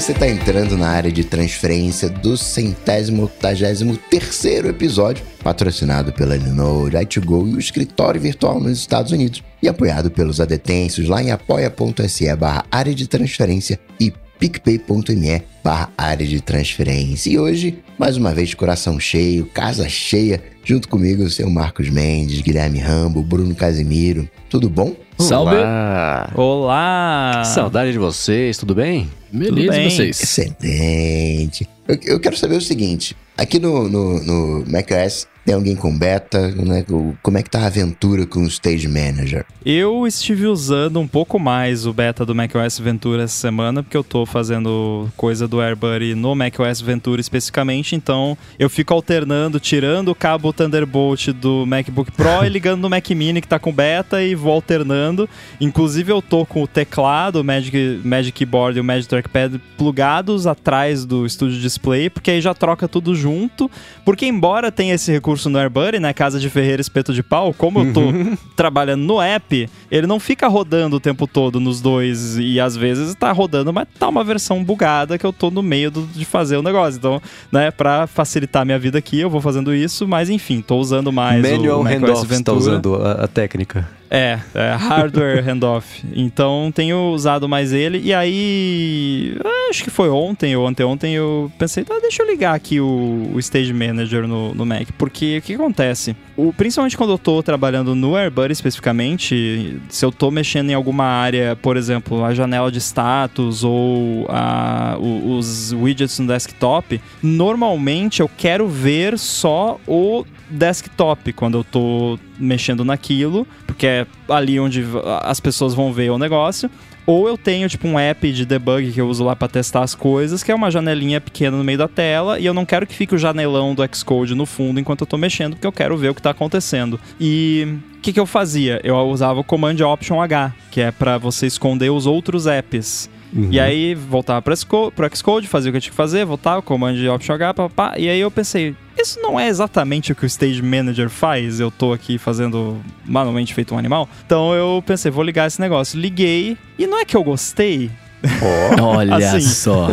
você está entrando na área de transferência do centésimo octagésimo terceiro episódio, patrocinado pela Linode, i2Go e o escritório virtual nos Estados Unidos e apoiado pelos adetêncios lá em apoia.se barra área de transferência e picpay.me barra área de transferência. E hoje, mais uma vez, coração cheio, casa cheia, junto comigo o seu Marcos Mendes, Guilherme Rambo, Bruno Casimiro. Tudo bom? Salve! Olá! Olá! Saudade de vocês, tudo bem? Beleza, bem? vocês? Excelente. Eu, eu quero saber o seguinte: aqui no, no, no macOS tem alguém com beta? Né? Como é que tá a aventura com o Stage Manager? Eu estive usando um pouco mais o beta do macOS Ventura essa semana, porque eu tô fazendo coisa do AirBuddy no macOS Ventura especificamente, então eu fico alternando, tirando o cabo Thunderbolt do MacBook Pro e ligando no Mac Mini que tá com beta e vou alternando. Inclusive eu tô com o teclado, o Magic, Magic Keyboard e o Magic Trackpad plugados atrás do Studio Display, porque aí já troca tudo junto, porque embora tenha esse recurso curso no AirBuddy, né? Casa de Ferreira Espeto de Pau, como eu tô Uhum. trabalhando no app, ele não fica rodando o tempo todo nos dois e às vezes tá rodando, mas tá uma versão bugada que eu tô no meio do- de fazer o negócio. Então, né, pra facilitar minha vida aqui, eu vou fazendo isso, mas enfim, tô usando mais Manual o macOS está Ventura. usando a, a técnica. É, é hardware handoff. Então tenho usado mais ele. E aí, ah, acho que foi ontem ou anteontem, eu pensei, tá, deixa eu ligar aqui o, o Stage Manager no, no Mac. Porque o que acontece? O, principalmente quando eu tô trabalhando no AirBuddy especificamente, se eu tô mexendo em alguma área, por exemplo, a janela de status ou a- o- os widgets no desktop, normalmente eu quero ver só o desktop quando eu tô mexendo naquilo, porque é ali onde as pessoas vão ver o negócio. Ou eu tenho, tipo, um app de debug que eu uso lá pra testar as coisas, que é uma janelinha pequena no meio da tela, e eu não quero que fique o janelão do Xcode no fundo enquanto eu tô mexendo, porque eu quero ver o que tá acontecendo. E o que, que eu fazia? Eu usava o Command Option H, que é pra você esconder os outros apps. E aí voltava para o Xcode, fazia o que eu tinha que fazer, voltava, Command Option H, papá, e aí eu pensei, isso não é exatamente o que o Stage Manager faz, eu tô aqui fazendo manualmente feito um animal. Então eu pensei, vou ligar esse negócio. Liguei, e não é que eu gostei, Olha Assim. só.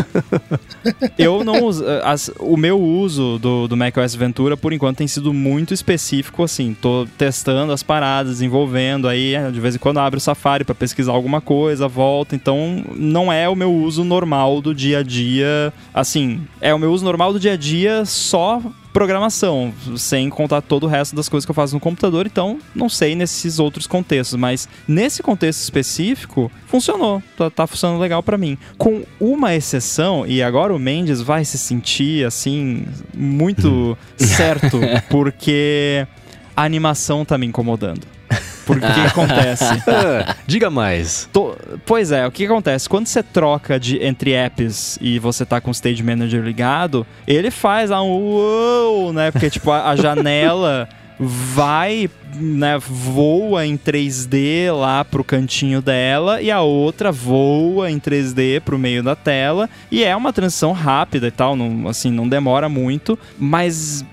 eu não uso. as- o meu uso do, do macOS Ventura, por enquanto, tem sido muito específico, assim. Tô testando as paradas, desenvolvendo, aí de vez em quando abre o Safari para pesquisar alguma coisa, volta. Então, não é o meu uso normal do dia a dia. Assim, é o meu uso normal do dia a dia só programação, sem contar todo o resto das coisas que eu faço no computador, então não sei nesses outros contextos, mas nesse contexto específico, funcionou, tá, tá funcionando legal pra mim. Com uma exceção, e agora o Mendes vai se sentir assim, muito certo, porque a animação tá me incomodando. Porque o que que acontece? Ah, diga mais. To- Pois é, o que acontece? Quando você troca de, entre apps e você tá com o Stage Manager ligado, ele faz lá um uou, né? Porque, tipo, a, a janela vai, né, voa em 3D lá pro cantinho dela e a outra voa em 3D pro meio da tela e é uma transição rápida e tal, não, assim, não demora muito, mas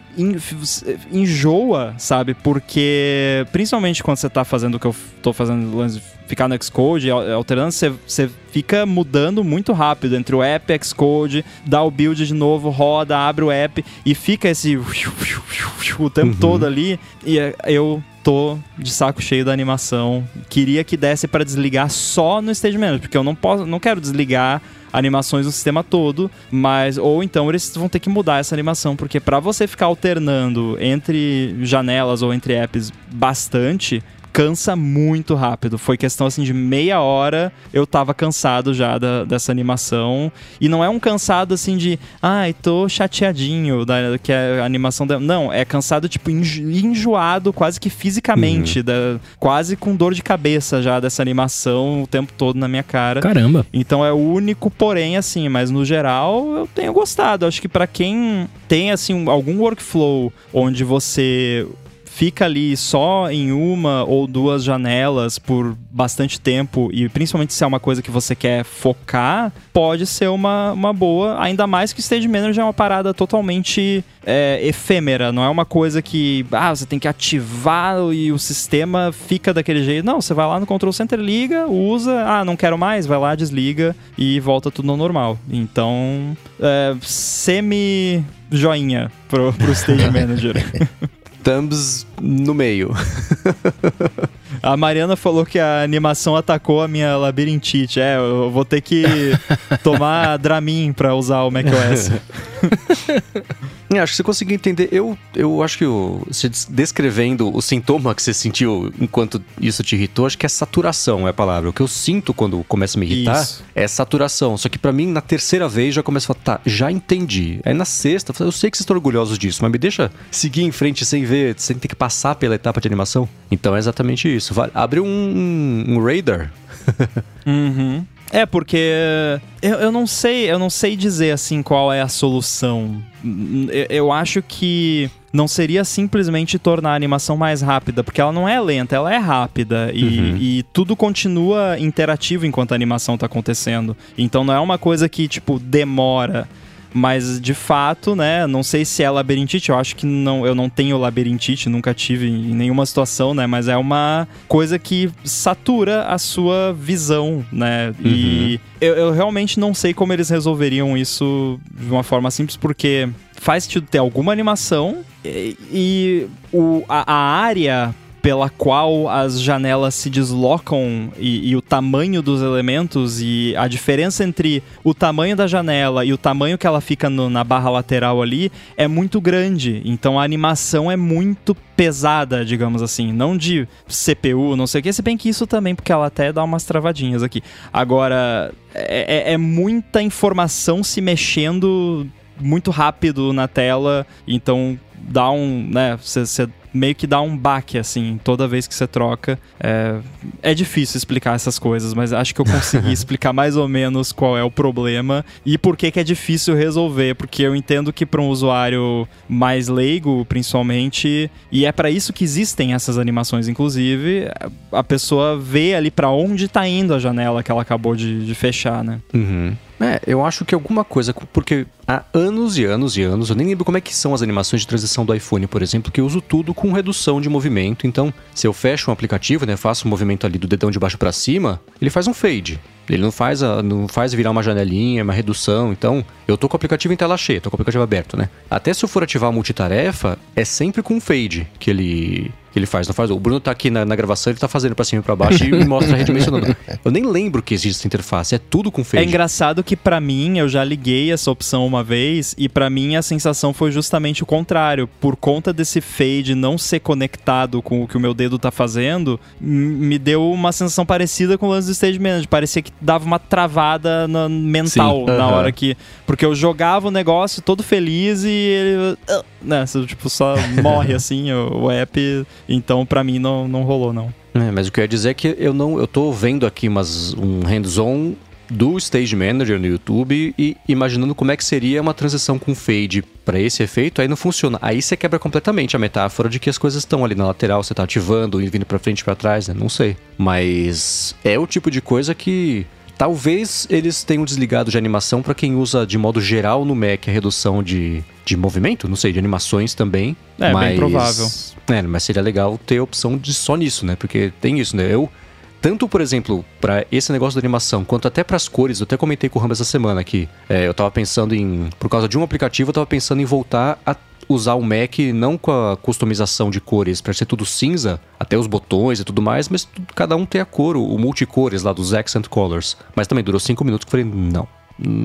enjoa, sabe? Porque, principalmente quando você tá fazendo o que eu tô fazendo, ficar no Xcode, al- alterando, você, você fica mudando muito rápido entre o app e Xcode, dá o build de novo, roda, abre o app e fica esse o tempo todo ali. E é, eu tô de saco cheio da animação. Queria que desse para desligar só no Stage Manager, porque eu não posso, não quero desligar animações no sistema todo, mas ou então eles vão ter que mudar essa animação, porque para você ficar alternando entre janelas ou entre apps bastante, cansa muito rápido. Foi questão assim de meia hora eu tava cansado já da- dessa animação. E não é um cansado assim de, ai, tô chateadinho da, que é a animação dela. Não, é cansado, tipo, enjo- enjoado quase que fisicamente, da- quase com dor de cabeça já dessa animação o tempo todo na minha cara. Caramba. Então é o único porém assim, mas no geral eu tenho gostado. Acho que pra quem tem assim um- algum workflow onde você fica ali só em uma ou duas janelas por bastante tempo, e principalmente se é uma coisa que você quer focar, pode ser uma, uma boa, ainda mais que o Stage Manager é uma parada totalmente é, efêmera, não é uma coisa que ah, você tem que ativar e o sistema fica daquele jeito. Não, você vai lá no Control Center, liga, usa, ah, não quero mais, vai lá, desliga e volta tudo no normal. Então, é, semi joinha pro, pro Stage Manager. Thumbs no meio. A Mariana falou que a animação atacou a minha labirintite. É, eu vou ter que tomar Dramin pra usar o macOS. É, acho que você conseguiu entender. Eu, eu acho que o, você descrevendo o sintoma que você sentiu enquanto isso te irritou, acho que é saturação é a palavra. O que eu sinto quando começa a me irritar Isso. é saturação. Só que pra mim, na terceira vez, já começa a falar, tá, já entendi. Aí na sexta, eu sei que vocês estão orgulhosos disso, mas me deixa seguir em frente sem ver, sem ter que passar pela etapa de animação. Então é exatamente isso. Vai, abre um, um, um radar. Uhum. É, porque eu, eu não sei, eu não sei dizer assim qual é a solução. Eu, eu acho que não seria simplesmente tornar a animação mais rápida, porque ela não é lenta, ela é rápida e, Uhum. e tudo continua interativo enquanto a animação tá acontecendo. Então não é uma coisa que, tipo, demora. Mas de fato, né? Não sei se é labirintite, eu acho que não, eu não tenho labirintite, nunca tive em nenhuma situação, né? Mas é uma coisa que satura a sua visão, né? E eu, eu realmente não sei como eles resolveriam isso de uma forma simples, porque faz sentido ter alguma animação e, e o, a, a área pela qual as janelas se deslocam e, e o tamanho dos elementos e a diferença entre o tamanho da janela e o tamanho que ela fica no- na barra lateral ali é muito grande. Então a animação é muito pesada, digamos assim. Não de CPU, não sei o que. Se bem que isso também, porque ela até dá umas travadinhas aqui. Agora, é, é- é muita informação se mexendo muito rápido na tela, então dá um, né, você meio que dá um baque, assim, toda vez que você troca. É, é difícil explicar essas coisas, mas acho que eu consegui explicar mais ou menos qual é o problema e por que, que é difícil resolver, porque eu entendo que para um usuário mais leigo, principalmente, e é para isso que existem essas animações, inclusive, a pessoa vê ali para onde tá indo a janela que ela acabou de, de fechar, né? Uhum. É, eu acho que alguma coisa, porque há anos e anos e anos, eu nem lembro como é que são as animações de transição do iPhone, por exemplo, que eu uso tudo com redução de movimento. Então, se eu fecho um aplicativo, né, faço um movimento ali do dedão de baixo pra cima, ele faz um fade. Ele não faz, a- não faz virar uma janelinha, uma redução. Então, eu tô com o aplicativo em tela cheia, tô com o aplicativo aberto, né? Até se eu for ativar a multitarefa, é sempre com fade que ele, que ele faz. Não faz. O Bruno tá aqui na, na gravação, ele tá fazendo pra cima e pra baixo e me mostra redimensionando. Eu nem lembro que existe essa interface, é tudo com fade. É engraçado que pra mim eu já liguei essa opção uma vez e pra mim a sensação foi justamente o contrário. Por conta desse fade não ser conectado com o que o meu dedo tá fazendo, me deu uma sensação parecida com o lance do Stage Manager. Parecia que dava uma travada na- mental Sim, na hora que. Porque eu jogava o negócio todo feliz e ele. ah, Né, tipo, só morre assim o, o app. Então pra mim não, não rolou, não. É, mas o que eu ia dizer é que eu não, eu tô vendo aqui umas, um hands-on do Stage Manager no YouTube e imaginando como é que seria uma transição com fade para esse efeito, aí não funciona. Aí você quebra completamente a metáfora de que as coisas estão ali na lateral, você tá ativando, e vindo para frente para trás, né? Não sei. Mas é o tipo de coisa que Talvez eles tenham desligado de animação para quem usa de modo geral no Mac a redução de, de movimento, não sei, de animações também. É, bem mas- provável. É, mas seria legal ter a opção de só nisso, né? Porque tem isso, né? Eu, tanto, por exemplo, para esse negócio da animação, quanto até para as cores, eu até comentei com o Ramba essa semana aqui. É, eu tava pensando em, por causa de um aplicativo, eu tava pensando em voltar a usar o Mac não com a customização de cores para ser tudo cinza, até os botões e tudo mais, mas cada um tem a cor, o multicores lá dos accent colors. Mas também durou cinco minutos que eu falei, não.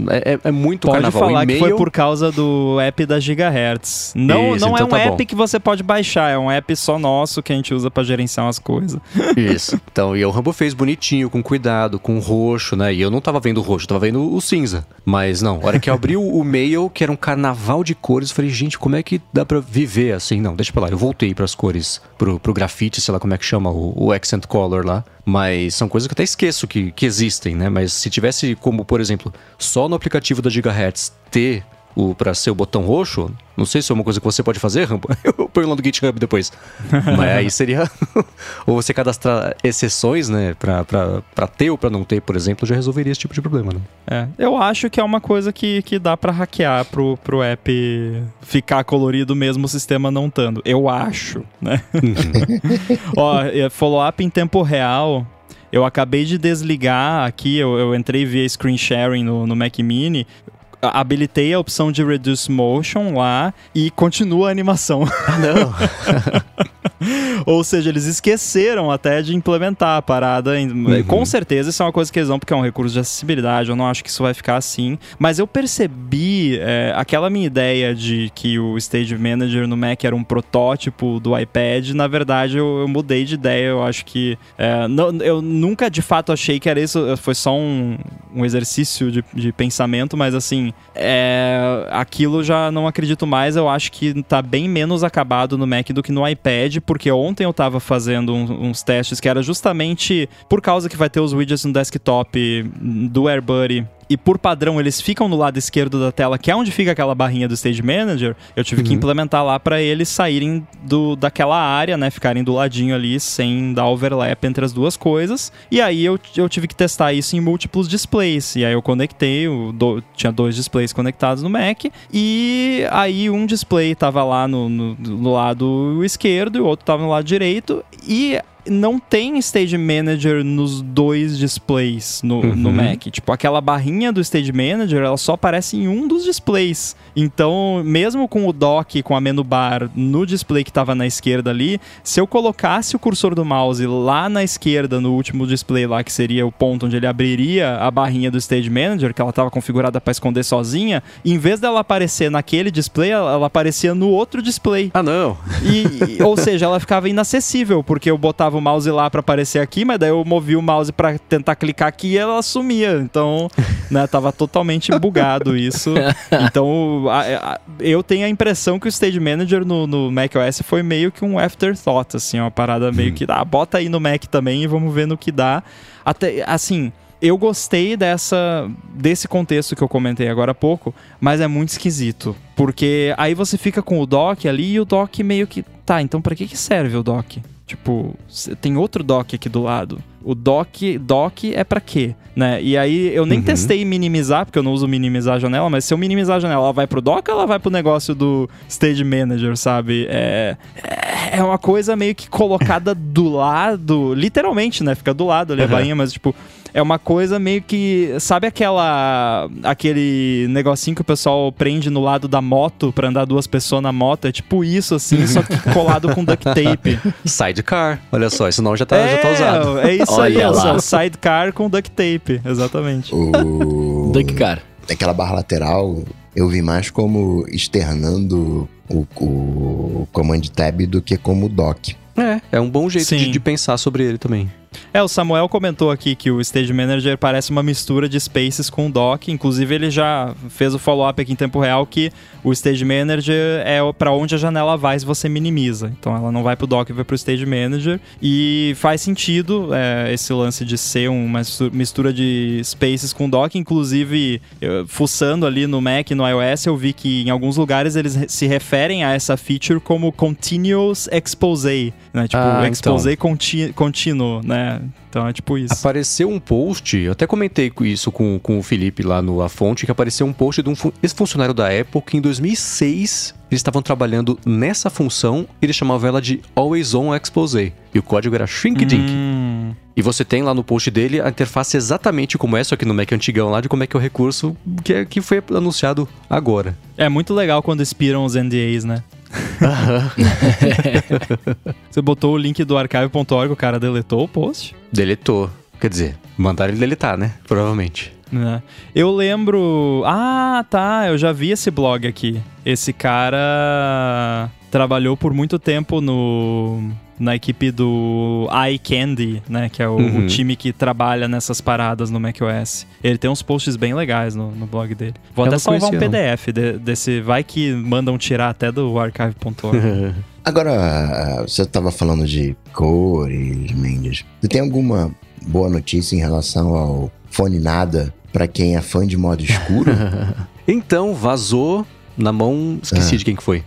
É, é- é muito Pode carnaval. falar que foi por causa do app da Gigahertz. Não, Isso, não é então um tá app bom. que você pode baixar, é um app só nosso que a gente usa pra gerenciar umas coisas. Isso. Então, e o Rambo fez bonitinho, com cuidado, com roxo, né? E eu não tava vendo o roxo, eu tava vendo o cinza. Mas não, a hora que eu abri o, mail, que era um carnaval de cores, eu falei, gente, como é que dá pra viver assim? Não, deixa pra lá. Eu voltei pras cores, pro, pro grafite, sei lá como é que chama, o, o accent color lá. Mas são coisas que eu até esqueço que, que existem, né? Mas se tivesse como, por exemplo, só no aplicativo da Gigahertz ter o, pra ser o botão roxo, não sei se é uma coisa que você pode fazer, Rambo. Eu ponho lá no GitHub depois. Mas aí seria. ou você cadastrar exceções, né? Pra, pra, pra ter ou pra não ter, por exemplo, já resolveria esse tipo de problema, né? É, eu acho que é uma coisa que, que dá pra hackear pro, pro app ficar colorido mesmo o sistema não estando. Eu acho, né? Ó, é, follow-up em tempo real. Eu acabei de desligar aqui, eu, eu entrei via screen sharing no, no Mac Mini habilitei a opção de Reduce Motion lá e continua a animação. Ah, não. Ou seja, eles esqueceram até de implementar a parada. Uhum. Com certeza isso é uma coisa que eles vão, porque é um recurso de acessibilidade. Eu não acho que isso vai ficar assim. Mas eu percebi é, aquela minha ideia de que o Stage Manager no Mac era um protótipo do iPad. Na verdade, eu, eu mudei de ideia. Eu acho que. É, não, eu nunca de fato achei que era isso. Foi só um, um exercício de, de pensamento, mas assim. É, aquilo já não acredito mais. Eu acho que tá bem menos acabado no Mac do que no iPad porque ontem eu tava fazendo um, uns testes que era justamente por causa que vai ter os widgets no desktop do AirBuddy e por padrão eles ficam no lado esquerdo da tela, que é onde fica aquela barrinha do Stage Manager, eu tive uhum. que implementar lá para eles saírem do, daquela área, né? Ficarem do ladinho ali sem dar overlap entre as duas coisas. E aí eu, eu tive que testar isso em múltiplos displays. E aí eu conectei, eu do, tinha dois displays conectados no Mac, e aí um display tava lá no, no, no lado esquerdo e o outro tava no lado direito. E não tem Stage Manager nos dois displays no, uhum. no Mac. Tipo, aquela barrinha do Stage Manager, ela só aparece em um dos displays. Então, mesmo com o dock, com a menu bar no display que estava na esquerda ali, se eu colocasse o cursor do mouse lá na esquerda, no último display lá, que seria o ponto onde ele abriria a barrinha do Stage Manager, que ela estava configurada para esconder sozinha, em vez dela aparecer naquele display, ela, ela aparecia no outro display. Ah, não! E, e, ou seja, ela ficava inacessível, porque eu botava o mouse lá para aparecer aqui, mas daí eu movi o mouse para tentar clicar aqui e ela sumia. Então, né, tava totalmente bugado isso. Então, a, a, eu tenho a impressão que o Stage Manager no, no macOS foi meio que um afterthought, assim, uma parada meio hum. que, ah, bota aí no Mac também e vamos ver no que dá. Até, assim, eu gostei dessa desse contexto que eu comentei agora há pouco, mas é muito esquisito, porque aí você fica com o dock ali e o dock meio que tá, então para que que serve o dock? Tipo, tem outro dock aqui do lado. O dock, dock é para quê? Né? E aí eu nem uhum. testei minimizar, porque eu não uso minimizar a janela, mas se eu minimizar a janela, ela vai pro dock ou ela vai pro negócio do Stage Manager, sabe? É, é, é uma coisa meio que colocada do lado, literalmente, né? Fica do lado ali uhum. a bainha, mas tipo, é uma coisa meio que. Sabe aquela. aquele negocinho que o pessoal prende no lado da moto pra andar duas pessoas na moto? É tipo isso, assim, só que colado com duct tape. Sidecar. Olha só, esse nome já tá, é, já tá é, usado. É isso Olha aí, lá. sidecar com duct tape, exatamente. O... duct car. Aquela barra lateral, eu vi mais como externando o, o Command Tab do que como dock. É, é um bom jeito de, de, pensar sobre ele também. É, o Samuel comentou aqui que o Stage Manager parece uma mistura de Spaces com Dock. Inclusive, ele já fez o follow-up aqui em tempo real que o Stage Manager é para onde a janela vai se você minimiza. Então, ela não vai pro Dock, vai pro Stage Manager. E faz sentido é, esse lance de ser uma mistura de Spaces com Dock. Inclusive, eu, fuçando ali no Mac e no iOS, eu vi que em alguns lugares eles se referem a essa feature como Continuous Expose. Né? Tipo, ah, Expose então. contínuo, né? É, então é tipo isso. Apareceu um post, eu até comentei isso com, com o Felipe lá no A Fonte, que apareceu um post de um ex-funcionário da Apple que em 2006 eles estavam trabalhando nessa função e ele chamava ela de Always On Expose. E o código era Shrink Dink. Hum. E você tem lá no post dele a interface exatamente como é, só que no Mac antigão lá, de como é que é o recurso que, é, que foi anunciado agora. É muito legal quando expiram os NDAs, né? Você botou o link do archive.org, o cara deletou o post? Deletou. Quer dizer, mandaram ele deletar, né? Provavelmente. É. Eu lembro. Ah, tá. Eu já vi esse blog aqui. Esse cara trabalhou por muito tempo no na equipe do iCandy, né? Que é o, uhum. o, time que trabalha nessas paradas no macOS. Ele tem uns posts bem legais no, no blog dele. Vou Eu até salvar um PDF de, desse. Vai que mandam tirar até do archive.org. Agora, você estava falando de cores, Mendes. Você tem alguma boa notícia em relação ao fone nada para quem é fã de modo escuro? Então, vazou na mão, esqueci Ah. de quem que foi.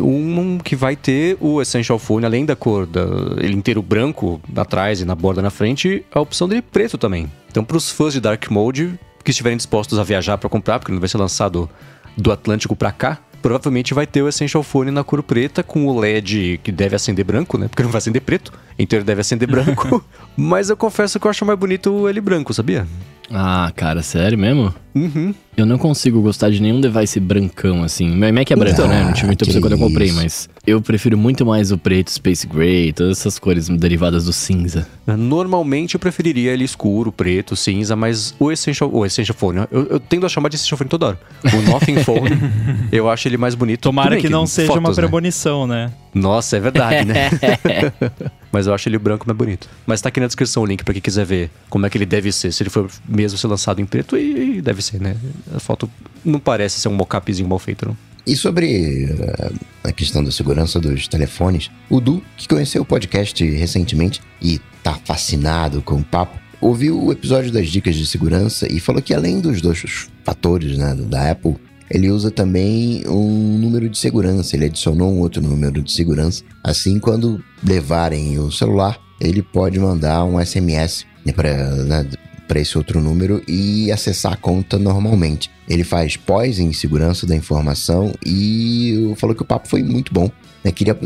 Um que vai ter o Essential Phone, além da cor, da, ele inteiro branco atrás e na borda na frente, a opção dele preto também. Então, para os fãs de Dark Mode que estiverem dispostos a viajar para comprar, porque ele não vai ser lançado do Atlântico para cá, provavelmente vai ter o Essential Phone na cor preta com o LED que deve acender branco, né? Porque não vai acender preto, então ele deve acender branco. Mas eu confesso que eu acho mais bonito ele branco, sabia? Ah, cara, sério mesmo? Uhum. Eu não consigo gostar de nenhum device brancão, assim. Meu Mac é branco, Ah, né? Não tive muita que opção quando eu comprei, mas eu prefiro muito mais o preto, Space Gray, todas essas cores derivadas do cinza. Normalmente eu preferiria ele escuro, preto, cinza, mas o Essential, o Essential Phone, né? eu, eu tendo a chamar de Essential Phone toda hora. O Nothing Phone, eu acho ele mais bonito. Tomara bem que não seja uma fotos, né? premonição, né? Nossa, é verdade, né? Mas eu acho ele branco mais bonito. Mas tá aqui na descrição o link pra quem quiser ver como é que ele deve ser. Se ele for mesmo ser lançado em preto, e, e deve ser, né? A foto não parece ser um mockupzinho mal feito, não. E sobre eh, a questão da segurança dos telefones, o Du, que conheceu o podcast recentemente e tá fascinado com o papo, ouviu o episódio das dicas de segurança e falou que além dos dois fatores né, da Apple, ele usa também um número de segurança. Ele adicionou um outro número de segurança. Assim, quando levarem o celular, ele pode mandar um SMS né, para para esse outro número e acessar a conta normalmente. Ele faz pós em segurança da informação e falou que o papo foi muito bom. Né? Queria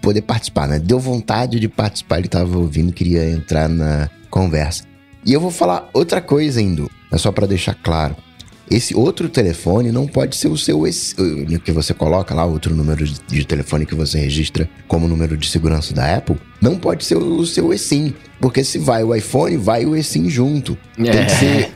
poder participar, né? Deu vontade de participar, ele estava ouvindo, queria entrar na conversa. E eu vou falar outra coisa ainda, é só para deixar claro. Esse outro telefone não pode ser o seu que você coloca lá, outro número de- telefone que você registra como número de segurança da Apple, não pode ser o seu eSIM, porque se vai o iPhone, vai o eSIM junto. Tem que É. ser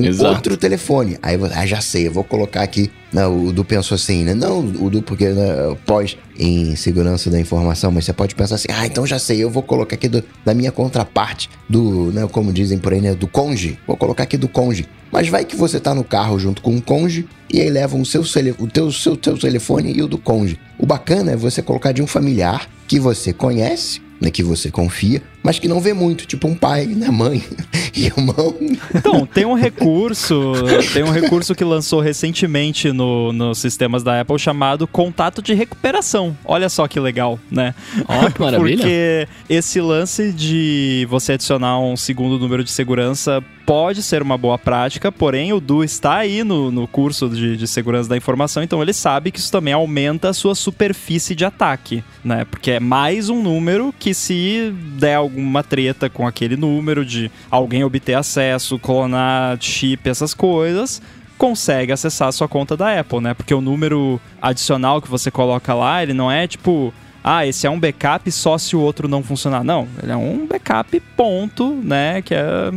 um Exato. outro telefone. Aí você, ah, já sei, eu vou colocar aqui. Não, o Du pensou assim, né? Não, o Du, porque né, pós em segurança da informação, mas você pode pensar assim, ah, então já sei, eu vou colocar aqui do- da minha contraparte, do, né, como dizem por aí, né, do conge. Vou colocar aqui do conge. Mas vai que você tá no carro junto com o conge e aí levam o seu, o teu, seu, teu telefone e o do conge. O bacana é você colocar de um familiar que você conhece, né, que você confia, mas que não vê muito, tipo um pai, né, mãe, irmão. Então, tem um recurso, tem um recurso que lançou recentemente no, nos sistemas da Apple chamado contato de recuperação. Olha só que legal, né? Ó, que maravilha. Porque esse lance de você adicionar um segundo número de segurança pode ser uma boa prática, porém o Du está aí no, no curso de, de segurança da informação, então ele sabe que isso também aumenta a sua superfície de ataque, né? Porque é mais um número que se der alguma treta com aquele número de alguém obter acesso, clonar chip, essas coisas, consegue acessar a sua conta da Apple, né? Porque o número adicional que você coloca lá, ele não é tipo, ah, esse é um backup só se o outro não funcionar. Não, ele é um backup ponto, né? Que é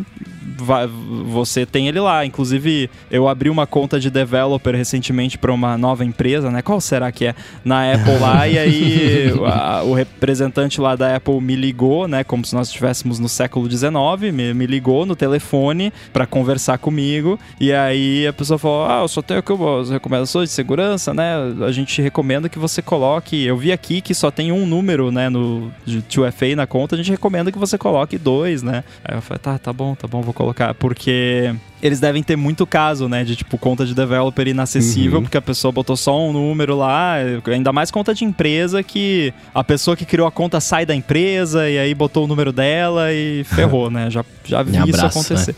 vai- você tem ele lá. Inclusive, eu abri uma conta de developer recentemente para uma nova empresa, né? Qual será que é? Na Apple lá, e aí a- o representante lá da Apple me ligou, né? Como se nós estivéssemos no século XIX, me, me ligou no telefone para conversar comigo. E aí a pessoa falou: Ah, eu só tenho aqui as recomendações de segurança, né? A gente recomenda que você coloque. Eu vi aqui que só tem um número, né? No de 2FA na conta, a gente recomenda que você coloque dois, né? Aí eu falei, tá, tá bom, tá bom, vou colocar. Porque eles devem ter muito caso, né? De tipo, conta de developer inacessível, Uhum. porque a pessoa botou só um número lá. Ainda mais conta de empresa que a pessoa que criou a conta sai da empresa e aí botou o número dela e ferrou, né? Já, já vi E isso abraço, acontecer.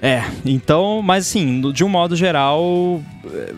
É, então, mas assim, de um modo geral,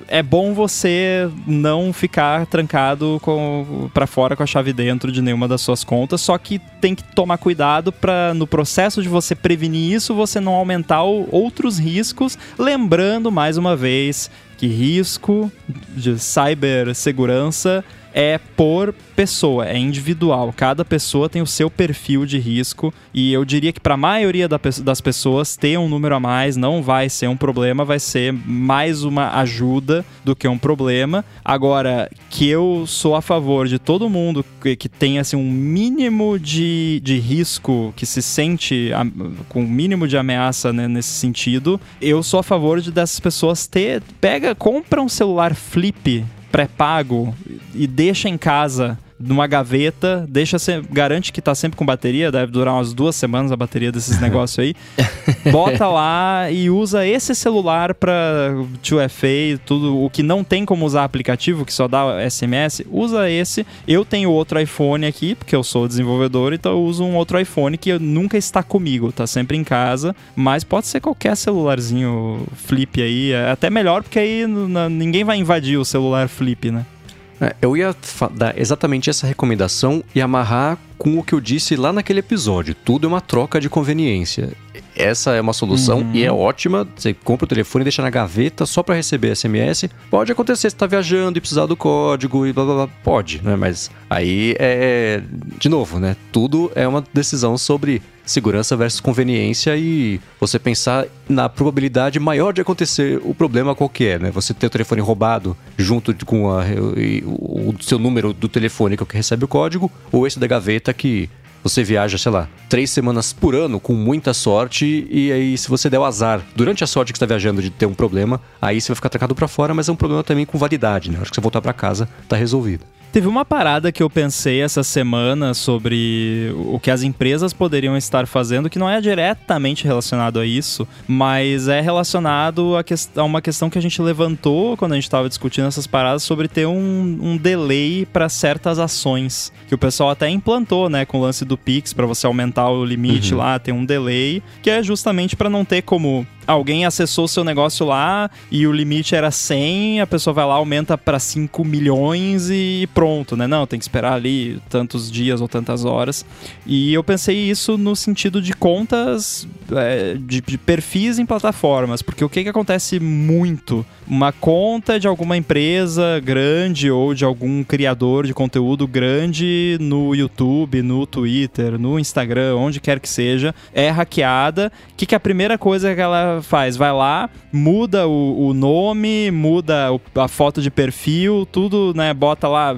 é bom você não ficar trancado com, pra fora com a chave dentro de nenhuma das suas contas, só que tem que tomar cuidado para no processo de você prevenir isso, você não aumentar o- outros riscos, lembrando mais uma vez que risco de cibersegurança é por pessoa, é individual. Cada pessoa tem o seu perfil de risco e eu diria que para a maioria das pessoas ter um número a mais não vai ser um problema, vai ser mais uma ajuda do que um problema. Agora, que eu sou a favor de todo mundo que, que tenha assim, um mínimo de, de risco, que se sente a- com um mínimo de ameaça né, nesse sentido, eu sou a favor de dessas pessoas ter. Pega, compra um celular flip pré-pago e deixa em casa numa gaveta, deixa se, garante que tá sempre com bateria, deve durar umas duas semanas a bateria desses negócios aí. Bota lá e usa esse celular para 2FA, tudo o que não tem como usar aplicativo, que só dá SMS, usa esse. Eu tenho outro iPhone aqui, porque eu sou desenvolvedor, então eu uso um outro iPhone que nunca está comigo, tá sempre em casa, mas pode ser qualquer celularzinho flip aí, é até melhor porque aí ninguém vai invadir o celular flip, né? É, eu ia dar exatamente essa recomendação e amarrar com o que eu disse lá naquele episódio. Tudo é uma troca de conveniência. Essa é uma solução uhum. e é ótima. Você compra o telefone e deixa na gaveta só para receber SMS. Pode acontecer, você tá viajando e precisar do código e blá blá blá. Pode, né? Mas aí é. De novo, né? Tudo é uma decisão sobre segurança versus conveniência e você pensar na probabilidade maior de acontecer o problema qualquer, né? Você ter o telefone roubado junto com a, o, o seu número do telefone que recebe o código, ou esse da gaveta que você viaja, sei lá, três semanas por ano com muita sorte e aí se você der o azar durante a sorte que está viajando de ter um problema, aí você vai ficar trancado para fora, mas é um problema também com validade, né? Acho que você voltar para casa tá resolvido. Teve uma parada que eu pensei essa semana sobre o que as empresas poderiam estar fazendo, que não é diretamente relacionado a isso, mas é relacionado a, que, a uma questão que a gente levantou quando a gente estava discutindo essas paradas sobre ter um, um delay para certas ações, que o pessoal até implantou, né, com o lance do Pix, para você aumentar o limite uhum. lá, tem um delay, que é justamente para não ter como alguém acessou seu negócio lá e o limite era 100, a pessoa vai lá, aumenta para 5 milhões e pronto, né? Não, tem que esperar ali tantos dias ou tantas horas. E eu pensei isso no sentido de contas, é, de, de, perfis em plataformas, porque o que, que acontece muito? Uma conta de alguma empresa grande ou de algum criador de conteúdo grande no YouTube, no Twitter, no Instagram, onde quer que seja, é hackeada. O que, que a primeira coisa que ela faz? Vai lá, muda o, o nome, muda o, a foto de perfil, tudo, né? Bota lá,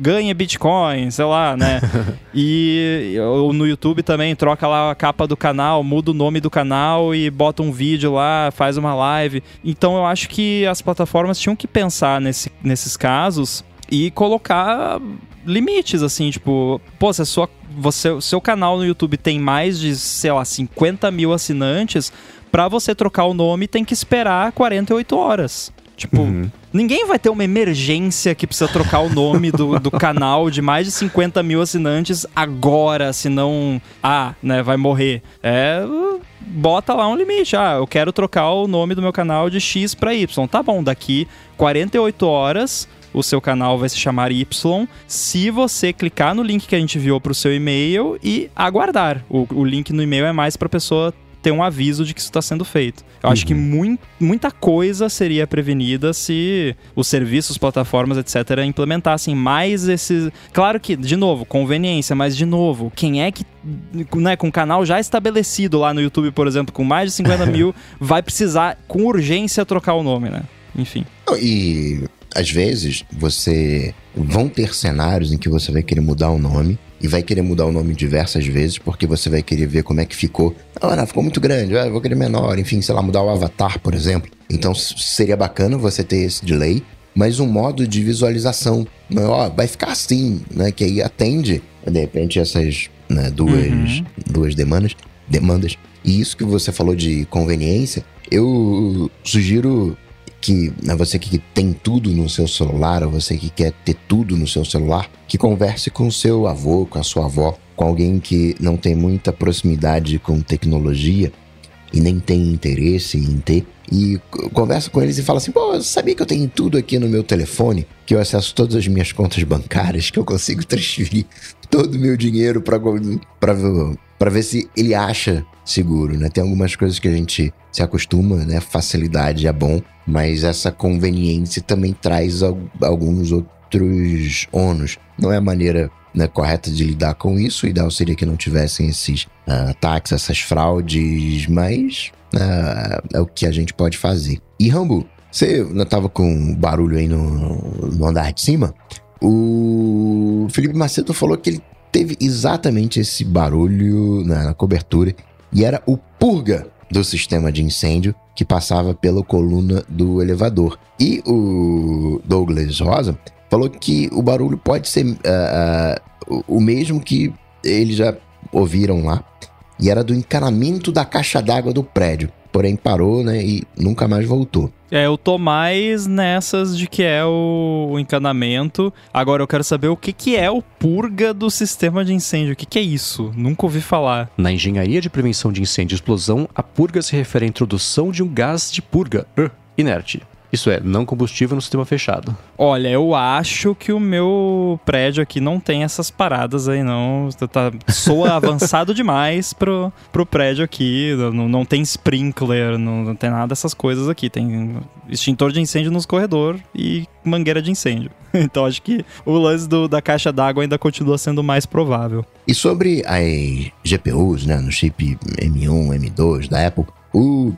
ganha Bitcoin, sei lá, né? e no YouTube também troca lá a capa do canal, muda o nome do canal e bota um vídeo lá, faz uma live. Então eu acho que as plataformas tinham que pensar nesse, nesses casos e colocar limites, assim, tipo, pô, se a sua, você, o seu canal no YouTube tem mais de, sei lá, 50 mil assinantes, para você trocar o nome tem que esperar 48 horas. Tipo, uhum. ninguém vai ter uma emergência que precisa trocar o nome do, do canal de mais de 50 mil assinantes agora, senão, ah, né, vai morrer. É, bota lá um limite. Ah, eu quero trocar o nome do meu canal de X para Y. Tá bom, daqui 48 horas o seu canal vai se chamar Y se você clicar no link que a gente enviou para o seu e-mail e aguardar. O, o link no e-mail é mais para pessoa ter um aviso de que isso está sendo feito. Eu uhum. acho que uhum. muito, muita coisa seria prevenida se os serviços, plataformas, etc., implementassem mais esses. Claro que, de novo, conveniência, mas de novo, quem é que, né, com um canal já estabelecido lá no YouTube, por exemplo, com mais de 50 mil, vai precisar, com urgência, trocar o nome, né? Enfim. E às vezes você vão ter cenários em que você vai querer mudar o nome e vai querer mudar o nome diversas vezes, porque você vai querer ver como é que ficou. Ah, não, ficou muito grande, ah, vou querer menor, enfim, sei lá, mudar o avatar, por exemplo. Então seria bacana você ter esse delay, mas um modo de visualização. Ó, vai ficar assim, né? Que aí atende, de repente, essas né, duas, uhum. duas demandas, demandas. E isso que você falou de conveniência, eu sugiro que né, você que tem tudo no seu celular, ou você que quer ter tudo no seu celular, que converse com seu avô, com a sua avó, com alguém que não tem muita proximidade com tecnologia e nem tem interesse em ter. E conversa com eles e fala assim: pô, sabia que eu tenho tudo aqui no meu telefone? Que eu acesso todas as minhas contas bancárias, que eu consigo transferir todo o meu dinheiro para ver se ele acha seguro, né? Tem algumas coisas que a gente se acostuma, né? Facilidade é bom, mas essa conveniência também traz alguns outros ônus. Não é a maneira né, correta de lidar com isso. O ideal seria que não tivessem esses uh, ataques, essas fraudes, mas uh, é o que a gente pode fazer. E Rambo, você não estava com barulho aí no, no andar de cima? O Felipe Macedo falou que ele teve exatamente esse barulho na, na cobertura e era o purga do sistema de incêndio que passava pela coluna do elevador. E o Douglas Rosa falou que o barulho pode ser uh, uh, o mesmo que eles já ouviram lá, e era do encanamento da caixa d'água do prédio. Porém, parou, né? E nunca mais voltou. É, eu tô mais nessas de que é o, o encanamento. Agora eu quero saber o que, que é o purga do sistema de incêndio. O que, que é isso? Nunca ouvi falar. Na engenharia de prevenção de incêndio e explosão, a purga se refere à introdução de um gás de purga uh, inerte isso é, não combustível no sistema fechado. Olha, eu acho que o meu prédio aqui não tem essas paradas aí, não. Tá, soa avançado demais pro, pro prédio aqui. Não, não tem sprinkler, não, não tem nada dessas coisas aqui. Tem extintor de incêndio nos corredores e mangueira de incêndio. Então acho que o lance do, da caixa d'água ainda continua sendo mais provável. E sobre as GPUs, né, no chip M1, M2 da Apple,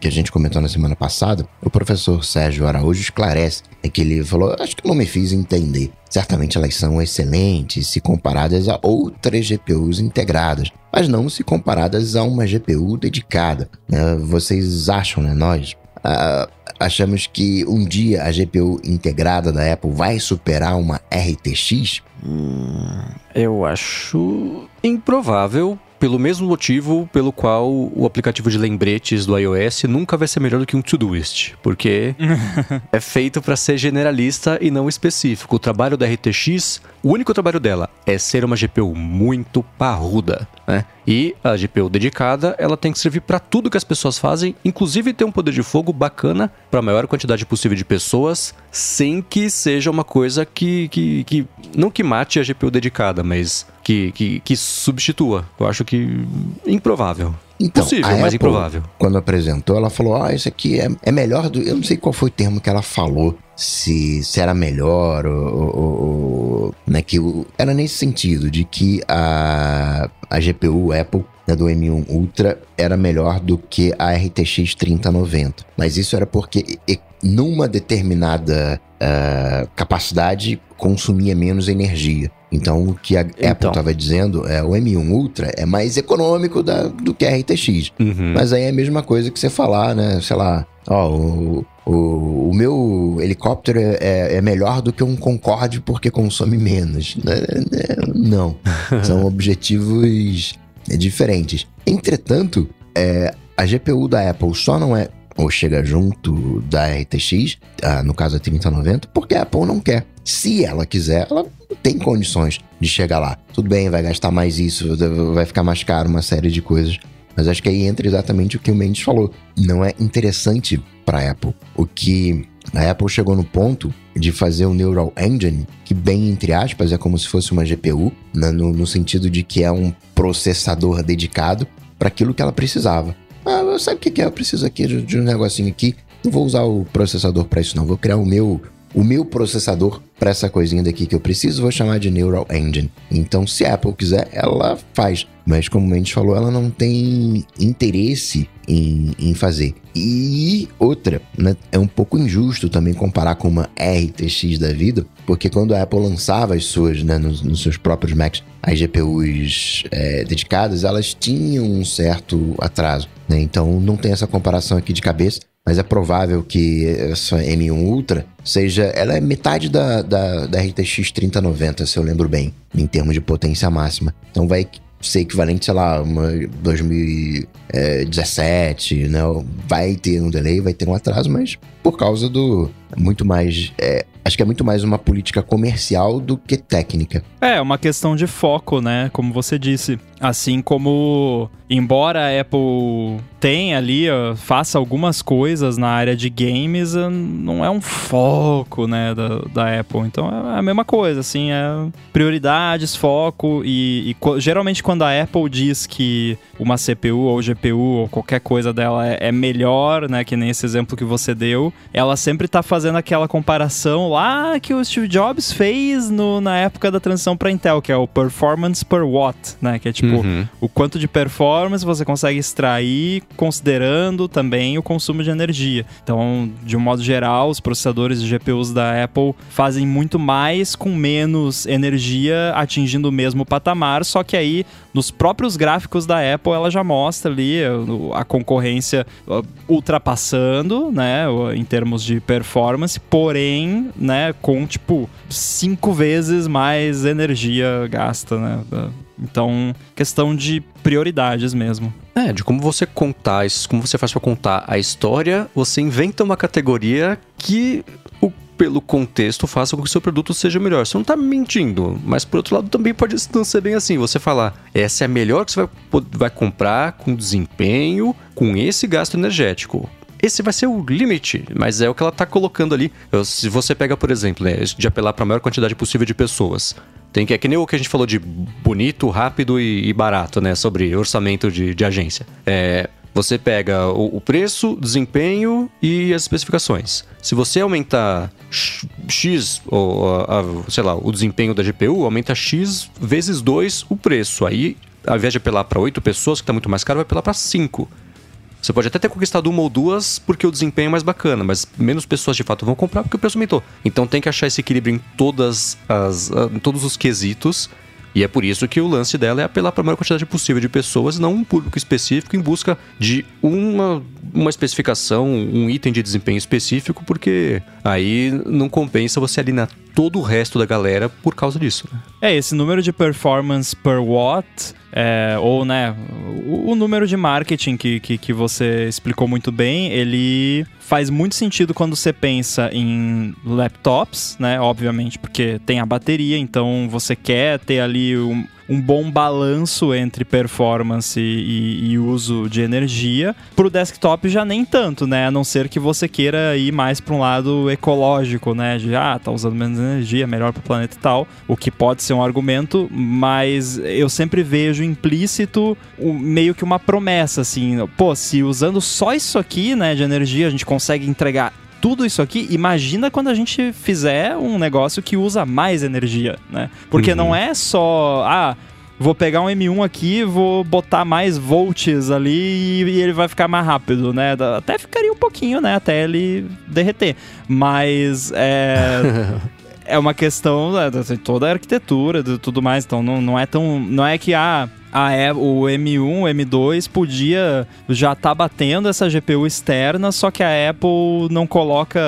que a gente comentou na semana passada, o professor Sérgio Araújo esclarece é que ele falou: Acho que não me fiz entender. Certamente elas são excelentes se comparadas a outras GPUs integradas, mas não se comparadas a uma GPU dedicada. É, vocês acham, né? Nós uh, achamos que um dia a GPU integrada da Apple vai superar uma RTX? Hum, eu acho improvável pelo mesmo motivo pelo qual o aplicativo de lembretes do iOS nunca vai ser melhor do que um Todoist, porque é feito para ser generalista e não específico. O trabalho da RTX, o único trabalho dela é ser uma GPU muito parruda, né? E a GPU dedicada, ela tem que servir para tudo que as pessoas fazem, inclusive ter um poder de fogo bacana para a maior quantidade possível de pessoas, sem que seja uma coisa que, que, que não que mate a GPU dedicada, mas que, que, que substitua. Eu acho que improvável. Então, Possível, mas Apple, improvável. Quando apresentou, ela falou: Ah, isso aqui é, é melhor do. Eu não sei qual foi o termo que ela falou. Se, se era melhor ou. ou, ou né, que o, era nesse sentido, de que a, a GPU Apple né, do M1 Ultra era melhor do que a RTX 3090. Mas isso era porque numa determinada uh, capacidade consumia menos energia. Então, o que a então. Apple estava dizendo é o M1 Ultra é mais econômico da, do que a RTX. Uhum. Mas aí é a mesma coisa que você falar, né? Sei lá, ó, o, o, o meu helicóptero é, é, é melhor do que um Concorde porque consome menos. Né? Não. São objetivos diferentes. Entretanto, é, a GPU da Apple só não é ou chega junto da RTX, ah, no caso a 3090, porque a Apple não quer. Se ela quiser, ela tem condições de chegar lá. Tudo bem, vai gastar mais isso, vai ficar mais caro uma série de coisas. Mas acho que aí entra exatamente o que o Mendes falou. Não é interessante para a Apple. O que a Apple chegou no ponto de fazer o Neural Engine, que bem entre aspas é como se fosse uma GPU, né, no, no sentido de que é um processador dedicado para aquilo que ela precisava. Ah, sabe o que é? Eu preciso aqui de, de um negocinho aqui. Não vou usar o processador para isso, não. Vou criar o meu o meu processador para essa coisinha daqui que eu preciso, vou chamar de Neural Engine. Então, se a Apple quiser, ela faz. Mas, como a gente falou, ela não tem interesse em, em fazer. E outra, né, é um pouco injusto também comparar com uma RTX da vida, porque quando a Apple lançava as suas, né, nos, nos seus próprios Macs, as GPUs é, dedicadas, elas tinham um certo atraso. Né? Então, não tem essa comparação aqui de cabeça mas é provável que essa M1 Ultra seja. Ela é metade da, da, da RTX 3090, se eu lembro bem, em termos de potência máxima. Então vai ser equivalente, sei lá, uma 2017, né? Vai ter um delay, vai ter um atraso, mas por causa do muito mais é, acho que é muito mais uma política comercial do que técnica. É, uma questão de foco, né? Como você disse. Assim como, embora a Apple tenha ali, ó, faça algumas coisas na área de games, não é um foco, né, da, da Apple. Então é a mesma coisa, assim, é prioridades, foco e, e geralmente quando a Apple diz que uma CPU ou GPU ou qualquer coisa dela é, é melhor, né, que nem esse exemplo que você deu, ela sempre tá fazendo aquela comparação lá que o Steve Jobs fez no, na época da transição para Intel, que é o performance per watt, né, que é tipo uhum. o quanto de performance você consegue extrair considerando também o consumo de energia. Então, de um modo geral, os processadores de GPUs da Apple fazem muito mais com menos energia, atingindo o mesmo patamar, só que aí nos próprios gráficos da Apple ela já mostra ali o- a concorrência ultrapassando, né, em termos de performance, porém, né, com tipo cinco vezes mais energia gasta, né? Então, questão de prioridades mesmo. É, de como você contar, como você faz pra contar a história, você inventa uma categoria que, pelo contexto, faça com que seu produto seja melhor. Você não tá mentindo, mas por outro lado também pode não ser bem assim. Você falar, essa é a melhor que você vai, vai comprar com desempenho, com esse gasto energético. Esse vai ser o limite, mas é o que ela tá colocando ali. Eu- Se você pega, por exemplo, né, de apelar para a maior quantidade possível de pessoas. Tem que, é que nem o que a gente falou de bonito, rápido e, e barato, né? Sobre orçamento de, de agência. É, você pega o, o preço, desempenho e as especificações. Se você aumentar x- ou, a- a- sei lá, o desempenho da GPU, aumenta X vezes 2 o preço. Aí, ao invés de apelar para 8 pessoas, que está muito mais caro, vai apelar para 5. Você pode até ter conquistado uma ou duas porque o desempenho é mais bacana, mas menos pessoas de fato vão comprar porque o preço aumentou. Então tem que achar esse equilíbrio em todas as, em todos os quesitos. E é por isso que o lance dela é apelar para a maior quantidade possível de pessoas, não um público específico em busca de uma, uma especificação, um item de desempenho específico, porque aí não compensa você alienar todo o resto da galera por causa disso. né? É, esse número de performance per watt, é, ou né, o, o número de marketing que, que, que você explicou muito bem, ele faz muito sentido quando você pensa em laptops, né? Obviamente, porque tem a bateria, então você quer ter ali um, um bom balanço entre performance e, e uso de energia. Pro desktop já nem tanto, né? A não ser que você queira ir mais para um lado ecológico, né? De ah, tá usando menos energia, melhor para o planeta e tal. O que pode ser um argumento, mas eu sempre vejo implícito o- meio que uma promessa, assim. Pô, se usando só isso aqui, né, de energia, a gente consegue entregar tudo isso aqui, imagina quando a gente fizer um negócio que usa mais energia, né? Porque Uhum. não é só, ah, vou pegar um M1 aqui, vou botar mais volts ali e, ele vai ficar mais rápido, né? Até ficaria um pouquinho, né? Até ele derreter. Mas é. é uma questão né, de toda a arquitetura e tudo mais. Então não, não é tão. Não é que ah, a, é, o M1, o M2 podia já tá batendo essa GPU externa, só que a Apple não coloca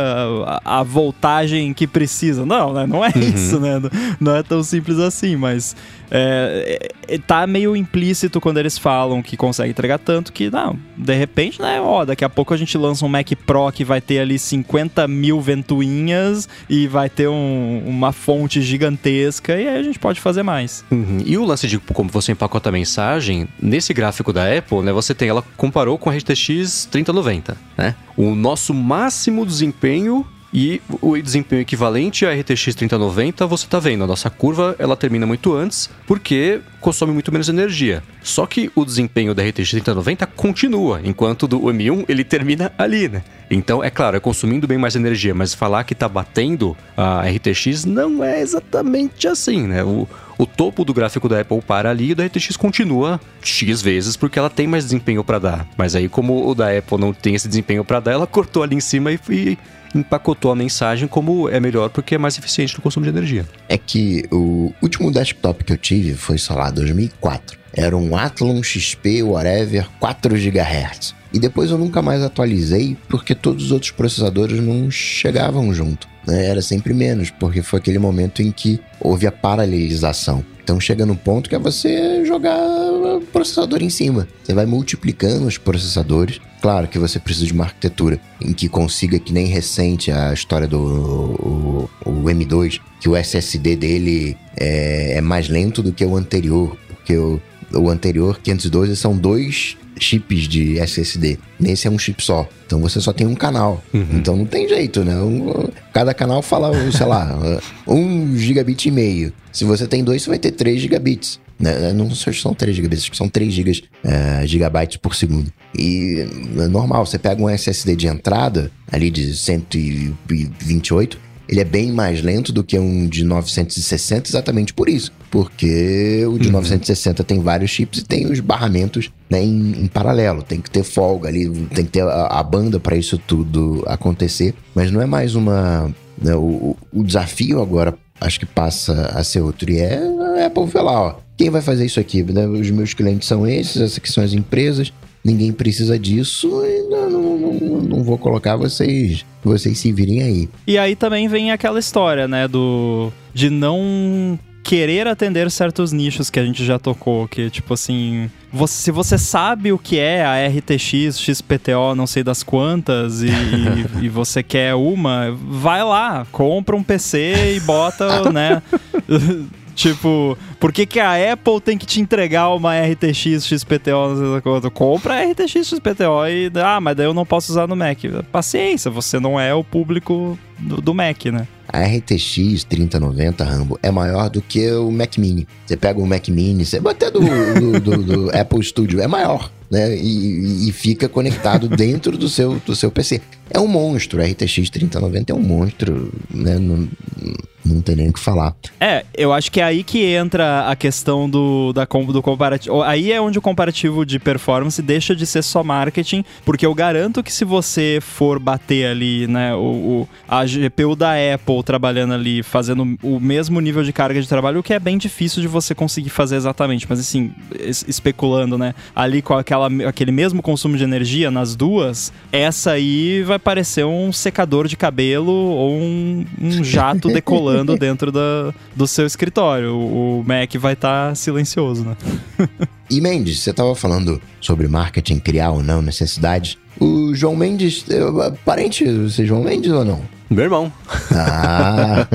a, a voltagem que precisa. Não, né? Não é isso, né? Não é tão simples assim, mas é, é, tá meio implícito quando eles falam que consegue entregar tanto que, não, de repente, né? Ó, daqui a pouco a gente lança um Mac Pro que vai ter ali 50 mil ventoinhas e vai ter um- uma fonte gigantesca e aí a gente pode fazer mais. Uhum. E o lance de como você empacota a mensagem, nesse gráfico da Apple, né, você tem, ela comparou com a RTX 3090, né? O nosso máximo desempenho e o desempenho equivalente à RTX 3090, você tá vendo, a nossa curva, ela termina muito antes, porque consome muito menos energia. Só que o desempenho da RTX 3090 continua, enquanto do M1 ele termina ali, né? Então, é claro, é consumindo bem mais energia, mas falar que tá batendo a RTX não é exatamente assim, né? O, o topo do gráfico da Apple para ali e da RTX continua X vezes porque ela tem mais desempenho para dar. Mas aí, como o da Apple não tem esse desempenho para dar, ela cortou ali em cima e, e empacotou a mensagem como é melhor porque é mais eficiente no consumo de energia. É que o último desktop que eu tive foi, sei lá, 2004. Era um Athlon XP whatever 4 GHz. E depois eu nunca mais atualizei porque todos os outros processadores não chegavam junto. né? Era sempre menos, porque foi aquele momento em que houve a paralelização. Então chega no ponto que é você jogar processador em cima. Você vai multiplicando os processadores. Claro que você precisa de uma arquitetura em que consiga, que nem recente a história do o, o M2, que o SSD dele é, é mais lento do que o anterior, porque o, o anterior 512 são dois chips de SSD. Nesse é um chip só. Então você só tem um canal. Então não tem jeito, né? Um- cada canal fala, sei lá, um gigabit e meio. Se você tem dois, você vai ter 3 gigabits. Né? Não sei se são 3 gigabits, acho que são 3 gigas, eh, gigabytes por segundo. E é normal, você pega um SSD de entrada, ali de 128, ele é bem mais lento do que um de 960, exatamente por isso. Porque o de 960 tem vários chips e tem os barramentos né, em, em paralelo. Tem que ter folga ali, tem que ter a, a banda para isso tudo acontecer. Mas não é mais uma. né, o, o desafio agora acho que passa a ser outro. E é a Apple ver lá, ó. Quem vai fazer isso aqui? né? Os meus clientes são esses, essas aqui são as empresas. ninguém precisa disso e não, não, não, não vou colocar vocês, vocês se virem aí. E aí também vem aquela história, né, do de não querer atender certos nichos que a gente já tocou, que tipo assim, você, se você sabe o que é a RTX, XPTO, não sei das quantas, e, e, e você quer uma, vai lá, compra um PC e bota, né? Tipo, por que, que a Apple tem que te entregar uma RTX XPTO? Não sei? Compra a RTX XPTO e. Ah, mas daí eu não posso usar no Mac. Paciência, você não é o público do, do Mac, né? A RTX 3090 Rambo é maior do que o Mac Mini. Você pega o Mac Mini, você até do, do, do, do Apple Studio, é maior. Né, e, e, fica conectado dentro do seu, do seu PC. É um monstro, a RTX 3090 é um monstro, né? Não, não tem nem o que falar. É, eu acho que é aí que entra a questão do, da, do comparativo. Aí é onde o comparativo de performance deixa de ser só marketing, porque eu garanto que se você for bater ali, né, o, o a GPU da Apple trabalhando ali, fazendo o mesmo nível de carga de trabalho, o que é bem difícil de você conseguir fazer exatamente, mas assim, especulando, né, ali com aquela, aquele mesmo consumo de energia nas duas, essa aí vai parecer um secador de cabelo ou um, um jato decolando dentro da, do seu escritório. O, Mac vai estar tá silencioso, né? e Mendes, você estava falando sobre marketing, criar ou não necessidade. O João Mendes, parente, você é João Mendes ou não? Meu irmão. Ah,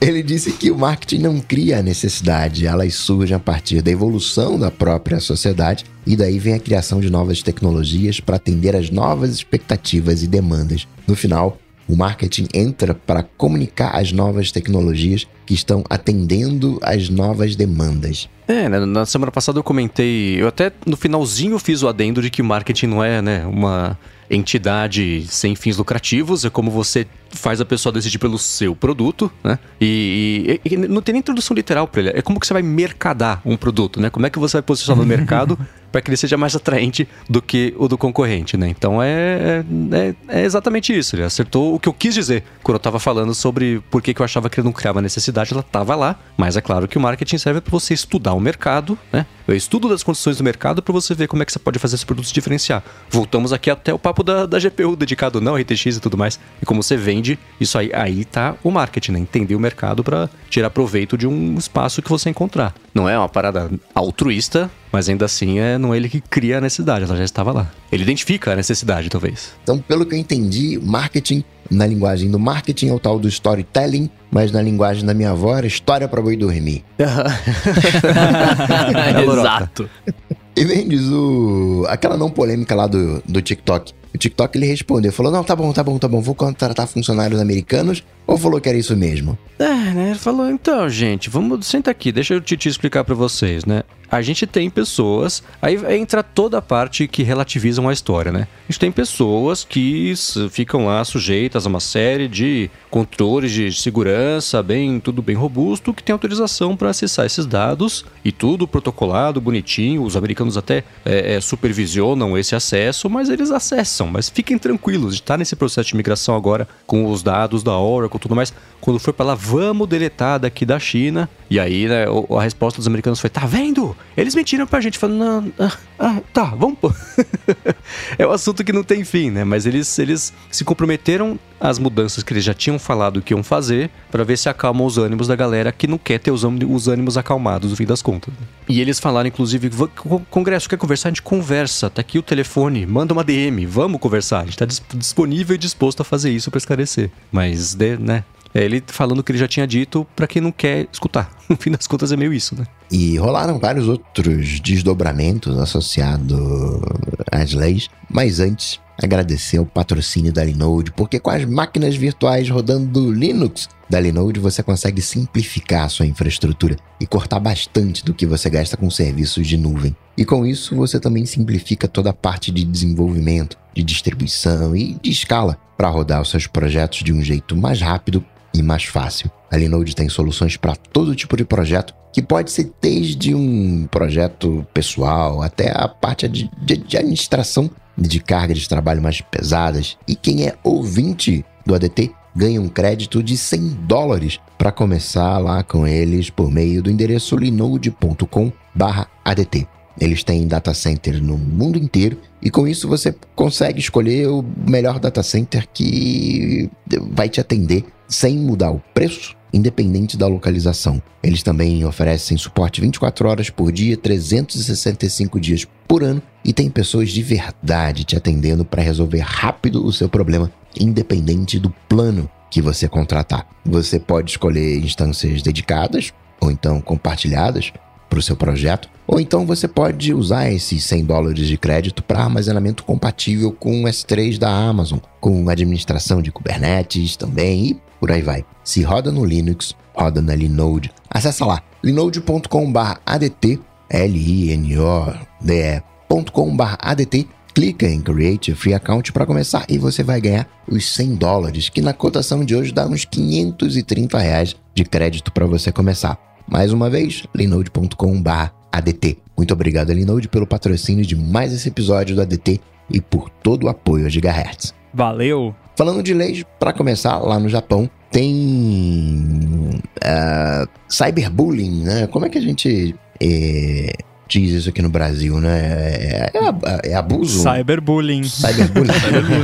ele disse que o marketing não cria a necessidade, elas surgem a partir da evolução da própria sociedade e daí vem a criação de novas tecnologias para atender às novas expectativas e demandas. No final, o marketing entra para comunicar as novas tecnologias que estão atendendo às novas demandas. É, né, na semana passada eu comentei, eu até no finalzinho fiz o adendo de que marketing não é, né, uma entidade sem fins lucrativos, é como você faz a pessoa decidir pelo seu produto, né? E, e, e não tem nem introdução literal para ele. É como que você vai mercadar um produto, né? Como é que você vai posicionar no mercado para que ele seja mais atraente do que o do concorrente, né? Então é, é, é, exatamente isso. Ele acertou o que eu quis dizer quando eu estava falando sobre por que, eu achava que ele não criava necessidade. Ela estava lá, mas é claro que o marketing serve para você estudar o mercado, né? O estudo das condições do mercado para você ver como é que você pode fazer esse produto se diferenciar. Voltamos aqui até o papo da, da GPU dedicado não RTX e tudo mais. E como você vende isso aí, aí tá o marketing, né? Entender o mercado para tirar proveito de um espaço que você encontrar. Não é uma parada altruísta, mas ainda assim é não é ele que cria a necessidade, ela já estava lá. Ele identifica a necessidade, talvez. Então, pelo que eu entendi, marketing na linguagem do marketing é o tal do storytelling, mas na linguagem da minha avó era história para boi dormir. Exato. E vem diz o aquela não polêmica lá do, do TikTok. O TikTok ele respondeu, falou: "Não, tá bom, tá bom, tá bom, vou contratar funcionários americanos" ou falou que era isso mesmo? É, né? Ele falou: "Então, gente, vamos senta aqui, deixa eu te explicar para vocês, né? a gente tem pessoas. Aí entra toda a parte que relativizam a história, né? A gente tem pessoas que ficam lá sujeitas a uma série de controles de segurança, bem tudo bem robusto, que tem autorização para acessar esses dados e tudo protocolado, bonitinho. Os americanos até é, é, supervisionam esse acesso, mas eles acessam. Mas fiquem tranquilos, está nesse processo de migração agora com os dados da Oracle tudo mais. Quando for para lá, vamos deletar daqui da China. E aí, né, a resposta dos americanos foi: tá vendo? Eles mentiram pra gente, falando, ah, ah, tá, vamos é um assunto que não tem fim, né? Mas eles, eles se comprometeram às mudanças que eles já tinham falado que iam fazer para ver se acalmam os ânimos da galera que não quer ter os, os ânimos acalmados, no fim das contas. E eles falaram, inclusive, Congresso quer conversar? A gente conversa, tá aqui o telefone, manda uma DM, vamos conversar. A gente tá disponível e disposto a fazer isso para esclarecer. Mas, né, é ele falando o que ele já tinha dito para quem não quer escutar. No fim das contas é meio isso, né? E rolaram vários outros desdobramentos associados às leis, mas antes agradecer o patrocínio da Linode, porque com as máquinas virtuais rodando Linux da Linode você consegue simplificar a sua infraestrutura e cortar bastante do que você gasta com serviços de nuvem. E com isso você também simplifica toda a parte de desenvolvimento, de distribuição e de escala para rodar os seus projetos de um jeito mais rápido e mais fácil. A Linode tem soluções para todo tipo de projeto, que pode ser desde um projeto pessoal até a parte de, de, de administração de cargas de trabalho mais pesadas. E quem é ouvinte do ADT ganha um crédito de 100 dólares para começar lá com eles por meio do endereço linode.com/adt. Eles têm data center no mundo inteiro e com isso você consegue escolher o melhor data center que vai te atender sem mudar o preço, independente da localização. Eles também oferecem suporte 24 horas por dia, 365 dias por ano e tem pessoas de verdade te atendendo para resolver rápido o seu problema, independente do plano que você contratar. Você pode escolher instâncias dedicadas ou então compartilhadas para o seu projeto, ou então você pode usar esses 100 dólares de crédito para armazenamento compatível com o S3 da Amazon, com administração de Kubernetes também e por aí vai. Se roda no Linux, roda na Linode. Acesse lá linode.com/adt, l i n o d e.com/adt clica em Create a Free Account para começar e você vai ganhar os 100 dólares, que na cotação de hoje dá uns 530 reais de crédito para você começar. Mais uma vez, linode.com/adt. Muito obrigado, Linode, pelo patrocínio de mais esse episódio do ADT e por todo o apoio a Gigahertz. Valeu! Falando de leis, para começar, lá no Japão tem uh, cyberbullying, né? Como é que a gente é, diz isso aqui no Brasil, né? É, é, é abuso? Cyberbullying. Cyberbullying.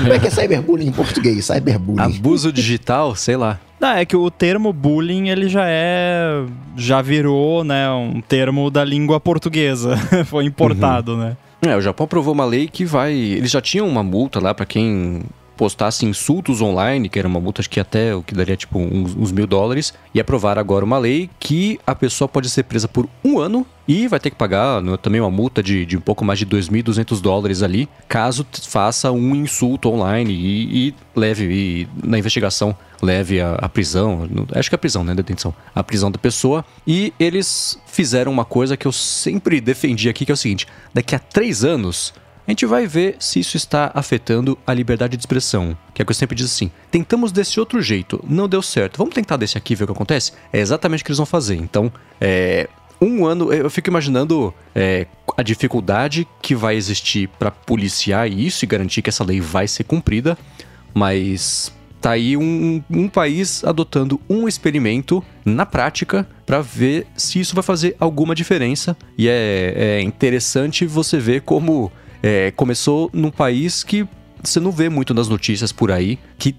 Como é que é cyberbullying em português? Cyberbullying. Abuso digital, sei lá. Não, é que o termo bullying, ele já é. Já virou, né? Um termo da língua portuguesa. Foi importado, uhum. né? É, o Japão aprovou uma lei que vai. Eles já tinham uma multa lá para quem postasse insultos online, que era uma multa acho que até o que daria tipo uns, uns mil dólares, e aprovar agora uma lei que a pessoa pode ser presa por um ano e vai ter que pagar né, também uma multa de, de um pouco mais de 2.200 dólares ali, caso faça um insulto online e, e leve, e, na investigação, leve a, a prisão, acho que é a prisão, né, detenção, a prisão da pessoa. E eles fizeram uma coisa que eu sempre defendi aqui, que é o seguinte: daqui a três anos a gente vai ver se isso está afetando a liberdade de expressão. Que é o que eu sempre diz assim: tentamos desse outro jeito, não deu certo. Vamos tentar desse aqui ver o que acontece? É exatamente o que eles vão fazer. Então, é, um ano, eu fico imaginando é, a dificuldade que vai existir para policiar isso e garantir que essa lei vai ser cumprida, mas tá aí um, um país adotando um experimento na prática para ver se isso vai fazer alguma diferença. E é, é interessante você ver como é, começou num país que você não vê muito nas notícias por aí que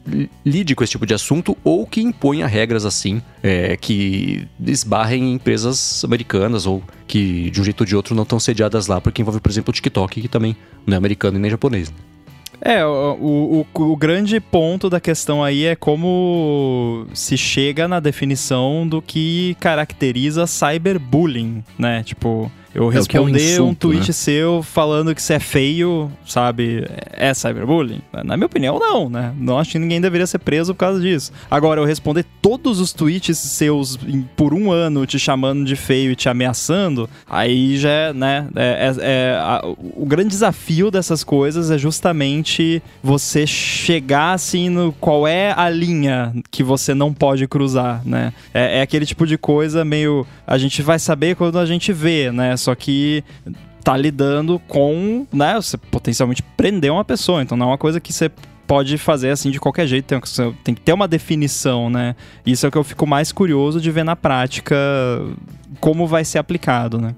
lide com esse tipo de assunto ou que imponha regras assim, é, que esbarrem em empresas americanas ou que de um jeito ou de outro não estão sediadas lá, porque envolve, por exemplo, o TikTok, que também não é americano e nem japonês. Né? É, o, o, o, grande ponto da questão aí é como se chega na definição do que caracteriza cyberbullying, né? Tipo, eu responder é um, um, tweet né? seu falando que você é feio, sabe? É cyberbullying? Na minha opinião, não, né? Não acho que ninguém deveria ser preso por causa disso. Agora, eu responder todos os tweets seus por um ano te chamando de feio e te ameaçando, aí já é, né? É, é, é a, o grande desafio dessas coisas é justamente você chegar assim no qual é a linha que você não pode cruzar, né? É, é aquele tipo de coisa meio. A gente vai saber quando a gente vê, né? Só que tá lidando com, né, você potencialmente prender uma pessoa, então não é uma coisa que você pode fazer assim de qualquer jeito, tem, tem que ter uma definição, né? Isso é o que eu fico mais curioso de ver na prática como vai ser aplicado, né?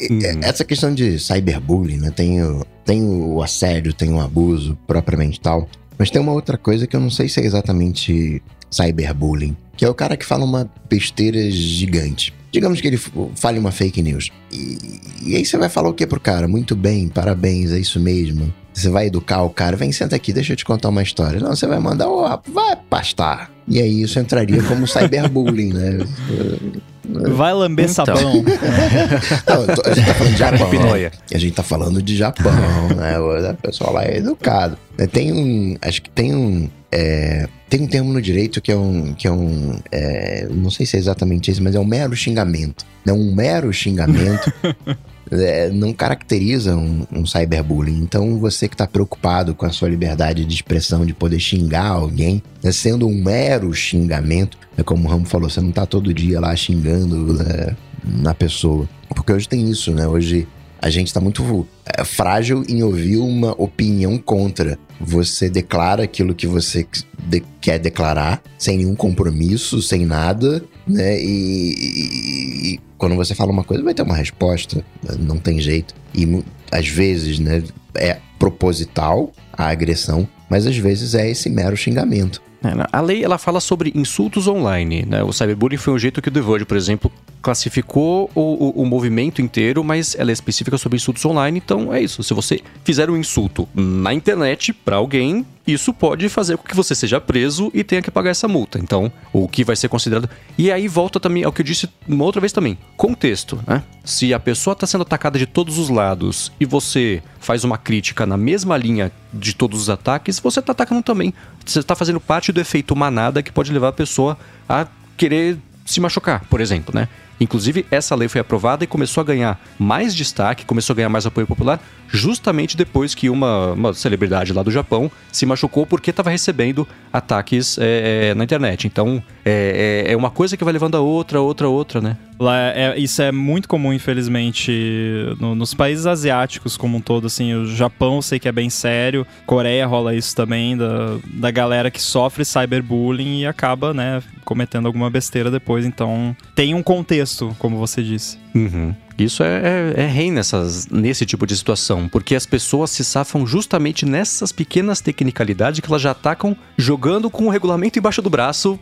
Uhum. Essa questão de cyberbullying, né? Tem o, tem o assédio, tem o abuso propriamente tal. Mas tem uma outra coisa que eu não sei se é exatamente cyberbullying, que é o cara que fala uma besteira gigante. Digamos que ele fale uma fake news. E, e aí você vai falar o que pro cara? Muito bem, parabéns, é isso mesmo. Você vai educar o cara, vem, senta aqui, deixa eu te contar uma história. Não, você vai mandar, oh, vai pastar. E aí isso entraria como cyberbullying, né? Vai lamber então. sabão. Não, a gente tá falando de Japão. Né? A gente tá falando de Japão, né? O pessoal lá é educado. Tem um. Acho que tem um. É, tem um termo no direito que é um. Que é um é, não sei se é exatamente isso, mas é um mero xingamento. É um mero xingamento. é, não caracteriza um, um cyberbullying. Então, você que está preocupado com a sua liberdade de expressão, de poder xingar alguém, né, sendo um mero xingamento, é como o Ramo falou, você não está todo dia lá xingando né, na pessoa. Porque hoje tem isso, né? Hoje a gente está muito é, frágil em ouvir uma opinião contra. Você declara aquilo que você de- quer declarar, sem nenhum compromisso, sem nada, né? E, e- e quando você fala uma coisa, vai ter uma resposta, não tem jeito. E às vezes, né, é proposital a agressão, mas às vezes é esse mero xingamento. É, né? A lei ela fala sobre insultos online. Né? O cyberbullying foi um jeito que o The Verge, por exemplo, classificou o, o- o movimento inteiro, mas ela é específica sobre insultos online. Então é isso. Se você fizer um insulto na internet pra alguém, isso pode fazer com que você seja preso e tenha que pagar essa multa. Então, o que vai ser considerado. E aí volta também ao que eu disse uma outra vez também: contexto. Né? Se a pessoa está sendo atacada de todos os lados e você faz uma crítica na mesma linha de todos os ataques, você está atacando também. Você está fazendo parte do efeito manada que pode levar a pessoa a querer se machucar, por exemplo, né? Inclusive, essa lei foi aprovada e começou a ganhar mais destaque, começou a ganhar mais apoio popular, justamente depois que uma, uma celebridade lá do Japão se machucou porque estava recebendo ataques é, é, na internet. Então, é, é- é uma coisa que vai levando a outra, outra, outra, né? Lá é- isso é muito comum, infelizmente, no- nos países asiáticos como um todo, assim, o Japão eu sei que é bem sério, Coreia rola isso também, da, da galera que sofre cyberbullying e acaba, né, cometendo alguma besteira depois, então tem um contexto, como você disse. Uhum. Isso é, é, é rei nessas, nesse tipo de situação, porque as pessoas se safam justamente nessas pequenas tecnicalidades que elas já atacam jogando com o regulamento embaixo do braço,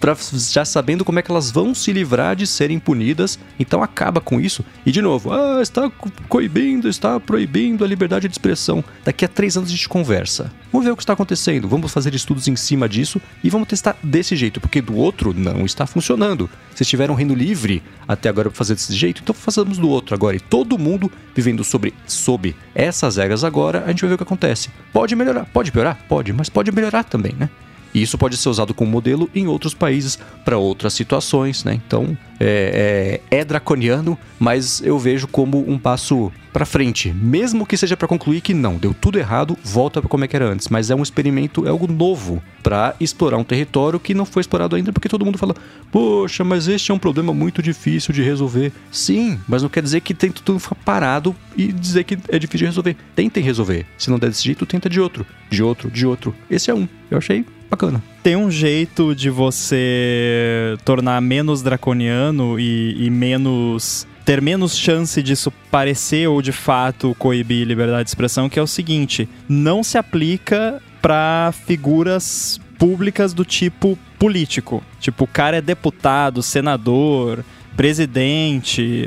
pra, já sabendo como é que elas vão se livrar de serem punidas. Então acaba com isso. E de novo, ah, está co- coibindo, está proibindo a liberdade de expressão. Daqui a três anos a gente conversa. Vamos ver o que está acontecendo, vamos fazer estudos em cima disso e vamos testar desse jeito, porque do outro não está funcionando. Vocês tiveram reino livre até agora para fazer desse jeito, então façamos do outro agora. E todo mundo vivendo sobre, sob essas regras agora, a gente vai ver o que acontece. Pode melhorar, pode piorar? Pode, mas pode melhorar também, né? E isso pode ser usado como modelo em outros países para outras situações, né? Então é, é- é draconiano, mas eu vejo como um passo para frente, mesmo que seja para concluir que não deu tudo errado, volta para como é que era antes. Mas é um experimento, é algo novo para explorar um território que não foi explorado ainda, porque todo mundo fala: poxa, mas este é um problema muito difícil de resolver. Sim, mas não quer dizer que tem tudo parado e dizer que é difícil de resolver. Tentem resolver. Se não der desse jeito, tenta de outro, de outro, de outro. Esse é um. Eu achei bacana. Tem um jeito de você tornar menos draconiano e, e menos. ter menos chance disso parecer ou de fato coibir liberdade de expressão, que é o seguinte: não se aplica para figuras públicas do tipo político. Tipo, o cara é deputado, senador, presidente,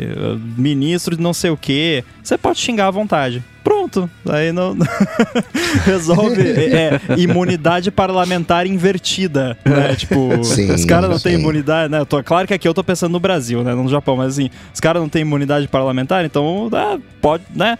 ministro de não sei o quê. Você pode xingar à vontade. Pronto. Aí não. Resolve. É, é, imunidade parlamentar invertida. Né? Tipo, Sim, os caras não têm imunidade, né? Eu tô, claro que aqui eu tô pensando no Brasil, né? Não no Japão, mas assim, os caras não têm imunidade parlamentar, então ah, pode, né?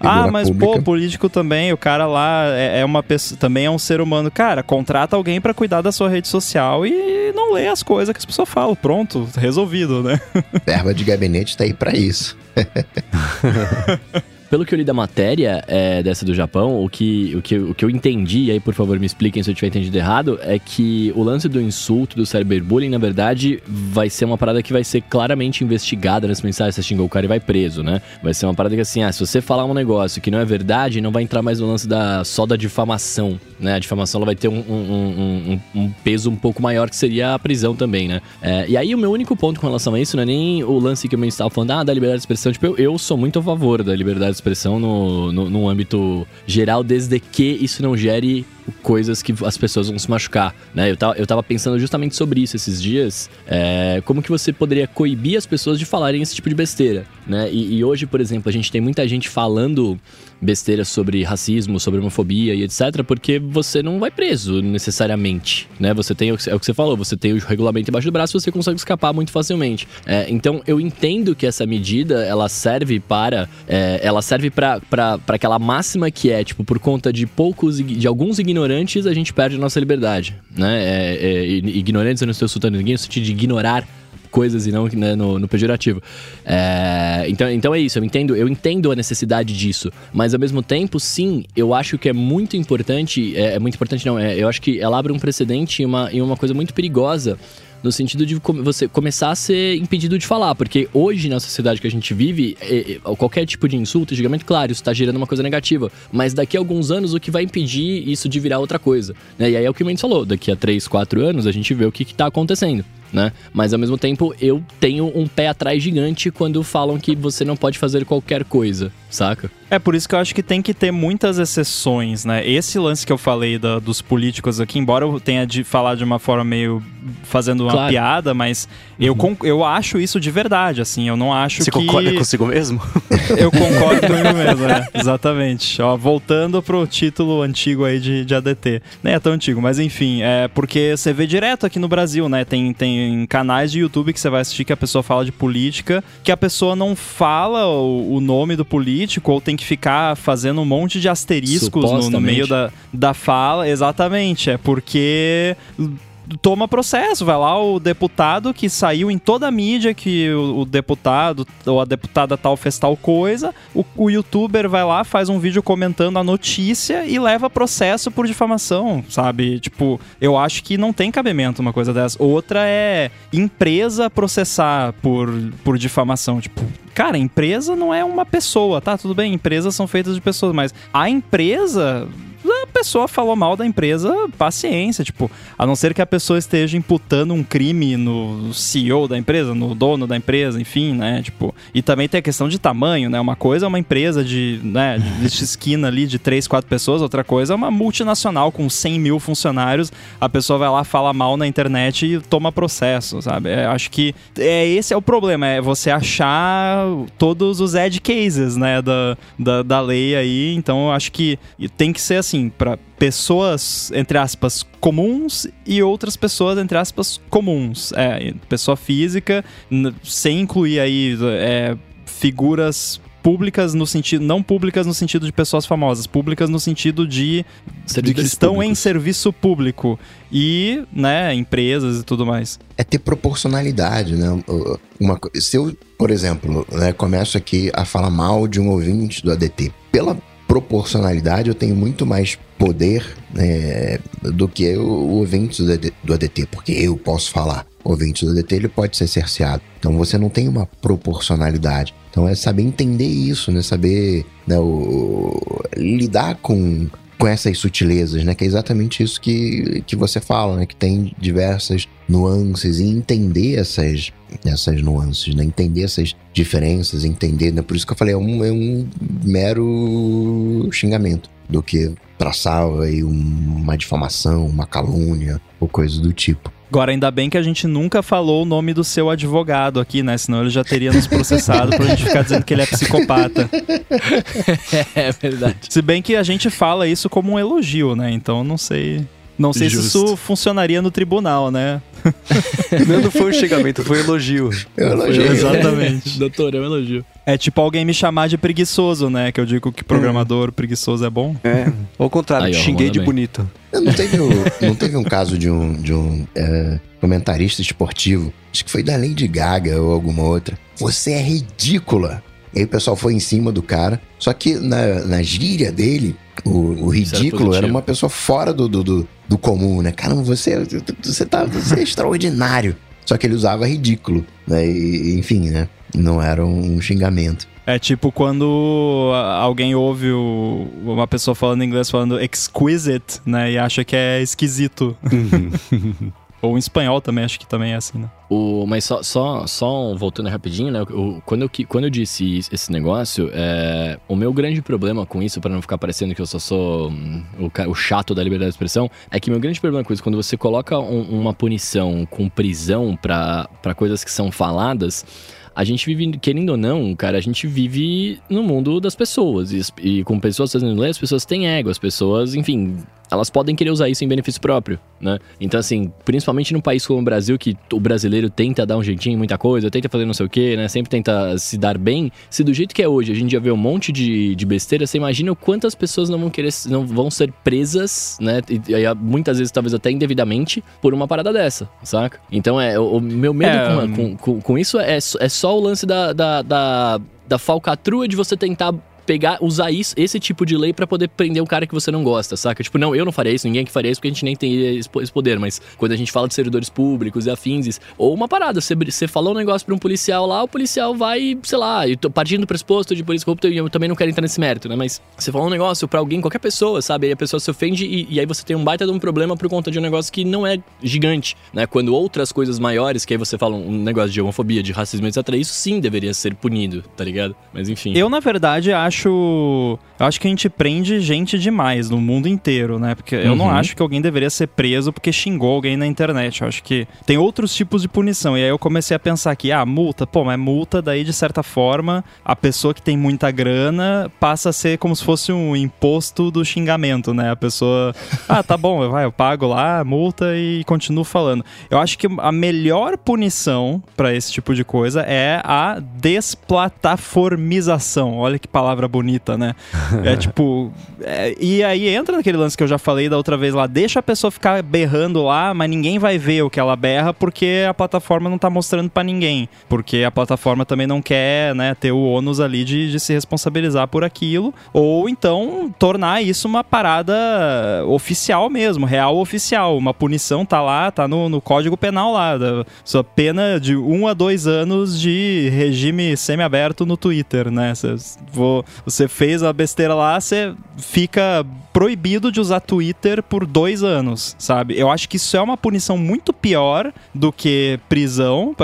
Ah, mas pô, pública. político também, o cara lá é, é uma pessoa, também é um ser humano. Cara, contrata alguém pra cuidar da sua rede social e não lê as coisas que as pessoas falam. Pronto, resolvido, né? Verba de gabinete tá aí pra isso. Pelo que eu li da matéria é, dessa do Japão, o que, o, que, o que eu entendi, e aí por favor me expliquem se eu tiver entendido errado, é que o lance do insulto, do cyberbullying, na verdade, vai ser uma parada que vai ser claramente investigada nessa mensagem. Você xingou o cara e vai preso, né? Vai ser uma parada que assim, ah, se você falar um negócio que não é verdade, não vai entrar mais no lance da só da difamação, né? A difamação ela vai ter um, um- um- um- peso um pouco maior que seria a prisão também, né? É, e aí o meu único ponto com relação a isso não é nem o lance que eu estava falando, ah, da liberdade de expressão. Tipo, eu, eu sou muito a favor da liberdade de expressão no, no, no âmbito geral, desde que isso não gere coisas que as pessoas vão se machucar, né? Eu tava, eu tava pensando justamente sobre isso esses dias, é, como que você poderia coibir as pessoas de falarem esse tipo de besteira, né? E, e hoje, por exemplo, a gente tem muita gente falando besteira sobre racismo, sobre homofobia e etc, porque você não vai preso necessariamente, né? Você tem, é o que você falou, você tem o regulamento embaixo do braço, você consegue escapar muito facilmente. É, então, eu entendo que essa medida, ela serve para, é, ela serve para aquela máxima que é, tipo, por conta de poucos, de alguns ignorantes, a gente perde a nossa liberdade, né? É, é, ignorantes, eu não estou insultando ninguém, no sentido de ignorar coisas e não né, no, no pejorativo. É, então, então é isso, eu entendo, eu entendo a necessidade disso, mas ao mesmo tempo, sim, eu acho que é muito importante, é, é muito importante não, é, eu acho que ela abre um precedente e uma, e uma coisa muito perigosa no sentido de você começar a ser impedido de falar, porque hoje na sociedade que a gente vive, é, é, qualquer tipo de insulto, antigamente, claro, isso tá gerando uma coisa negativa, mas daqui a alguns anos o que vai impedir isso de virar outra coisa, né? E aí é o que o Mendes falou, daqui a 3, 4 anos a gente vê o que, que tá acontecendo. Né? Mas ao mesmo tempo eu tenho um pé atrás gigante quando falam que você não pode fazer qualquer coisa, saca? É por isso que eu acho que tem que ter muitas exceções, né? Esse lance que eu falei da- dos políticos aqui, embora eu tenha de falar de uma forma meio fazendo uma Claro. piada, mas eu, con- eu acho isso de verdade, assim. Eu não acho Você que. concorda consigo mesmo? Eu concordo comigo mesmo, é. Exatamente. Ó, voltando pro título antigo aí de, de ADT. Nem é tão antigo, mas enfim, é porque você vê direto aqui no Brasil, né? Tem, tem canais de YouTube que você vai assistir que a pessoa fala de política, que a pessoa não fala o, o nome do político ou tem que ficar fazendo um monte de asteriscos no, no meio da, da fala. Exatamente. É porque toma processo. Vai lá o deputado que saiu em toda a mídia que o, o deputado ou a deputada tal fez tal coisa. O, o youtuber vai lá, faz um vídeo comentando a notícia e leva processo por difamação, sabe? Tipo, eu acho que não tem cabimento uma coisa dessa. Outra é empresa processar por, por difamação. Tipo, cara, empresa não é uma pessoa, tá? Tudo bem, empresas são feitas de pessoas, mas a empresa pessoa falou mal da empresa, paciência, tipo, a não ser que a pessoa esteja imputando um crime no CEO da empresa, no dono da empresa, enfim, né, tipo, e também tem a questão de tamanho, né, uma coisa é uma empresa de, né, de esquina ali de três, quatro pessoas, outra coisa é uma multinacional com 100 mil funcionários, a pessoa vai lá, fala mal na internet e toma processo, sabe, É, acho que é, esse é o problema, é você achar todos os edge cases, né, da, da, da lei aí, então eu acho que tem que ser assim, para pessoas, entre aspas, comuns e outras pessoas, entre aspas, comuns. É, pessoa física, sem incluir aí é, figuras públicas no sentido não públicas no sentido de pessoas famosas públicas no sentido de, de que estão em públicos. serviço público e né empresas e tudo mais é ter proporcionalidade, né? Uma, se eu, por exemplo, né, começo aqui a falar mal de um ouvinte do ADT, pela proporcionalidade eu tenho muito mais poder né, do que o, o ouvinte do ADT, porque eu posso falar. O ouvinte do ADT ele pode ser cerceado. Então você não tem uma proporcionalidade. Então é saber entender isso, né? Saber né, o- lidar com com essas sutilezas, né? Que é exatamente isso que, que você fala, né? Que tem diversas nuances e entender essas, essas nuances, né? Entender essas diferenças, entender, né? Por isso que eu falei, é um, é um mero xingamento do que traçar aí um- uma difamação, uma calúnia ou coisa do tipo. Agora, ainda bem que a gente nunca falou o nome do seu advogado aqui, né? Senão ele já teria nos processado pra gente ficar dizendo que ele é psicopata. É verdade. Se bem que a gente fala isso como um elogio, né? Então não sei. Não sei se Justo. isso funcionaria no tribunal, né? Não, não foi um xingamento, foi um elogio. Eu elogiei. Exatamente. Doutor, é um elogio. É tipo alguém me chamar de preguiçoso, né? Que eu digo que programador preguiçoso é bom. É. Ou ao contrário, Aí, ó, xinguei de bem. bonito. Não teve, um, não teve um caso de um, de um é, comentarista esportivo, acho que foi da Lady Gaga ou alguma outra. Você é ridícula. E aí o pessoal foi em cima do cara. Só que na, na gíria dele, o, o era ridículo era, uma pessoa fora do, do, do, do comum, né? Caramba, você, você, tá, você é extraordinário. Só que ele usava ridículo. Né? E, enfim, né? Não era um xingamento. É tipo quando alguém ouve o- uma pessoa falando inglês falando exquisite, né? E acha que é esquisito. Ou em espanhol também, acho que também é assim, né? O, mas só, só, só voltando rapidinho, né? o- quando, eu, quando eu disse is- esse negócio, é, o meu grande problema com isso, pra não ficar parecendo que eu só sou hum, o, o chato da liberdade de expressão, é que meu grande problema com isso, quando você coloca um- uma punição com prisão pra coisas que são faladas. A gente vive, querendo ou não, cara, a gente vive no mundo das pessoas. E, e com pessoas fazendo lei, as pessoas têm ego, as pessoas, enfim, elas podem querer usar isso em benefício próprio, né? Então, assim, principalmente num país como o Brasil, que o brasileiro tenta dar um jeitinho em muita coisa, tenta fazer não sei o quê, né? Sempre tenta se dar bem. Se do jeito que é hoje a gente já vê um monte de, de besteira, você imagina o quantas pessoas não vão querer, não vão ser presas, né? E, e muitas vezes, talvez até indevidamente, por uma parada dessa, saca? Então, é, o, o meu medo É, com, com, com, com isso é, é só o lance da, da, da, da falcatrua de você tentar pegar, usar isso, esse tipo de lei para poder prender um cara que você não gosta, saca? Tipo, não, eu não faria isso, ninguém que faria isso, porque a gente nem tem esse poder, mas quando a gente fala de servidores públicos e afins, ou uma parada, você, você falou um negócio pra um policial lá, o policial vai, sei lá, eu tô partindo do pressuposto de polícia corrupta, eu também não quero entrar nesse mérito, né? Mas você falou um negócio para alguém, qualquer pessoa, sabe? Aí a pessoa se ofende e, e, aí você tem um baita de um problema por conta de um negócio que não é gigante, né? Quando outras coisas maiores, que aí você fala um negócio de homofobia, de racismo, etc., isso sim deveria ser punido, tá ligado? Mas enfim. Eu, na verdade, acho. Eu acho que a gente prende gente demais no mundo inteiro, né? Porque eu não uhum. acho que alguém deveria ser preso porque xingou alguém na internet. Eu acho que tem outros tipos de punição. E aí eu comecei a pensar aqui, ah, multa, pô, mas multa, daí de certa forma, a pessoa que tem muita grana passa a ser como se fosse um imposto do xingamento, né? A pessoa, ah, tá bom, vai, eu pago lá a multa e continuo falando. Eu acho que a melhor punição para esse tipo de coisa é a desplataformização. Olha que palavra bonita, né? É tipo. É, e aí entra naquele lance que eu já falei da outra vez lá. Deixa a pessoa ficar berrando lá, mas ninguém vai ver o que ela berra porque a plataforma não tá mostrando para ninguém. Porque a plataforma também não quer, né, ter o ônus ali de, de se responsabilizar por aquilo. Ou então tornar isso uma parada oficial mesmo, real oficial. Uma punição tá lá, tá no, no código penal lá. Da, sua pena de um a dois anos de regime semi-aberto no Twitter, né? Você, você fez a besteira lá, você fica proibido de usar Twitter por dois anos, sabe? Eu acho que isso é uma punição muito pior do que prisão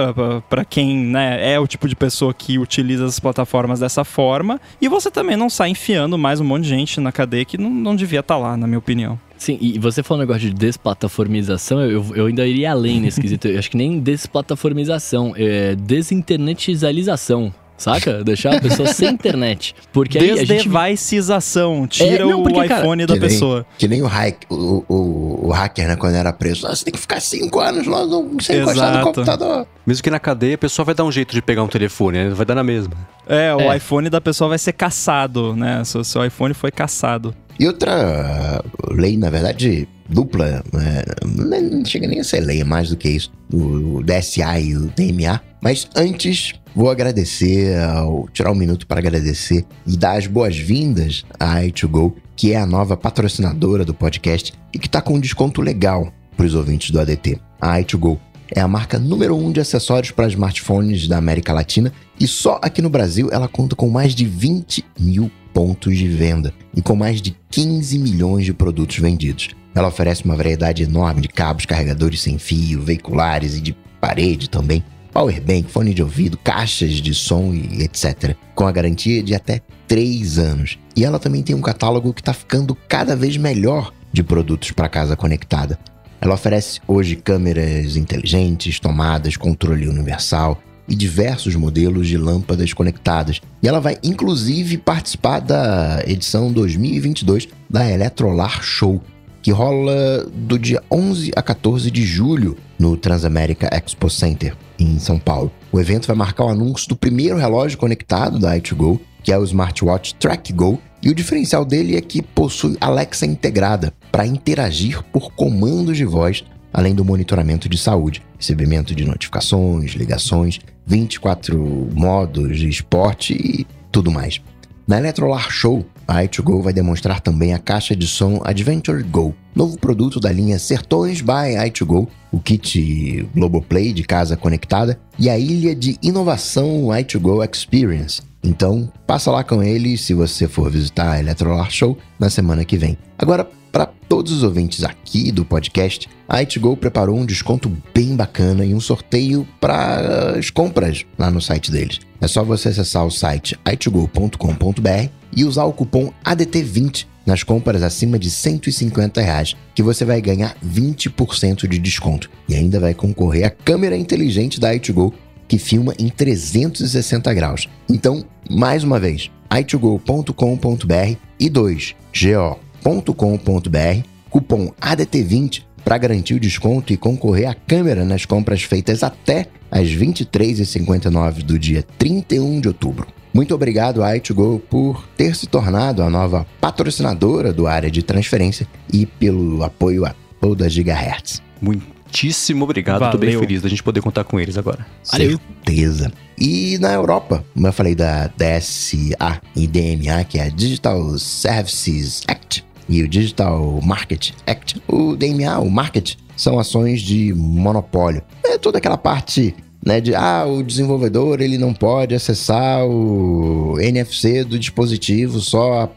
para quem né, é o tipo de pessoa que utiliza as plataformas dessa forma. E você também não sai enfiando mais um monte de gente na cadeia que não, não devia estar tá lá, na minha opinião. Sim, e você falou um negócio de desplataformização, eu, eu ainda iria além nesse quesito. Eu acho que nem desplataformização, é desinternetizalização. Saca? Deixar a pessoa sem internet. Porque aí a gente. Devicização. Tira é, não, porque, o iPhone cara, da que pessoa. Nem, que nem o, hack, o, o, o, hacker, né? Quando era preso. Ah, você tem que ficar cinco anos lá sem Exato. encostar no computador. Mesmo que na cadeia, a pessoa vai dar um jeito de pegar um telefone, né? Vai dar na mesma. É, o é. iPhone da pessoa vai ser caçado, né? Seu, seu iPhone foi caçado. E outra lei, na verdade, dupla, né? não chega nem a ser lei, é mais do que isso, o DSA e o DMA. Mas antes, vou agradecer, tirar um minuto para agradecer e dar as boas-vindas à i2Go, que é a nova patrocinadora do podcast e que está com um desconto legal para os ouvintes do ADT. A i2Go é a marca número um de acessórios para smartphones da América Latina e só aqui no Brasil ela conta com mais de 20 mil pontos de venda e com mais de 15 milhões de produtos vendidos. Ela oferece uma variedade enorme de cabos, carregadores sem fio, veiculares e de parede também, powerbank, fone de ouvido, caixas de som e etc. Com a garantia de até 3 anos. E ela também tem um catálogo que está ficando cada vez melhor de produtos para casa conectada. Ela oferece hoje câmeras inteligentes, tomadas, controle universal, e diversos modelos de lâmpadas conectadas. E ela vai inclusive participar da edição 2022 da Electrolar Show, que rola do dia 11 a 14 de julho no Transamerica Expo Center, em São Paulo. O evento vai marcar o anúncio do primeiro relógio conectado da i2Go, que é o smartwatch Track Go, e o diferencial dele é que possui Alexa integrada para interagir por comandos de voz além do monitoramento de saúde, recebimento de notificações, ligações, 24 modos de esporte e tudo mais. Na Electrolar Show, a i2Go vai demonstrar também a caixa de som Adventure Go, novo produto da linha Sertões by i2Go, o kit Globoplay de casa conectada e a ilha de inovação i2Go Experience. Então, passa lá com ele se você for visitar a Electrolar Show na semana que vem. Agora, para todos os ouvintes aqui do podcast, a ITGO preparou um desconto bem bacana e um sorteio para as compras lá no site deles. É só você acessar o site itgo.com.br e usar o cupom ADT20 nas compras acima de 150 reais, que você vai ganhar 20% de desconto e ainda vai concorrer à câmera inteligente da ITGO que filma em 360 graus. Então, mais uma vez, itgo.com.br e 2GO com.br cupom ADT20 para garantir o desconto e concorrer à câmera nas compras feitas até às 23h59 do dia 31 de outubro. Muito obrigado, i2Go, por ter se tornado a nova patrocinadora do área de transferência e pelo apoio a toda a Gigahertz. Muitíssimo obrigado, estou bem feliz da gente poder contar com eles agora. Certeza. E na Europa, como eu falei da DSA e DMA, que é a Digital Services Act, e o Digital Market Act, o DMA, o Market, são ações de monopólio. É toda aquela parte né, de ah, o desenvolvedor ele não pode acessar o NFC do dispositivo, só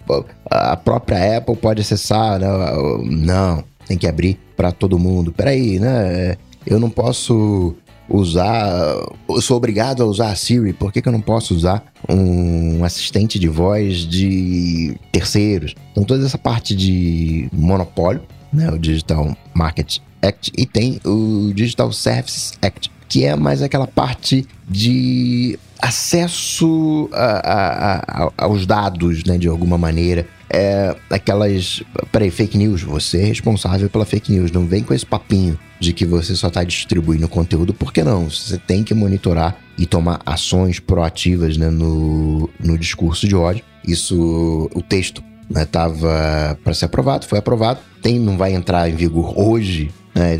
a, a própria Apple pode acessar. Né? Não, tem que abrir para todo mundo. Peraí, né? Eu não posso usar. Eu sou obrigado a usar a Siri, por que, que eu não posso usar um assistente de voz de terceiros? Então, toda essa parte de monopólio, né, o Digital Market Act, e tem o Digital Services Act, que é mais aquela parte de acesso a, a, a, aos dados, né, de alguma maneira. É aquelas. Peraí, fake news. Você é responsável pela fake news. Não vem com esse papinho de que você só está distribuindo conteúdo. Por que não? Você tem que monitorar e tomar ações proativas né, no, no discurso de ódio. Isso, o texto estava né, para ser aprovado, foi aprovado. Tem, não vai entrar em vigor hoje, né?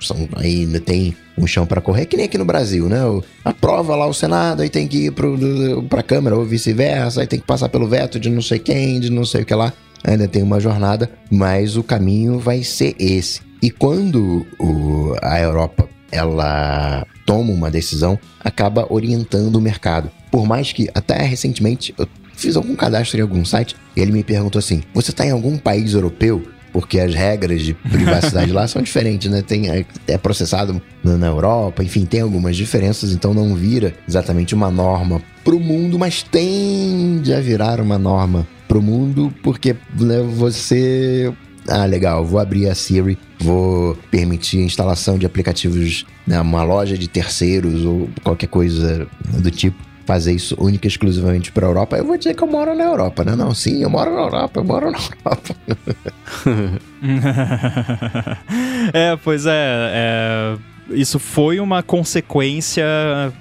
São, ainda tem um chão para correr, que nem aqui no Brasil, né? Aprova lá o Senado, aí tem que ir para a Câmara ou vice-versa, aí tem que passar pelo veto de não sei quem, de não sei o que lá. Ainda tem uma jornada, mas o caminho vai ser esse. E quando o, a Europa ela toma uma decisão, acaba orientando o mercado. Por mais que até recentemente eu fiz algum cadastro em algum site e ele me perguntou assim: "Você está em algum país europeu?" Porque as regras de privacidade lá são diferentes, né? Tem, é, é processado na Europa, enfim, tem algumas diferenças, então não vira exatamente uma norma pro mundo, mas tende a virar uma norma pro mundo, porque né, você. Ah, legal, vou abrir a Siri, vou permitir a instalação de aplicativos numa né, loja de terceiros ou qualquer coisa do tipo fazer isso única e exclusivamente para a Europa, eu vou dizer que eu moro na Europa, né? Não, sim, eu moro na Europa, eu moro na Europa. é, pois é, é isso foi uma consequência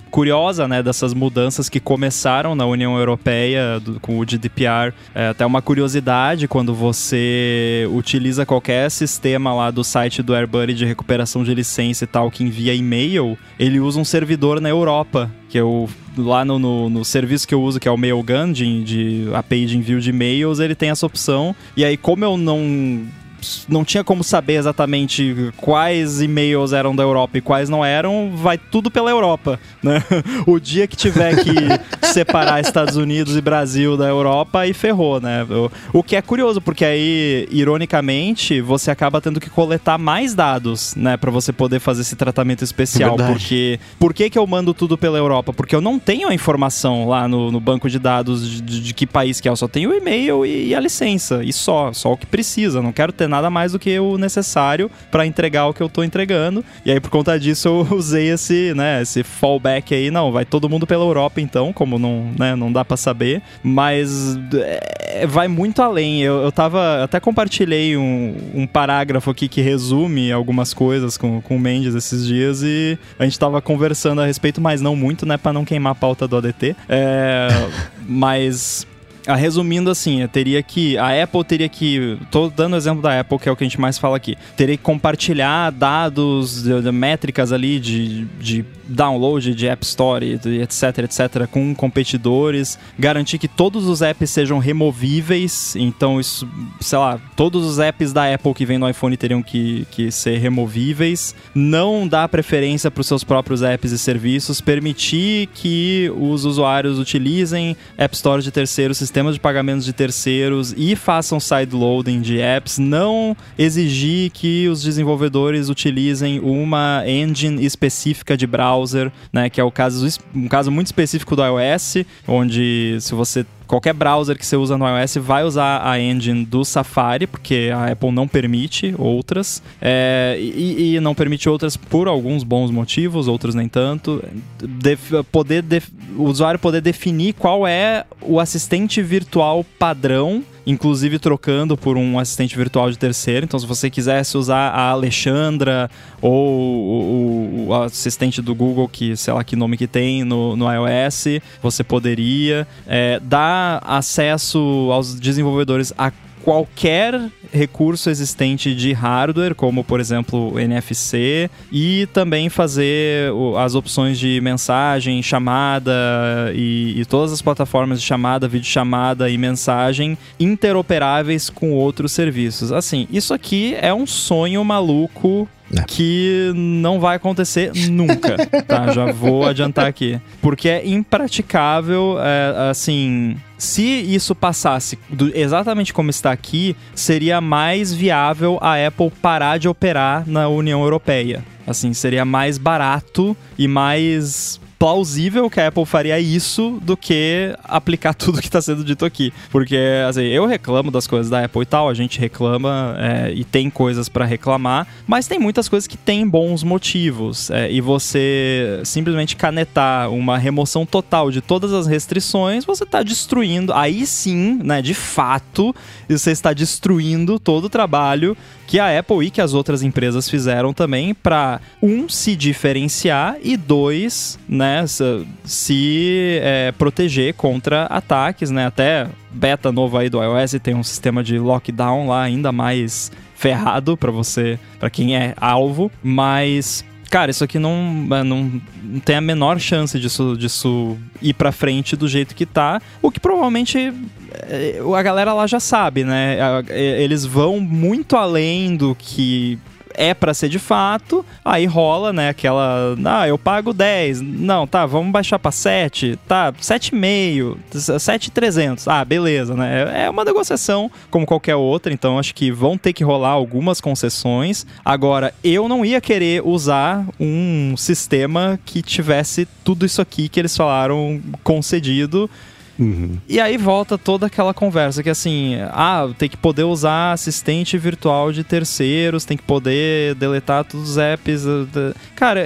curiosa, né, dessas mudanças que começaram na União Europeia do, com o GDPR. É até uma curiosidade, quando você utiliza qualquer sistema lá do site do AirBuddy de recuperação de licença e tal, que envia e-mail, ele usa um servidor na Europa, que eu lá no, no, no, serviço que eu uso, que é o Mailgun, de, de API de envio de e-mails, ele tem essa opção. E aí, como eu não não tinha como saber exatamente quais e-mails eram da Europa e quais não eram, vai tudo pela Europa, né? O dia que tiver que separar Estados Unidos e Brasil da Europa, aí ferrou, né? O que é curioso, porque aí, ironicamente, você acaba tendo que coletar mais dados, né, para você poder fazer esse tratamento especial, é porque por que que eu mando tudo pela Europa? Porque eu não tenho a informação lá no, no banco de dados de, de, de, que país que é, eu só tenho o e-mail e, e a licença, e só, só o que precisa, não quero ter nada mais do que o necessário para entregar o que eu tô entregando. E aí, por conta disso, eu usei esse, né, esse fallback aí. Não, vai todo mundo pela Europa, então, como não, né, não dá para saber. Mas é, vai muito além. Eu, eu tava. Até compartilhei um, um parágrafo aqui que resume algumas coisas com, com o Mendes esses dias e a gente tava conversando a respeito, mas não muito, né, para não queimar a pauta do ADT. É, mas ah, resumindo assim, teria que. A Apple teria que. Tô dando o exemplo da Apple, que é o que a gente mais fala aqui. Teria que compartilhar dados, de, de métricas ali de, de download de App Store, etc, etc, com competidores. Garantir que todos os apps sejam removíveis. Então, isso, sei lá, todos os apps da Apple que vem no iPhone teriam que, que ser removíveis. Não dar preferência para os seus próprios apps e serviços. Permitir que os usuários utilizem App Store de terceiros sistemas sistemas de pagamentos de terceiros e façam sideloading de apps, não exigir que os desenvolvedores utilizem uma engine específica de browser, né, que é o caso, um caso muito específico do iOS, onde se você qualquer browser que você usa no iOS vai usar a engine do Safari, porque a Apple não permite outras, é, e, e, não permite outras por alguns bons motivos, outros nem tanto. Def, poder def, o usuário poder definir qual é o assistente virtual padrão inclusive trocando por um assistente virtual de terceiro. Então, se você quisesse usar a Alexandra ou o, o, assistente do Google, que sei lá que nome que tem no, no iOS, você poderia é, dar acesso aos desenvolvedores a qualquer recurso existente de hardware, como por exemplo NFC, e também fazer as opções de mensagem, chamada e, e todas as plataformas de chamada, vídeo chamada e mensagem interoperáveis com outros serviços. Assim, isso aqui é um sonho maluco é. que não vai acontecer nunca, tá? Já vou adiantar aqui. Porque é impraticável, é, assim... Se isso passasse do, exatamente como está aqui, seria mais viável a Apple parar de operar na União Europeia. Assim, seria mais barato e mais plausível que a Apple faria isso do que aplicar tudo que está sendo dito aqui. Porque, assim, eu reclamo das coisas da Apple e tal, a gente reclama é, e tem coisas para reclamar, mas tem muitas coisas que têm bons motivos. É, e você simplesmente canetar uma remoção total de todas as restrições, você está destruindo, aí sim, né, de fato, você está destruindo todo o trabalho que a Apple e que as outras empresas fizeram também para um se diferenciar e dois, né, se é, proteger contra ataques, né? Até beta novo aí do iOS tem um sistema de lockdown lá ainda mais ferrado para você, para quem é alvo, mas cara, isso aqui não, é, não, tem a menor chance disso, disso ir pra frente do jeito que tá. O que provavelmente é, a galera lá já sabe, né? Eles vão muito além do que é para ser de fato, aí rola, né, aquela, ah, eu pago 10. Não, tá, vamos baixar para 7. Tá, 7,5, 7,300. Ah, beleza, né? É uma negociação como qualquer outra, então acho que vão ter que rolar algumas concessões. Agora, eu não ia querer usar um sistema que tivesse tudo isso aqui que eles falaram concedido Uhum. E aí volta toda aquela conversa que assim, ah, tem que poder usar assistente virtual de terceiros, tem que poder deletar todos os apps. Eh, cara,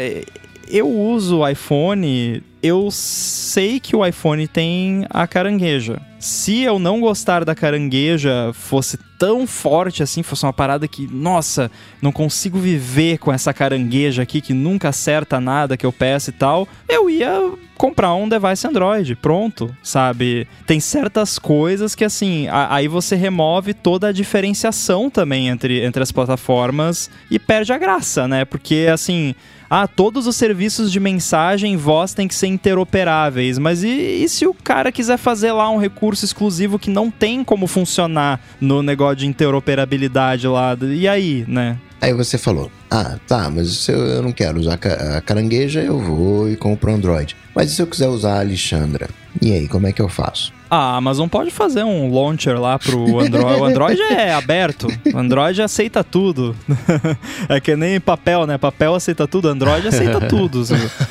eu uso o iPhone, eu sei que o iPhone tem a carangueja. Se eu não gostar da carangueja, fosse tão forte assim, fosse uma parada que, nossa, não consigo viver com essa carangueja aqui que nunca acerta nada que eu peço e tal, eu ia comprar um device Android, pronto, sabe? Tem certas coisas que assim, aí você remove toda a diferenciação também entre, entre as plataformas e perde a graça, né? Porque assim, ah, todos os serviços de mensagem voz têm que ser interoperáveis, mas e, e, se o cara quiser fazer lá um recurso exclusivo que não tem como funcionar no negócio de interoperabilidade lá? E aí, né? Aí você falou, ah, tá, mas se eu não quero usar a carangueja, eu vou e compro Android. Mas e se eu quiser usar a Alexandra? E aí, como é que eu faço? A Amazon pode fazer um launcher lá pro Android. O Android é aberto. O Android aceita tudo. é que nem papel, né? Papel aceita tudo, Android aceita tudo.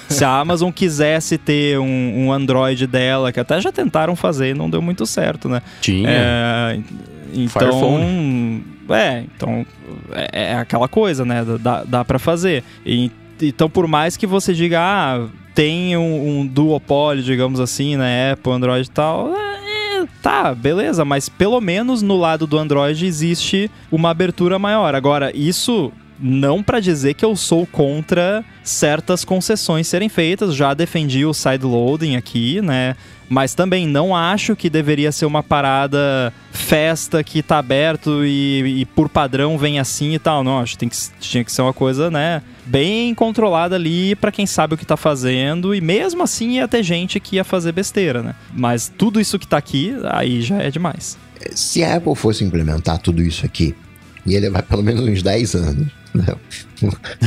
Se a Amazon quisesse ter um, um Android dela, que até já tentaram fazer e não deu muito certo, né? Tinha. É, então. Firephone. É, então. É, é, aquela coisa, né? Dá, dá pra fazer. E, então, por mais que você diga, ah, tem um, um duopólio, digamos assim, né? Apple, Android e tal. É, tá, beleza, mas pelo menos no lado do Android existe uma abertura maior. Agora, isso não para dizer que eu sou contra certas concessões serem feitas, já defendi o sideloading aqui, né? Mas também não acho que deveria ser uma parada festa que tá aberto e, e por padrão vem assim e tal. Não, acho que, que tinha que ser uma coisa, né? Bem controlada ali para quem sabe o que tá fazendo. E mesmo assim ia ter gente que ia fazer besteira, né? Mas tudo isso que tá aqui, aí já é demais. Se a Apple fosse implementar tudo isso aqui, ia levar pelo menos uns 10 anos.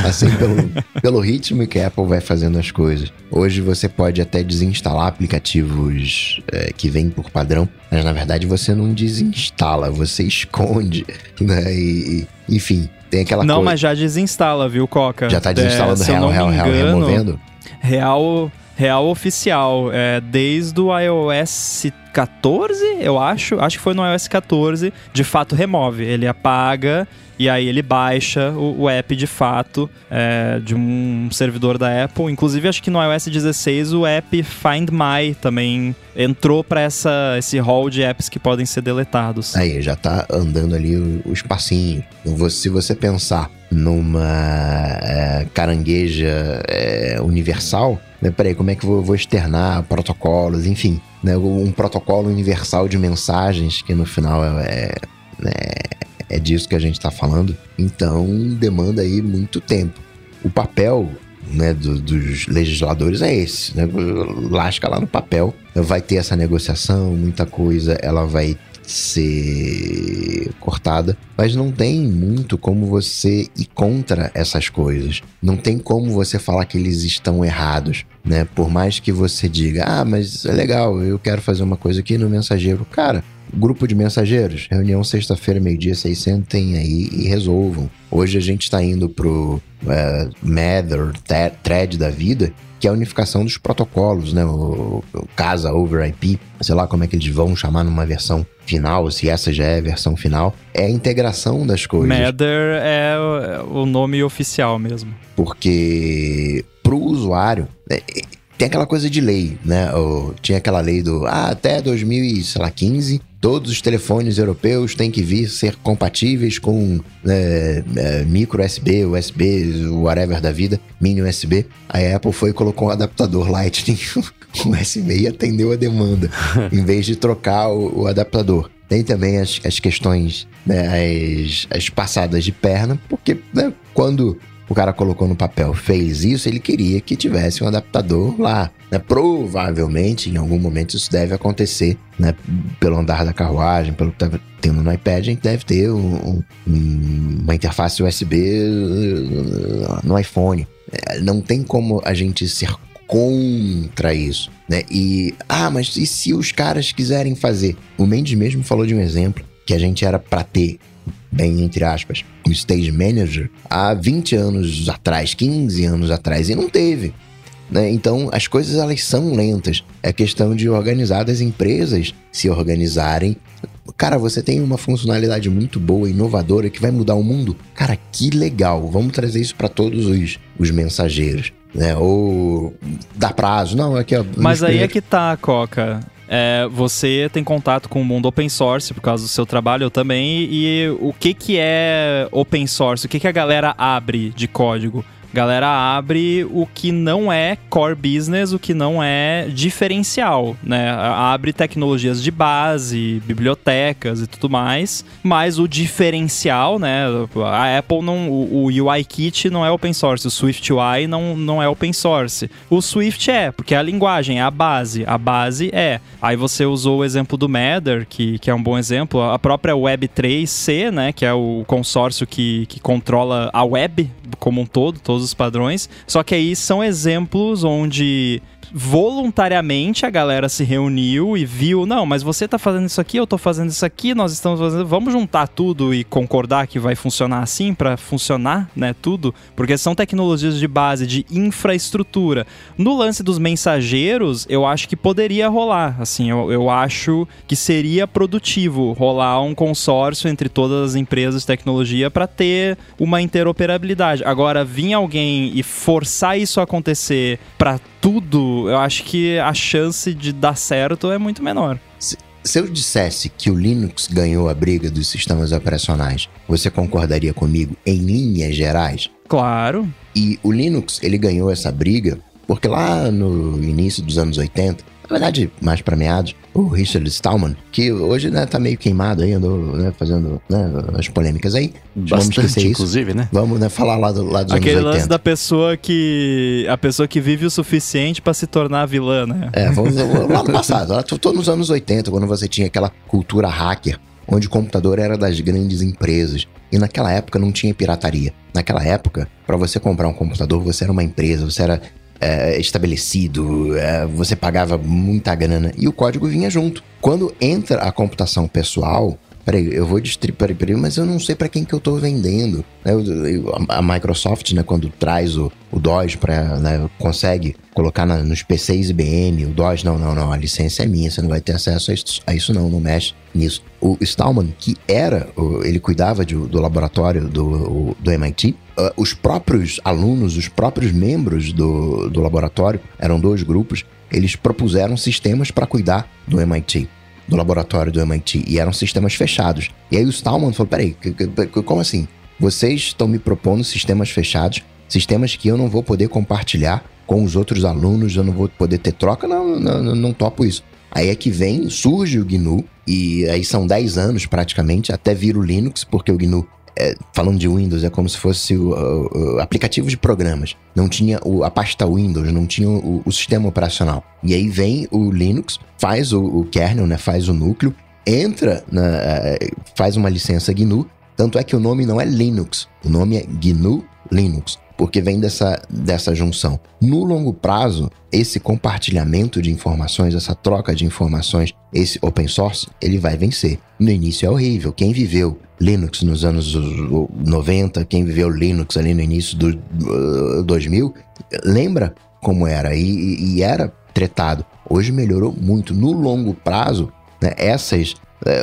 Assim, pelo, pelo ritmo que a Apple vai fazendo as coisas. Hoje você pode até desinstalar aplicativos é, que vêm por padrão, mas na verdade você não desinstala, você esconde, né? E, e enfim, tem aquela Não, coisa... mas já desinstala, viu, Coca? Já tá desinstalando é, real, real, real, removendo? Real, real oficial. É, desde o iOS 14, eu acho. Acho que foi no iOS 14. De fato, remove. Ele apaga e aí ele baixa o, o app de fato é, de um servidor da Apple. Inclusive, acho que no iOS 16 o app Find My também entrou para essa esse hall de apps que podem ser deletados. Aí já tá andando ali o, espacinho. Se você pensar numa é, carangueja é, universal, né? Peraí, como é que eu vou, externar protocolos, enfim, né? um protocolo universal de mensagens que no final é, é, é disso que a gente está falando. Então demanda aí muito tempo. O papel né, do, dos legisladores é esse, né? lasca lá no papel, vai ter essa negociação, muita coisa, ela vai ser cortada, mas não tem muito como você ir contra essas coisas. Não tem como você falar que eles estão errados, né? Por mais que você diga, ah, mas é legal, eu quero fazer uma coisa aqui no mensageiro. Cara, grupo de mensageiros, reunião sexta-feira, meio-dia, vocês sentem aí e resolvam. Hoje a gente está indo pro uh, Mather, Thread da vida, que é a unificação dos protocolos, né? O, o Casa over IP, sei lá como é que eles vão chamar numa versão final, se essa já é a versão final, é a integração das coisas. Mather é o nome oficial mesmo. Porque pro usuário, é, tem aquela coisa de lei, né? tinha aquela lei do ah, até 2015 todos os telefones europeus têm que vir ser compatíveis com é, é, micro USB, USB, whatever da vida, mini USB. A Apple foi e colocou um adaptador Lightning USB e atendeu a demanda, em vez de trocar o, o adaptador. Tem também as, as questões, né, as, as passadas de perna, porque né, quando o cara colocou no papel, fez isso, ele queria que tivesse um adaptador lá. Né? Provavelmente, em algum momento, isso deve acontecer, né? Pelo andar da carruagem, pelo que tá tendo no iPad, a gente deve ter um, um, uma interface USB uh, no iPhone. É, não tem como a gente ser contra isso, né? E, ah, mas e se os caras quiserem fazer? O Mendes mesmo falou de um exemplo que a gente era para ter bem entre aspas, o stage manager há 20 anos atrás, 15 anos atrás, e não teve. Né? Então, as coisas elas são lentas. É questão de organizar as empresas se organizarem. Cara, você tem uma funcionalidade muito boa, inovadora, que vai mudar o mundo. Cara, que legal. Vamos trazer isso para todos os, os mensageiros. Né? Ou dá prazo. Não, aqui, ó, Mas aí primeiros... é que tá, Coca é, você tem contato com o mundo open source por causa do seu trabalho, eu também. E o que, que é open source? O que, que a galera abre de código? Galera abre o que não é core business, o que não é diferencial, né? Abre tecnologias de base, bibliotecas e tudo mais, mas o diferencial, né? A Apple não, o, UIKit não é open source, o Swift UI não, não é open source. O Swift é, porque é a linguagem, é a base, a base é. Aí você usou o exemplo do Mather, que, que é um bom exemplo, a própria Web3C, né? Que é o consórcio que, que controla a web como um todo, todos os padrões. Só que aí são exemplos onde voluntariamente a galera se reuniu e viu, não, mas você tá fazendo isso aqui, eu tô fazendo isso aqui, nós estamos fazendo, vamos juntar tudo e concordar que vai funcionar assim para funcionar, né, tudo, porque são tecnologias de base de infraestrutura. No lance dos mensageiros, eu acho que poderia rolar, assim, eu, eu acho que seria produtivo rolar um consórcio entre todas as empresas de tecnologia para ter uma interoperabilidade. Agora, vir alguém e forçar isso a acontecer para tudo, eu acho que a chance de dar certo é muito menor. Se, se eu dissesse que o Linux ganhou a briga dos sistemas operacionais, você concordaria comigo em linhas gerais? Claro. E o Linux, ele ganhou essa briga porque lá no início dos anos 80, na verdade, mais para meados, o Richard Stallman, que hoje né, tá meio queimado aí, andou né, fazendo né, as polêmicas aí. Bastante, Vamos esquecer inclusive, isso. né? Vamos né, falar lá, do, lá dos Aquele anos 80. lance da pessoa que... A pessoa que vive o suficiente para se tornar vilã, né? É, vamos lá no passado. Lá tô nos anos 80, quando você tinha aquela cultura hacker, onde o computador era das grandes empresas. E naquela época não tinha pirataria. Naquela época, para você comprar um computador, você era uma empresa, você era é, estabelecido, é, você pagava muita grana e o código vinha junto. Quando entra a computação pessoal, peraí, eu vou distribuir, mas eu não sei para quem que eu tô vendendo. Eu, eu, a Microsoft, né, quando traz o, o DOS para, né, consegue colocar na, nos PCs IBM, o DOS, não, não, não, a licença é minha, você não vai ter acesso a isso, a isso não, não mexe nisso. O Stallman, que era, ele cuidava de, do laboratório do, do MIT, Uh, os próprios alunos, os próprios membros do, do laboratório, eram dois grupos, eles propuseram sistemas para cuidar do MIT do laboratório do MIT e eram sistemas fechados. E aí o Stallman falou: peraí, como assim? Vocês estão me propondo sistemas fechados, sistemas que eu não vou poder compartilhar com os outros alunos, eu não vou poder ter troca? Não, não, não, topo isso. Aí é que vem, surge o GNU, e aí são 10 anos praticamente, até vir o Linux, porque o GNU é, falando de Windows, é como se fosse o, o, o aplicativo de programas. Não tinha o, a pasta Windows, não tinha o, o, sistema operacional. E aí vem o Linux, faz o, kernel, né, faz o núcleo, entra, na, é, faz uma licença GNU. Tanto é que o nome não é Linux, o nome é GNU Linux porque vem dessa, dessa junção. No longo prazo, esse compartilhamento de informações, essa troca de informações, esse open source, ele vai vencer. No início é horrível. Quem viveu Linux nos anos 90, quem viveu Linux ali no início do uh, 2000, lembra como era e, e era tretado. Hoje melhorou muito. No longo prazo, né, essas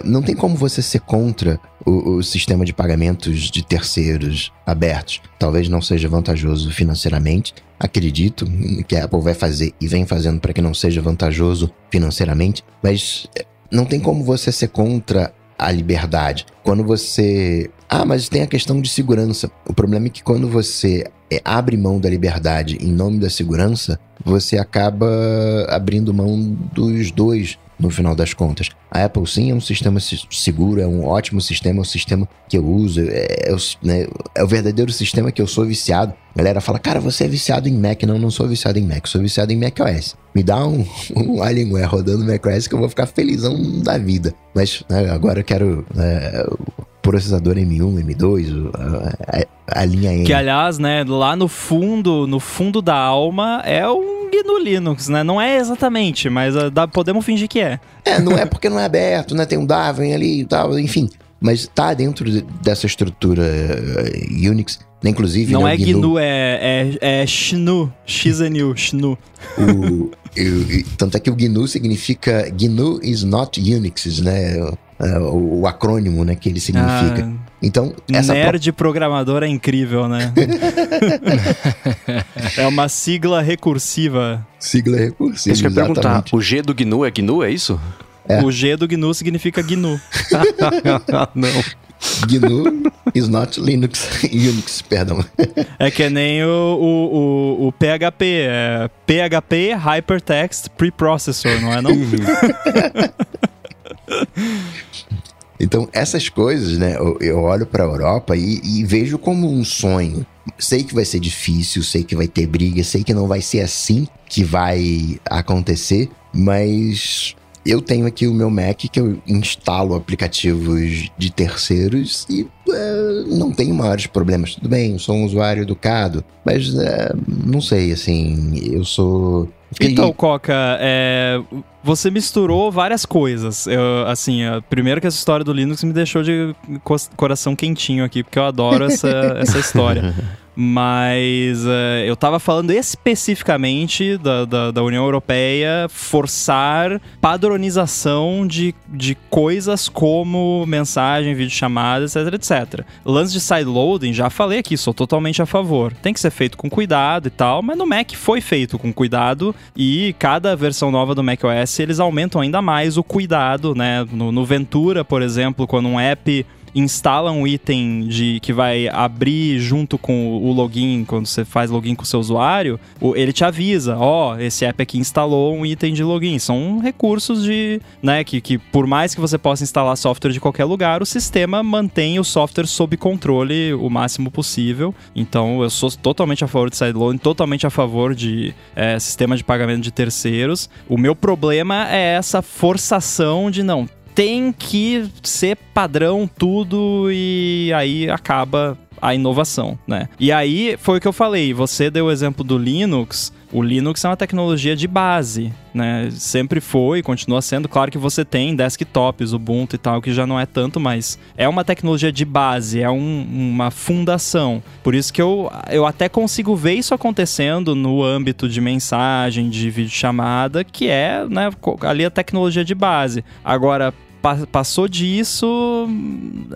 não tem como você ser contra o, o, sistema de pagamentos de terceiros abertos. Talvez não seja vantajoso financeiramente. Acredito que a Apple vai fazer e vem fazendo para que não seja vantajoso financeiramente, mas é, não tem como você ser contra a liberdade. Quando você. Ah, mas tem a questão de segurança. O problema é que quando você é, abre mão da liberdade em nome da segurança, você acaba abrindo mão dos dois no final das contas. A Apple sim é um sistema seguro, é um ótimo sistema, é um sistema que eu uso, é, é, né, é o verdadeiro sistema que eu sou viciado. A galera fala, cara, você é viciado em Mac. Não, não sou viciado em Mac, sou viciado em macOS. Me dá um, um Alienware rodando macOS que eu vou ficar felizão da vida. Mas né, agora eu quero é, processador M1, M2, a, a, a, linha M. Que aliás, né, lá no fundo, no fundo da alma é um GNU Linux, né? Não é exatamente, mas dá, podemos fingir que é. É, não é porque não é aberto, né? Tem um Darwin ali e tal, enfim. Mas tá dentro de, dessa estrutura uh, Unix. Né? Inclusive, não né, é GNU, GNU é, é, é XNU, XNU, XNU. O, eu, tanto é que o GNU significa GNU is not Unix, né? Uh, o, acrônimo, né, que ele significa. Ah, então, essa nerd pro... programador é incrível, né? é uma sigla recursiva. Sigla recursiva. Isso que eu ia perguntar, o G do GNU é GNU, é isso? É. O G do GNU significa GNU. Não. GNU is not Linux, Unix, perdão. É que nem o, o, o, o PHP, é PHP Hypertext Preprocessor, não é não? Então, essas coisas, né, eu, eu olho para a Europa e, e, vejo como um sonho. Sei que vai ser difícil, sei que vai ter briga, sei que não vai ser assim que vai acontecer, mas eu tenho aqui o meu Mac que eu instalo aplicativos de terceiros e é, não tenho maiores problemas. Tudo bem, eu sou um usuário educado, mas é, não sei, assim, eu sou. Então, Coca, é, você misturou várias coisas. Eu, assim, primeiro que essa história do Linux me deixou de coração quentinho aqui, porque eu adoro essa, essa história. Mas uh, eu estava falando especificamente da, da, da, União Europeia forçar padronização de, de coisas como mensagem, videochamada, etc, etc. Lance de sideloading, já falei aqui, sou totalmente a favor. Tem que ser feito com cuidado e tal, mas no Mac foi feito com cuidado e cada versão nova do macOS eles aumentam ainda mais o cuidado, né? No, no Ventura, por exemplo, quando um app instala um item de que vai abrir junto com o login, quando você faz login com o seu usuário, ele te avisa, ó, oh, esse app aqui instalou um item de login. São recursos de, né, que, que por mais que você possa instalar software de qualquer lugar, o sistema mantém o software sob controle o máximo possível. Então, eu sou totalmente a favor de sideloading, totalmente a favor de é, sistema de pagamento de terceiros. O meu problema é essa forçação de não, tem que ser padrão tudo e aí acaba a inovação, né? E aí foi o que eu falei, você deu o exemplo do Linux, o Linux é uma tecnologia de base, né? Sempre foi, continua sendo. Claro que você tem desktops, Ubuntu e tal, que já não é tanto, mas é uma tecnologia de base, é um, uma fundação. Por isso que eu, eu até consigo ver isso acontecendo no âmbito de mensagem, de videochamada, que é, né, ali a tecnologia de base. Agora, passou disso,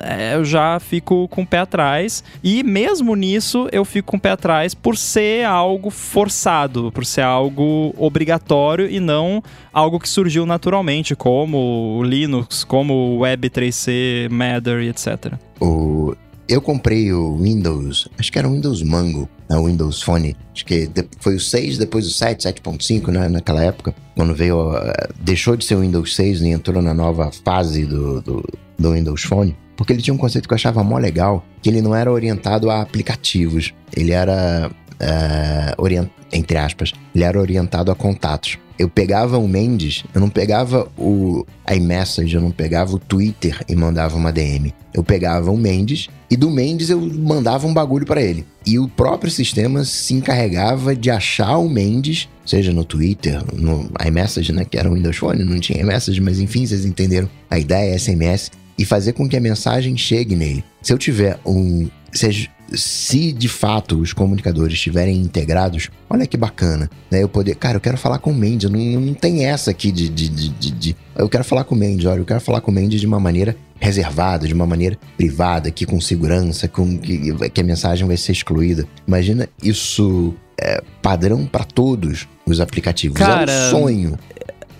é, eu já fico com o pé atrás. E mesmo nisso, eu fico com o pé atrás por ser algo forçado, por ser algo obrigatório e não algo que surgiu naturalmente, como o Linux, como o Web3C, Matter e etc. O, eu comprei o Windows, acho que era o Windows Mango, né, o Windows Phone, acho que foi o 6, depois o 7, 7.5, né, naquela época, quando veio, uh, deixou de ser o Windows 6 e entrou na nova fase do, do, do Windows Phone. Porque ele tinha um conceito que eu achava mó legal, que ele não era orientado a aplicativos, ele era, uh, orient, entre aspas, ele era orientado a contatos eu pegava o Mendes, eu não pegava o iMessage, eu não pegava o Twitter e mandava uma DM. Eu pegava o Mendes e do Mendes eu mandava um bagulho para ele. E o próprio sistema se encarregava de achar o Mendes, seja no Twitter, no iMessage, né, que era um Windows Phone, não tinha iMessage, mas enfim, vocês entenderam a ideia, SMS, e fazer com que a mensagem chegue nele. Se eu tiver um seja, se de fato os comunicadores estiverem integrados, olha que bacana, né? Eu poder, cara, eu quero falar com o Mendes, não, não tem essa aqui de, de, de, de, Eu quero falar com o Mendes, olha, eu quero falar com o Mendes de uma maneira reservada, de uma maneira privada, aqui com segurança, com que, que a mensagem vai ser excluída. Imagina isso é, padrão para todos os aplicativos. Cara, é um sonho.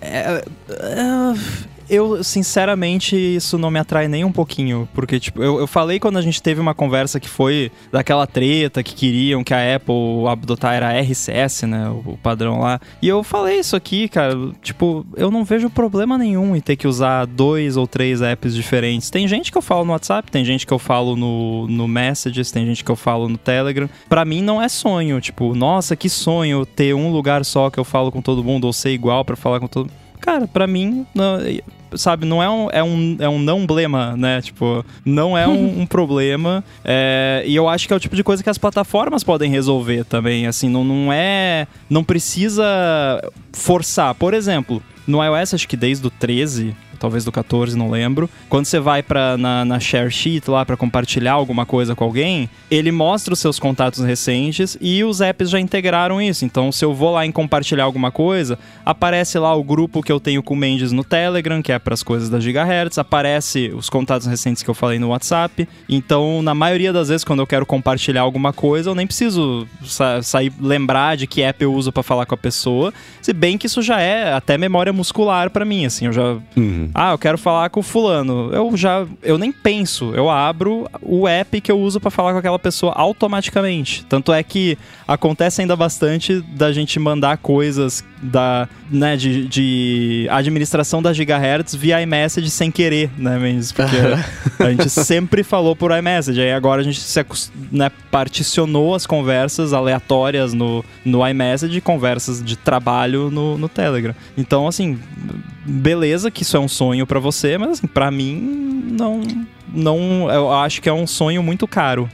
É, é, eu, sinceramente, isso não me atrai nem um pouquinho. Porque, tipo, eu, eu falei quando a gente teve uma conversa que foi daquela treta que queriam que a Apple adotar era RCS, né? O, o, padrão lá. E eu falei isso aqui, cara. Tipo, eu não vejo problema nenhum em ter que usar dois ou três apps diferentes. Tem gente que eu falo no WhatsApp, tem gente que eu falo no, no Messages, tem gente que eu falo no Telegram. Para mim não é sonho. Tipo, nossa, que sonho ter um lugar só que eu falo com todo mundo ou ser igual para falar com todo mundo cara, para mim, sabe, não é um, é um, é um não blema, né? Tipo, não é um, um problema. É, e eu acho que é o tipo de coisa que as plataformas podem resolver também. Assim, não, não é. Não precisa forçar. Por exemplo, no iOS, acho que desde o 13, talvez do 14, não lembro. Quando você vai para na, na share sheet lá para compartilhar alguma coisa com alguém, ele mostra os seus contatos recentes e os apps já integraram isso. Então, se eu vou lá em compartilhar alguma coisa, aparece lá o grupo que eu tenho com o Mendes no Telegram, que é para as coisas da Gigahertz, aparece os contatos recentes que eu falei no WhatsApp. Então, na maioria das vezes quando eu quero compartilhar alguma coisa, eu nem preciso sa sair lembrar de que app eu uso para falar com a pessoa, se bem que isso já é até memória muscular para mim, assim, eu já uhum. Ah, eu quero falar com o fulano. Eu já, eu nem penso, eu abro o app que eu uso para falar com aquela pessoa automaticamente. Tanto é que acontece ainda bastante da gente mandar coisas da, né, de, de administração da gigahertz via iMessage sem querer, né, mesmo? Porque a gente sempre falou por iMessage, aí agora a gente se né, particionou as conversas aleatórias no, no iMessage, conversas de trabalho no, no Telegram. Então, assim, beleza que isso é um sonho para você, mas assim, para mim não não eu acho que é um sonho muito caro.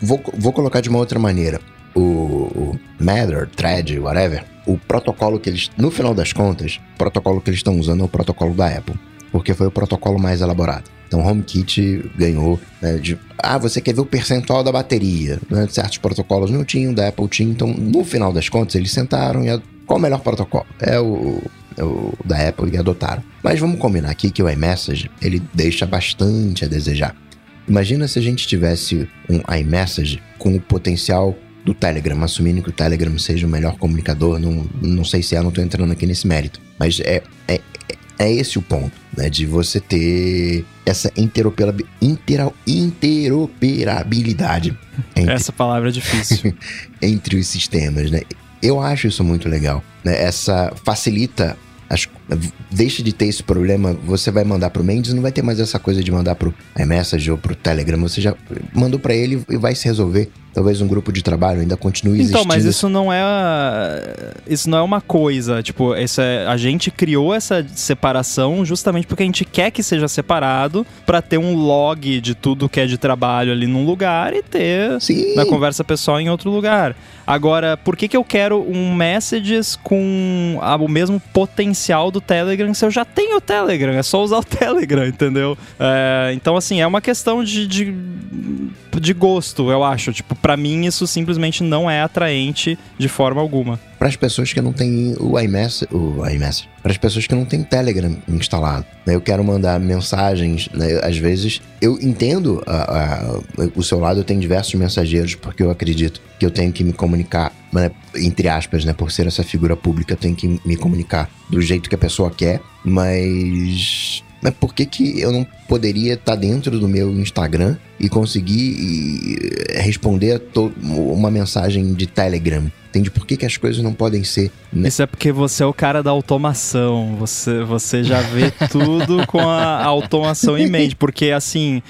Vou, vou colocar de uma outra maneira. O, o Matter, Thread, whatever, o protocolo que eles, no final das contas, o protocolo que eles estão usando é o protocolo da Apple, porque foi o protocolo mais elaborado. Então, HomeKit ganhou né, de. Ah, você quer ver o percentual da bateria? Né? Certos protocolos não tinham, da Apple tinha. Então, no final das contas, eles sentaram e. Qual o melhor protocolo? É o o, da Apple e adotaram. Mas vamos combinar aqui que o iMessage ele deixa bastante a desejar. Imagina se a gente tivesse um iMessage com o potencial do Telegram, assumindo que o Telegram seja o melhor comunicador, não, não sei se é, não estou entrando aqui nesse mérito, mas é, é, é esse o ponto, né, de você ter essa interoperabilidade. Entre, essa palavra é difícil. entre os sistemas, né? Eu acho isso muito legal. Né? Essa facilita as, deixa de ter esse problema, você vai mandar pro Mendes, não vai ter mais essa coisa de mandar pro iMessage ou pro Telegram, você já mandou para ele e vai se resolver. Talvez um grupo de trabalho ainda continue existindo. Então, mas isso não é isso não é uma coisa, tipo, isso é, a gente criou essa separação justamente porque a gente quer que seja separado para ter um log de tudo que é de trabalho ali num lugar e ter Sim. na conversa pessoal em outro lugar. Agora, por que que eu quero um messages com o mesmo potencial do Telegram se eu já tenho o Telegram? É só usar o Telegram, entendeu? É, então, assim, é uma questão de, de, de gosto, eu acho. Tipo, para mim isso simplesmente não é atraente de forma alguma. Para as pessoas que não têm o iMessage, o iMessage para as pessoas que não têm Telegram instalado. Né? Eu quero mandar mensagens, né? às vezes eu entendo a, a, o seu lado, eu tenho diversos mensageiros, porque eu acredito que eu tenho que me comunicar, né? entre aspas, né? por ser essa figura pública, eu tenho que me comunicar do jeito que a pessoa quer, mas mas por que, que eu não poderia estar dentro do meu Instagram e conseguir eh, responder uma mensagem de Telegram? Entende por que, que as coisas não podem ser. né? Isso é porque você é o cara da automação. Você, você já vê tudo com a automação em mente. Porque, assim,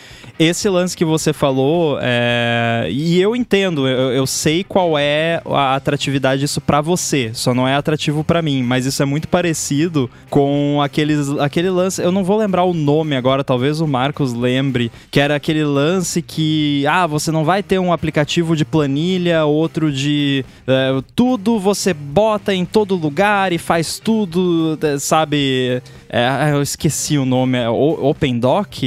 esse lance que você falou, é... e eu entendo, eu, eu sei qual é a atratividade disso pra você. Só não é atrativo pra mim. Mas isso é muito parecido com aqueles, aquele lance. Eu não vou lembrar o nome agora, talvez o Marcos lembre. Que era aquele lance que, ah, você não vai ter um aplicativo de planilha, outro de. é, tudo você bota em todo lugar e faz tudo, é, sabe? É, eu esqueci o nome, é Open Doc?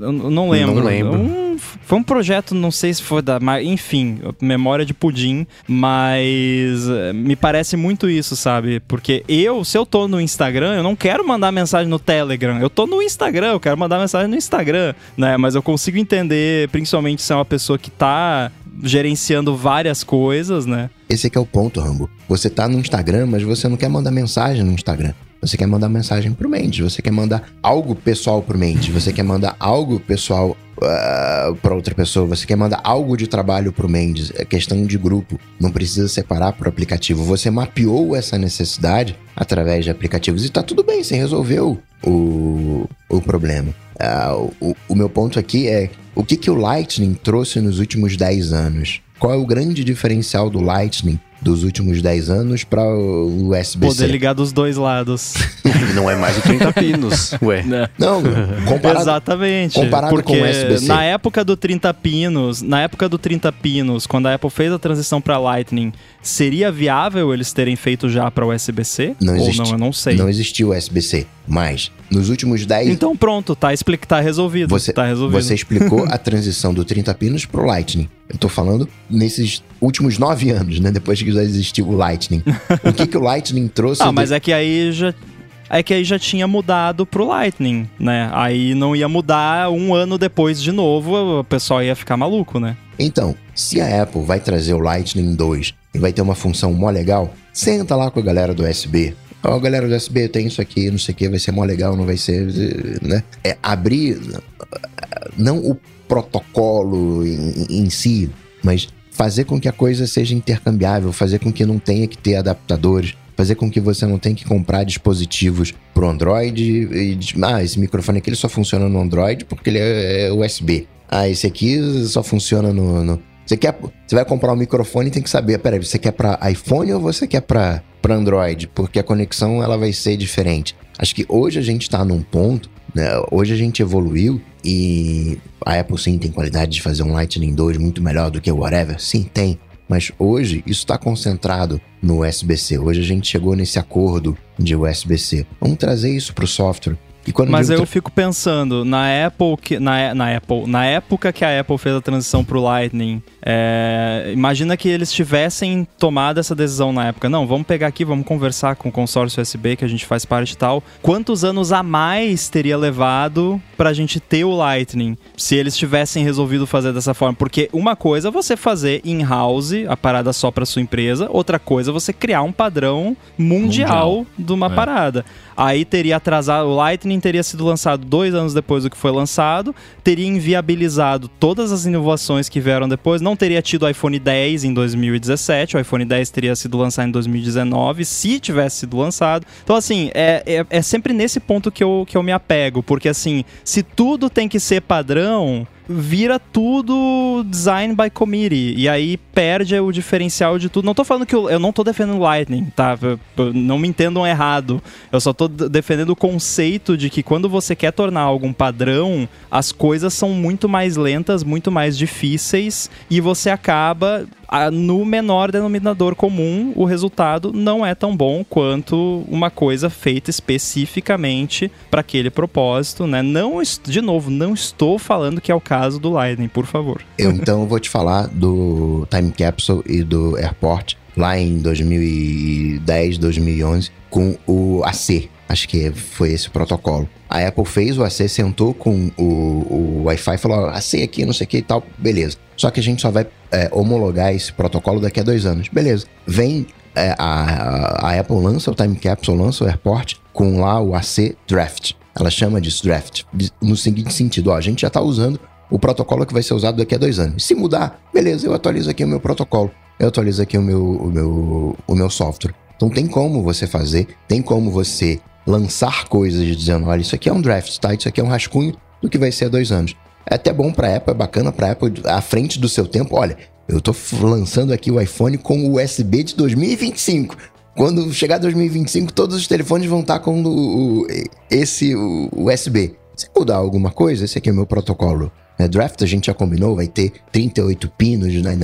Eu não lembro. Não lembro. Um- foi um projeto, não sei se foi da. mas, Enfim, memória de pudim, mas eh, me parece muito isso, sabe? Porque eu, se eu tô no Instagram, eu não quero mandar mensagem no Telegram. Eu tô no Instagram, eu quero mandar mensagem no Instagram, né? Mas eu consigo entender, principalmente se é uma pessoa que tá gerenciando várias coisas, né? Esse aqui é o ponto, Rambo. Você tá no Instagram, mas você não quer mandar mensagem no Instagram. Você quer mandar mensagem pro Mendes, você quer mandar algo pessoal pro Mendes, você quer mandar algo pessoal uh, para outra pessoa, você quer mandar algo de trabalho pro Mendes. É questão de grupo, não precisa separar pro aplicativo. Você mapeou essa necessidade através de aplicativos e tá tudo bem, você resolveu o, o problema. Ah, o, o meu ponto aqui é o que, que o Lightning trouxe nos últimos 10 anos? Qual é o grande diferencial do Lightning dos últimos 10 anos para o USB-C? Poder ligar dos dois lados. Não é mais o 30 pinos. Ué. Né? Não, comparado, Exatamente. comparado porque com o USB-C. na época do 30 pinos, na época do 30 pinos, quando a Apple fez a transição para Lightning, seria viável eles terem feito já para USB-C? Não Ou existe. não, eu não sei. não existiu USB-C, mas nos últimos 10 Então pronto, tá, expli- tá resolvido. Você, tá resolvido. você explicou a transição do 30 pinos pro Lightning. Eu tô falando nesses últimos 9 anos, né? Depois que já existiu o Lightning. o que, que o Lightning trouxe? Ah, de- mas é que aí já. É que aí já tinha mudado pro Lightning, né? Aí não ia mudar um ano depois de novo, o pessoal ia ficar maluco, né? Então, se a Apple vai trazer o Lightning 2 e vai ter uma função mó legal, senta lá com a galera do USB. Ó, galera do USB, tem isso aqui, não sei o que, vai ser mó legal, não vai ser, né? É abrir, não o protocolo em, em si, mas fazer com que a coisa seja intercambiável, fazer com que não tenha que ter adaptadores, fazer com que você não tenha que comprar dispositivos pro Android e ah, esse microfone aqui ele só funciona no Android porque ele é, é USB. Ah, esse aqui só funciona no, no- Você quer, você vai comprar um microfone e tem que saber, peraí, você quer para iPhone ou você quer para para Android? Porque a conexão ela vai ser diferente. Acho que hoje a gente está num ponto, né? Hoje a gente evoluiu e a Apple sim tem qualidade de fazer um Lightning 2 muito melhor do que o whatever, sim tem. Mas hoje isso está concentrado no USB-C. Hoje a gente chegou nesse acordo de USB-C. Vamos trazer isso para o software. E quando Mas eu fico pensando, na Apple, que, na, na Apple, na época que a Apple fez a transição pro Lightning, é, imagina que eles tivessem tomado essa decisão na época. Não, vamos pegar aqui, vamos conversar com o consórcio USB que a gente faz parte e tal. Quantos anos a mais teria levado pra gente ter o Lightning se eles tivessem resolvido fazer dessa forma? Porque uma coisa é você fazer in-house, a parada só pra sua empresa, outra coisa é você criar um padrão mundial, Mundial. de uma É. parada. Aí teria atrasado, o Lightning teria sido lançado dois anos depois do que foi lançado, teria inviabilizado todas as inovações que vieram depois, não teria tido iPhone 10 em 2017, o iPhone 10 teria sido lançado em 2019, se tivesse sido lançado. Então, assim, é, é, é sempre nesse ponto que eu, que eu me apego, porque, assim, se tudo tem que ser padrão, vira tudo design by committee. E aí perde o diferencial de tudo. Não tô falando que eu, eu não tô defendendo Lightning, tá? Não me entendam errado. Eu só tô defendendo o conceito de que quando você quer tornar algo um padrão, as coisas são muito mais lentas, muito mais difíceis e você acaba no menor denominador comum, o resultado não é tão bom quanto uma coisa feita especificamente para aquele propósito, né? Não, de novo, não estou falando que é o caso do Lightning, por favor. Eu então vou te falar do Time Capsule e do Airport lá em 2010, 2011 com o AC. Acho que foi esse o protocolo. A Apple fez o AC, sentou com o, o Wi-Fi e falou: AC aqui, não sei o que e tal, beleza. Só que a gente só vai é, homologar esse protocolo daqui a dois anos. Beleza. Vem é, a, a Apple lança o Time Capsule, lança o Airport com lá o AC Draft. ela chama disso draft, no seguinte sentido, ó, a gente já está usando o protocolo que vai ser usado daqui a dois anos. Se mudar, beleza, eu atualizo aqui o meu protocolo, eu atualizo aqui o meu, o meu, o meu software. Então tem como você fazer, tem como você lançar coisas dizendo, olha, isso aqui é um draft, tá? Isso aqui é um rascunho do que vai ser há dois anos. É até bom para Apple, é bacana para Apple, à frente do seu tempo. Olha, eu estou lançando aqui o iPhone com o USB de 2025. Quando chegar 2025, todos os telefones vão estar com o, o esse o USB. Se mudar alguma coisa, esse aqui é o meu protocolo. Né? Draft a gente já combinou, vai ter 38 pinos né,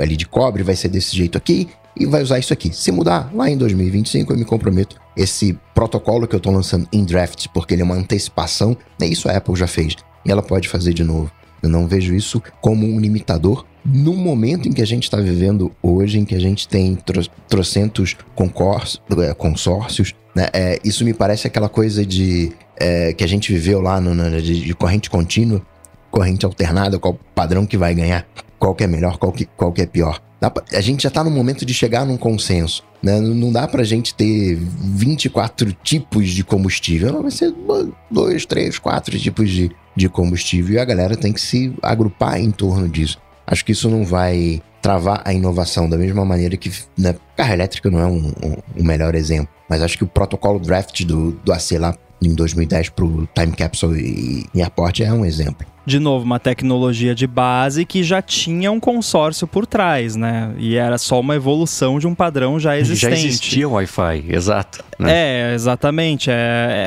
ali de cobre, vai ser desse jeito aqui e vai usar isso aqui. Se mudar lá em 2025, eu me comprometo. Esse protocolo que eu estou lançando em Draft, porque ele é uma antecipação, né? isso a Apple já fez e ela pode fazer de novo. Eu não vejo isso como um limitador no momento em que a gente está vivendo hoje, em que a gente tem tro trocentos é, consórcios, né? É, isso me parece aquela coisa de é, que a gente viveu lá no, no de, de, corrente contínua, corrente alternada, qual padrão que vai ganhar, qual que é melhor, qual que, qual que é pior. Pra, a gente já está no momento de chegar num consenso. Né? Não dá para a gente ter 24 tipos de combustível. Não, vai ser dois, três, quatro tipos de, de combustível. E a galera tem que se agrupar em torno disso. Acho que isso não vai travar a inovação da mesma maneira que né, carro elétrico não é um, um, um, melhor exemplo. Mas acho que o protocolo draft do, do AC lá em 2010 para o Time Capsule e, e Airport é um exemplo de novo, uma tecnologia de base que já tinha um consórcio por trás, né? E era só uma evolução de um padrão já existente. Já existia o Wi-Fi, exato. Né? É, exatamente. É,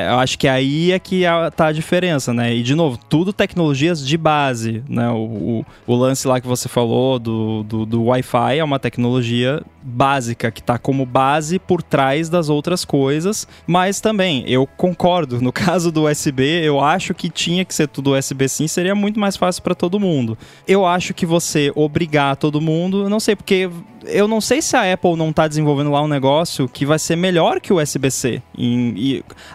é, eu acho que aí é que tá a diferença, né? E, de novo, tudo tecnologias de base, né? O, o, o lance lá que você falou do, do, do Wi-Fi é uma tecnologia básica, que está como base por trás das outras coisas, mas também, eu concordo, no caso do USB, eu acho que tinha que ser tudo USB sim, seria muito mais fácil para todo mundo. Eu acho que você obrigar todo mundo, não sei, porque eu não sei se a Apple não está desenvolvendo lá um negócio que vai ser melhor que o USB-C.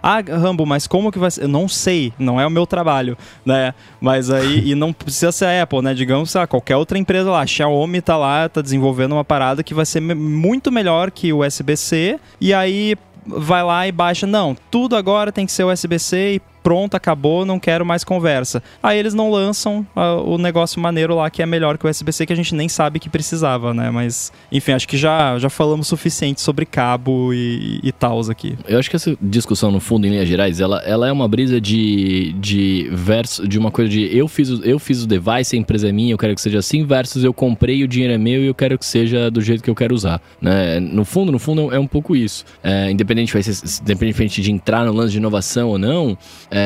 Ah, Rambo, mas como que vai ser? Eu não sei, não é o meu trabalho, né? Mas aí, e não precisa ser a Apple, né? Digamos, ah, qualquer outra empresa lá, a Xiaomi tá lá, tá desenvolvendo uma parada que vai ser muito melhor que o USB-C, e aí vai lá e baixa, não, tudo agora tem que ser USB-C e pronto, acabou, não quero mais conversa. Aí eles não lançam uh, o negócio maneiro lá que é melhor que o USB-C que a gente nem sabe que precisava, né? Mas, enfim, acho que já, já falamos suficiente sobre cabo e, e, tals aqui. Eu acho que essa discussão, no fundo, em linhas gerais, ela, ela é uma brisa de, de verso, de uma coisa de eu fiz, eu fiz o device, a empresa é minha, eu quero que seja assim, versus eu comprei, o dinheiro é meu e eu quero que seja do jeito que eu quero usar. Né? No fundo, no fundo, é um pouco isso. É, independente, independente de entrar no lance de inovação ou não, é,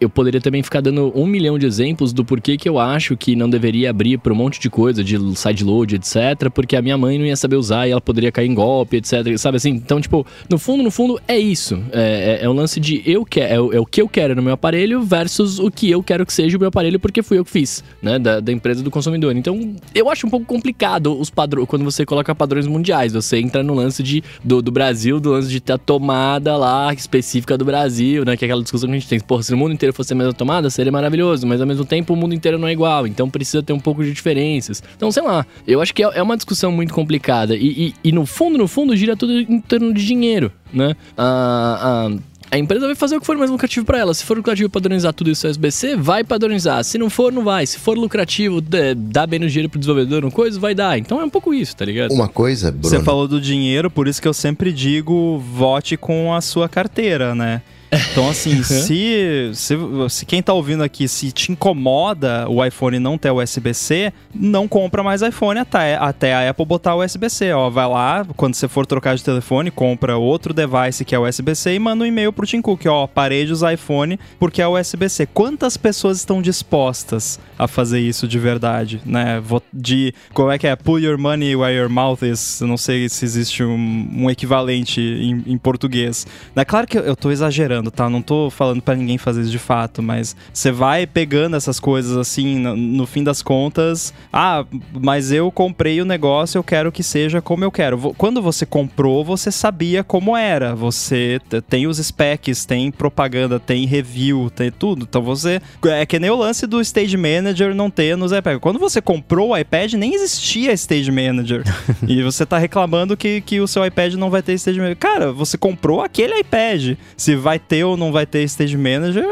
eu poderia também ficar dando um milhão de exemplos do porquê que eu acho que não deveria abrir para um monte de coisa, de sideload, etc., porque a minha mãe não ia saber usar e ela poderia cair em golpe, etc. Sabe assim? Então, tipo, no fundo, no fundo, é isso. É, é, é um lance de eu quero, é, é, o que eu quero no meu aparelho versus o que eu quero que seja o meu aparelho porque fui eu que fiz, né? Da, da empresa do consumidor. Então, eu acho um pouco complicado os padrões, quando você coloca padrões mundiais. Você entra no lance de, do, do Brasil, do lance de ter a tomada lá específica do Brasil, né? Que é aquela discussão que a gente tem. Pô, se o mundo inteiro fosse a mesma tomada, seria maravilhoso, mas ao mesmo tempo o mundo inteiro não é igual, então precisa ter um pouco de diferenças. Então, sei lá, eu acho que é, é uma discussão muito complicada e, e, e, no fundo, no fundo, gira tudo em torno de dinheiro, né? Ah, ah, a empresa vai fazer o que for mais lucrativo para ela. Se for lucrativo padronizar tudo isso USB-C, vai padronizar. Se não for, não vai. Se for lucrativo, dá menos dinheiro pro desenvolvedor, uma coisa, vai dar. Então é um pouco isso, tá ligado? Uma coisa, Bruno. Você falou do dinheiro, por isso que eu sempre digo, vote com a sua carteira, né? Então, assim, se, se, se, quem tá ouvindo aqui, se te incomoda o iPhone não ter USB-C, não compra mais iPhone até, até a Apple botar o USB-C. Ó, vai lá, quando você for trocar de telefone, compra outro device que é USB-C e manda um e-mail pro Tim Cook, ó, parei de usar iPhone porque é USB-C. Quantas pessoas estão dispostas a fazer isso de verdade, né? De, como é que é? Pull your money where your mouth is. Não sei se existe um, um equivalente em, em português. É claro que eu tô exagerando exagerando, tá? Não tô falando para ninguém fazer isso de fato, mas você vai pegando essas coisas assim, no, no, fim das contas, ah, mas eu comprei o negócio, eu quero que seja como eu quero. Quando você comprou, você sabia como era. Você tem os specs, tem propaganda, tem review, tem tudo. Então você. É que nem o lance do Stage Manager não ter nos iPad. Quando você comprou o iPad, nem existia Stage Manager. e você tá reclamando que, que o seu iPad não vai ter Stage Manager. Cara, você comprou aquele iPad. Se vai ter ou não vai ter Stage Manager,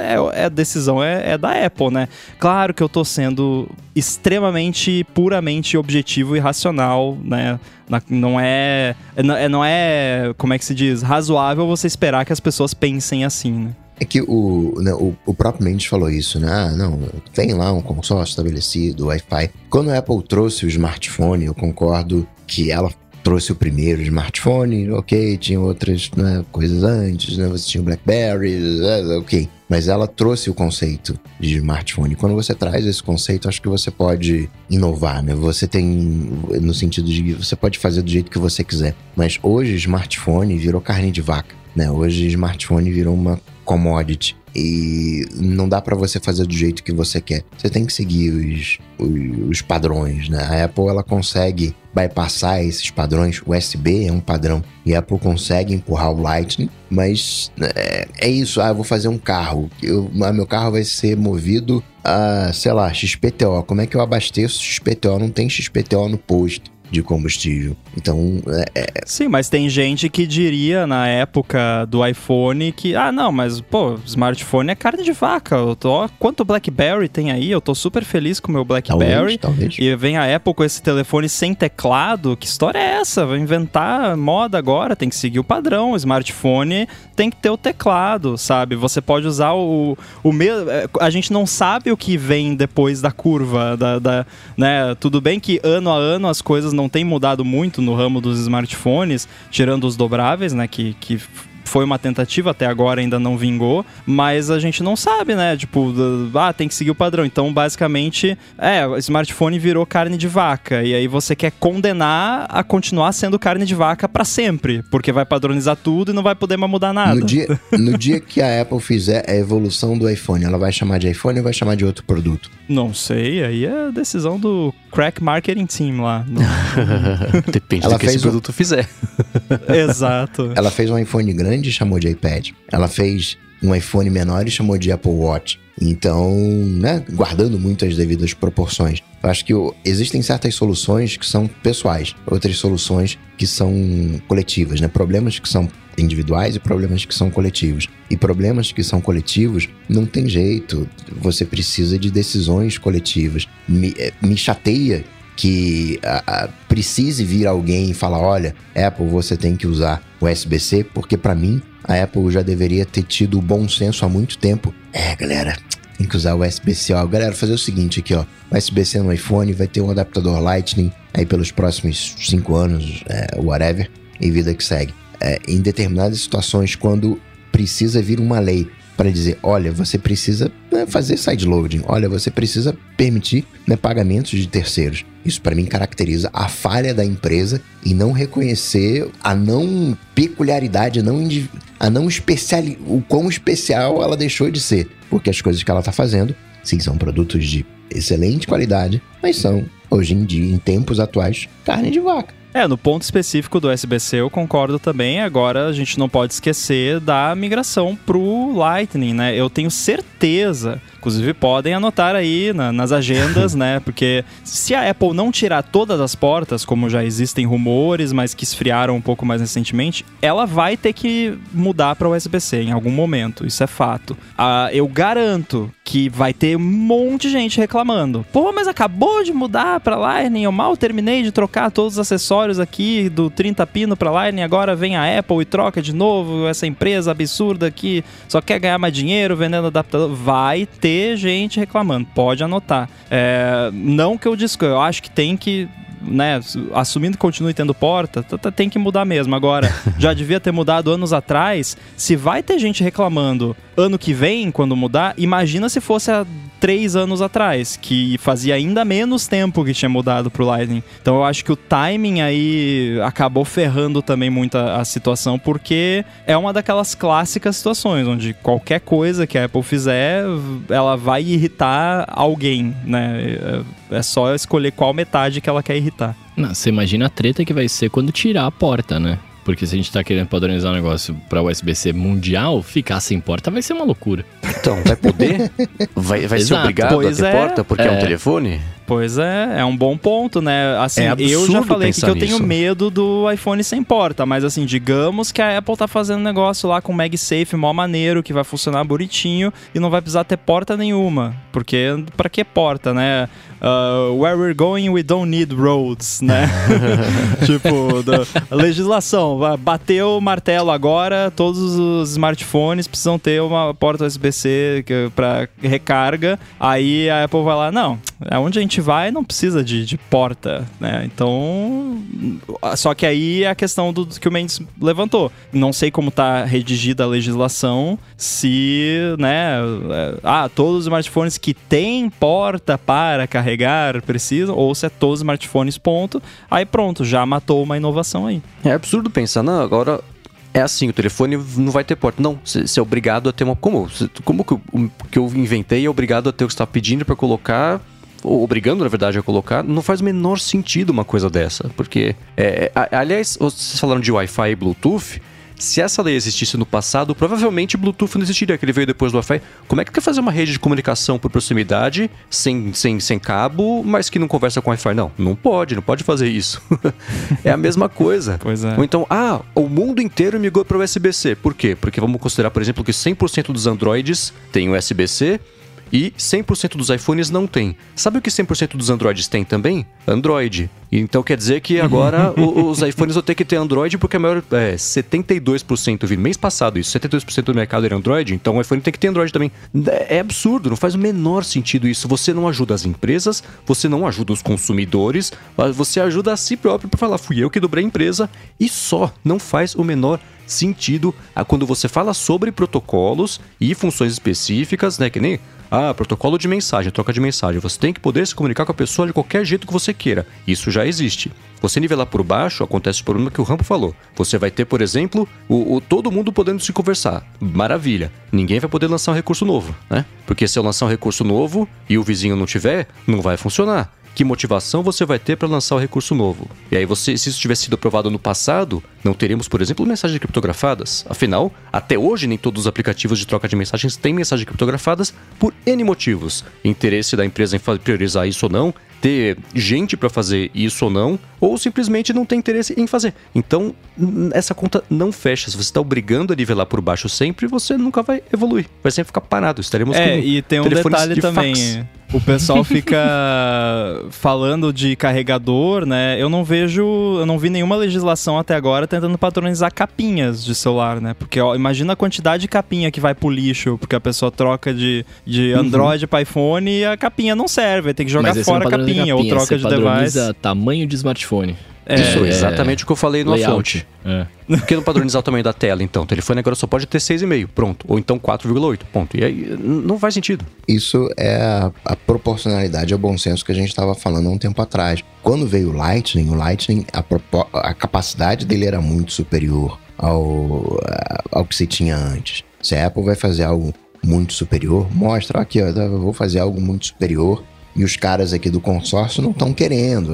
é, é a decisão é, é, da Apple, né? Claro que eu tô sendo extremamente, puramente objetivo e racional, né? Não é, é, não é, como é que se diz, razoável você esperar que as pessoas pensem assim, né? É que o, né, o, o, próprio Mendes falou isso, né? Ah, não, tem lá um consórcio estabelecido, Wi-Fi. Quando a Apple trouxe o smartphone, eu concordo que ela trouxe o primeiro smartphone, ok, tinha outras né, coisas antes, né? Você tinha o BlackBerry, é, ok. Mas ela trouxe o conceito de smartphone. Quando você traz esse conceito, acho que você pode inovar, né? Você tem, no sentido de você pode fazer do jeito que você quiser. Mas hoje, smartphone virou carne de vaca. Né? Hoje, smartphone virou uma commodity e não dá para você fazer do jeito que você quer. Você tem que seguir os, os, os, padrões, né? A Apple ela consegue bypassar esses padrões. O USB é um padrão e a Apple consegue empurrar o Lightning, mas é, é isso. Ah, eu vou fazer um carro. Eu, ah, meu carro vai ser movido a, sei lá, XPTO. Como é que eu abasteço XPTO? Não tem XPTO no posto de combustível. Então, é, é... Sim, mas tem gente que diria na época do iPhone que, ah, não, mas, pô, smartphone é carne de vaca. Eu tô, quanto BlackBerry tem aí? Eu tô super feliz com o meu BlackBerry. Talvez, talvez. E vem a Apple com esse telefone sem teclado. Que história é essa? Vai inventar moda agora, tem que seguir o padrão. O smartphone tem que ter o teclado, sabe? Você pode usar o, o mesmo. É, a gente não sabe o que vem depois da curva, da, da, né? Tudo bem que ano a ano as coisas não têm mudado muito no ramo dos smartphones, tirando os dobráveis, né? Que, que foi uma tentativa, até agora ainda não vingou, mas a gente não sabe, né? Tipo, ah, tem que seguir o padrão. Então, basicamente, é, o smartphone virou carne de vaca. E aí você quer condenar a continuar sendo carne de vaca para sempre, porque vai padronizar tudo e não vai poder mais mudar nada. No dia, no dia que a Apple fizer a evolução do iPhone, ela vai chamar de iPhone ou vai chamar de outro produto? Não sei, aí é a decisão do crack marketing team lá. No... Depende ela do que esse produto um... fizer. Exato. Ela fez um iPhone grande grande e chamou de iPad. Ela fez um iPhone menor e chamou de Apple Watch. Então, né, guardando muito as devidas proporções. Eu acho que existem certas soluções que são pessoais, outras soluções que são coletivas, né? Problemas que são individuais e problemas que são coletivos. E problemas que são coletivos, não tem jeito. Você precisa de decisões coletivas. Me, eh, me chateia que a, a, precise vir alguém e falar: olha, Apple, você tem que usar USB-C, porque para mim a Apple já deveria ter tido o bom senso há muito tempo. É, galera, tem que usar USB-C. Ó, galera, fazer o seguinte aqui, ó. USB-C no iPhone vai ter um adaptador Lightning aí pelos próximos 5 anos, é, whatever, e vida que segue. É, em determinadas situações, quando precisa vir uma lei para dizer, olha, você precisa né, fazer sideloading, olha, você precisa permitir né, pagamentos de terceiros. Isso para mim caracteriza a falha da empresa em não reconhecer a não peculiaridade, a não, a não especial, o quão especial ela deixou de ser. Porque as coisas que ela está fazendo, sim, são produtos de excelente qualidade, mas são, hoje em dia, em tempos atuais, carne de vaca. É, no ponto específico do SBC eu concordo também. Agora a gente não pode esquecer da migração pro Lightning, né? Eu tenho certeza Inclusive, podem anotar aí na, nas agendas, né? Porque se a Apple não tirar todas as portas, como já existem rumores, mas que esfriaram um pouco mais recentemente, ela vai ter que mudar para USB-C em algum momento. Isso é fato. Ah, eu garanto que vai ter um monte de gente reclamando. Pô, mas acabou de mudar para Lightning, eu mal terminei de trocar todos os acessórios aqui do 30 pino para Lightning, agora vem a Apple e troca de novo essa empresa absurda que só quer ganhar mais dinheiro vendendo adaptador. Vai ter ter gente reclamando, pode anotar. É, não que eu disco, eu acho que tem que né, assumindo que continue tendo porta, tem que mudar mesmo. Agora, já devia ter mudado anos atrás. Se vai ter gente reclamando ano que vem, quando mudar, imagina se fosse há três anos atrás, que fazia ainda menos tempo que tinha mudado pro Lightning. Então eu acho que o timing aí acabou ferrando também muito a, a situação, porque é uma daquelas clássicas situações onde qualquer coisa que a Apple fizer, ela vai irritar alguém, né? É, é só escolher qual metade que ela quer irritar. Não, você imagina a treta que vai ser quando tirar a porta, né? Porque se a gente tá querendo padronizar um negócio pra USB-C mundial, ficar sem porta vai ser uma loucura. Então, vai poder? Vai, vai ser obrigado pois a ter é. porta porque é. é um telefone? Pois é, é um bom ponto, né? Assim, É eu já falei que eu tenho medo do iPhone sem porta, mas assim, digamos que a Apple tá fazendo um negócio lá com MagSafe mó maneiro, que vai funcionar bonitinho e não vai precisar ter porta nenhuma. Porque pra que porta, né? Uh, where we're going, we don't need roads, né? tipo, da- legislação, bateu o martelo agora, todos os smartphones precisam ter uma porta USB-C pra recarga. Aí a Apple vai lá, não, aonde a gente vai não precisa de, de porta, né? Então, só que aí é a questão do, do que o Mendes levantou. Não sei como tá redigida a legislação, se, né, é, ah, todos os smartphones que têm porta para carregar precisam, ou se é todos os smartphones, ponto. Aí pronto, já matou uma inovação aí. É absurdo pensar, não, agora é assim, o telefone não vai ter porta. Não, você é obrigado a ter uma. Como? Cê- Como que, eu- que eu inventei é obrigado a ter o que está pedindo para colocar. Ou obrigando, na verdade, a colocar, não faz o menor sentido uma coisa dessa. Porque, é, a- aliás, vocês falaram de Wi-Fi e Bluetooth. Se essa lei existisse no passado, provavelmente Bluetooth não existiria, que ele veio depois do Wi-Fi. Como é que quer fazer uma rede de comunicação por proximidade, sem, sem, sem cabo, mas que não conversa com Wi-Fi? Não, não pode, não pode fazer isso. é a mesma coisa. Pois é. Ou então, ah, o mundo inteiro migrou para o USB-C. Por quê? Porque vamos considerar, por exemplo, que 100% dos Androids têm USB-C e 100% dos iPhones não tem. Sabe o que 100% dos Androids tem também? Android. Então quer dizer que agora os iPhones vão ter que ter Android porque a maior é 72%, eu vi mês passado isso, 72% do mercado era Android, então o iPhone tem que ter Android também. É absurdo, não faz o menor sentido isso. Você não ajuda as empresas, você não ajuda os consumidores, mas você ajuda a si próprio para falar, fui eu que dobrei a empresa e só. Não faz o menor sentido a quando você fala sobre protocolos e funções específicas, né? Que nem ah, protocolo de mensagem, troca de mensagem. Você tem que poder se comunicar com a pessoa de qualquer jeito que você queira. Isso já existe. Você nivelar por baixo, acontece o problema que o Rampo falou. Você vai ter, por exemplo, o, o- todo mundo podendo se conversar. Maravilha. Ninguém vai poder lançar um recurso novo, né? Porque se eu lançar um recurso novo e o vizinho não tiver, não vai funcionar. Que motivação você vai ter para lançar o recurso novo? E aí, você, se isso tivesse sido aprovado no passado, não teríamos, por exemplo, mensagens criptografadas. Afinal, até hoje, nem todos os aplicativos de troca de mensagens têm mensagens criptografadas por N motivos. Interesse da empresa em priorizar isso ou não, ter gente para fazer isso ou não, ou simplesmente não tem interesse em fazer. Então, essa conta não fecha. Se você está obrigando a nivelar por baixo sempre, você nunca vai evoluir. Vai sempre ficar parado. Estaremos É, com e tem um detalhe de também. fax. O pessoal fica falando de carregador, né? Eu não vejo, eu não vi nenhuma legislação até agora tentando padronizar capinhas de celular, né? Porque ó, imagina a quantidade de capinha que vai pro lixo, porque a pessoa troca de, de Android para iPhone e a capinha não serve, tem que jogar Mas não fora a padroniza capinha, ou troca você de padroniza device. tamanho de smartphone. É, Isso, é, exatamente o que eu falei no Layout. fonte. É. Por que não padronizar o tamanho da tela, então? O telefone agora só pode ter 6,5, pronto. Ou então 4,8, ponto. E aí não faz sentido. Isso é a, a proporcionalidade ao bom senso que a gente estava falando há um tempo atrás. Quando veio o Lightning, o Lightning, a, a capacidade dele era muito superior ao, ao que se tinha antes. Se a Apple vai fazer algo muito superior, mostra aqui, ó, eu vou fazer algo muito superior e os caras aqui do consórcio não estão querendo.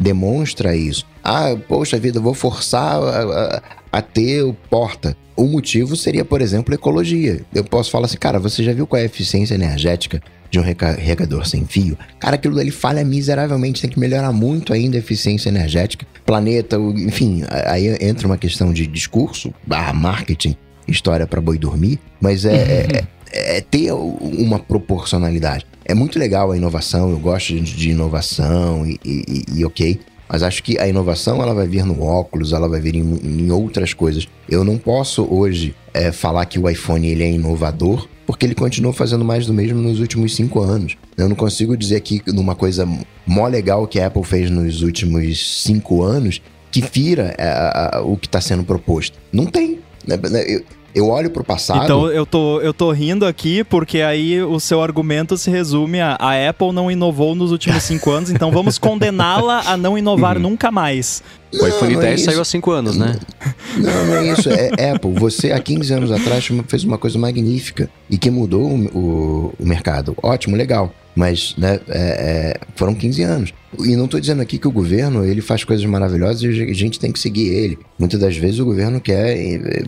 Demonstra isso. Ah, poxa vida, vou forçar a, a- a ter o porta. O motivo seria, por exemplo, ecologia. Eu posso falar assim, cara, você já viu qual é a eficiência energética de um recarregador sem fio? Cara, aquilo dali falha miseravelmente, tem que melhorar muito ainda a eficiência energética. Planeta, enfim, aí entra uma questão de discurso, barra marketing, história para boi dormir, mas é, é- é- é ter uma proporcionalidade. É muito legal a inovação, eu gosto de, de inovação e, e- e ok, mas acho que a inovação ela vai vir no óculos, ela vai vir em, em outras coisas. Eu não posso hoje é, falar que o iPhone ele é inovador, porque ele continua fazendo mais do mesmo nos últimos cinco anos. Eu não consigo dizer aqui numa coisa mó legal que a Apple fez nos últimos cinco anos que fira é, a- a- o que está sendo proposto. Não tem. né? Eu, eu olho pro passado. Então eu tô, eu tô rindo aqui porque aí o seu argumento se resume a a Apple não inovou nos últimos cinco anos, então vamos condená-la a não inovar nunca mais. O iPhone não é 10 isso. saiu há 5 anos, né? Não, não é isso. É Apple. Você, há 15 anos atrás, fez uma coisa magnífica e que mudou o, o- o mercado. Ótimo, legal. Mas, né, é- é, foram 15 anos. E não estou dizendo aqui que o governo, ele faz coisas maravilhosas e a gente tem que seguir ele. Muitas das vezes o governo quer é, é,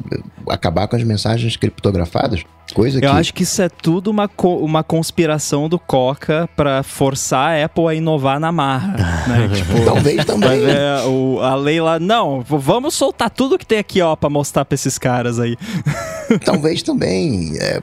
acabar com as mensagens criptografadas. Coisa que Eu acho que isso é tudo uma, co- uma conspiração do Coca pra forçar a Apple a inovar na marra. né? Tipo, talvez Vai também. ver o, a lei lá, não, vamos soltar tudo que tem aqui, ó, pra mostrar pra esses caras aí. Talvez também. É,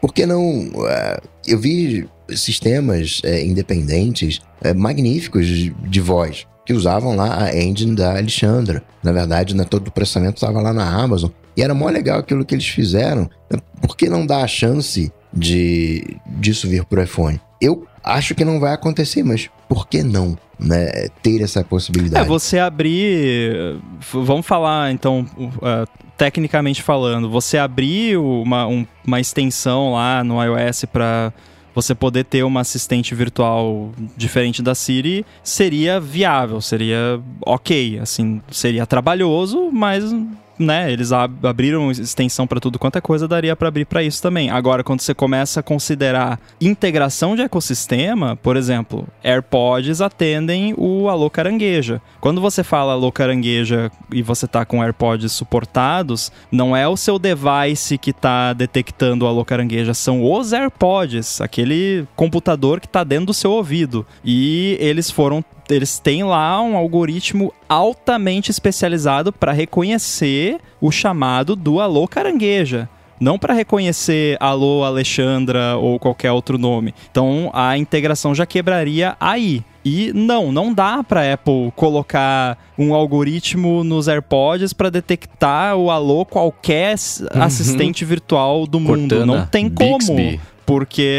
por que não? é, eu vi sistemas é, independentes é, magníficos de, de voz que usavam lá a engine da Alexandra. Na verdade, né, todo o processamento estava lá na Amazon. E era mó legal aquilo que eles fizeram. É, Por que não dar a chance de disso vir pro iPhone? Eu acho que não vai acontecer, mas por que não né, ter essa É, possibilidade? você abrir. f- Vamos falar, então, uh, tecnicamente falando, você abrir uma, um- uma extensão lá no iOS pra você poder ter uma assistente virtual diferente da Siri seria viável, seria ok, assim, seria trabalhoso, mas né, eles ab- abriram extensão para tudo quanto é coisa, daria para abrir para isso também. Agora, quando você começa a considerar integração de ecossistema, por exemplo, AirPods atendem o Alô Carangueja. Quando você fala Alô Carangueja e você tá com AirPods suportados, não é o seu device que tá detectando o Alô Carangueja, são os AirPods, aquele computador que tá dentro do seu ouvido. E eles foram eles têm lá um algoritmo altamente especializado para reconhecer o chamado do alô carangueja. Não para reconhecer alô Alexandra ou qualquer outro nome. Então a integração já quebraria aí. E não, não dá para Apple colocar um algoritmo nos AirPods para detectar o alô qualquer s- assistente virtual do mundo. Cortana, Não tem como Bixby. Porque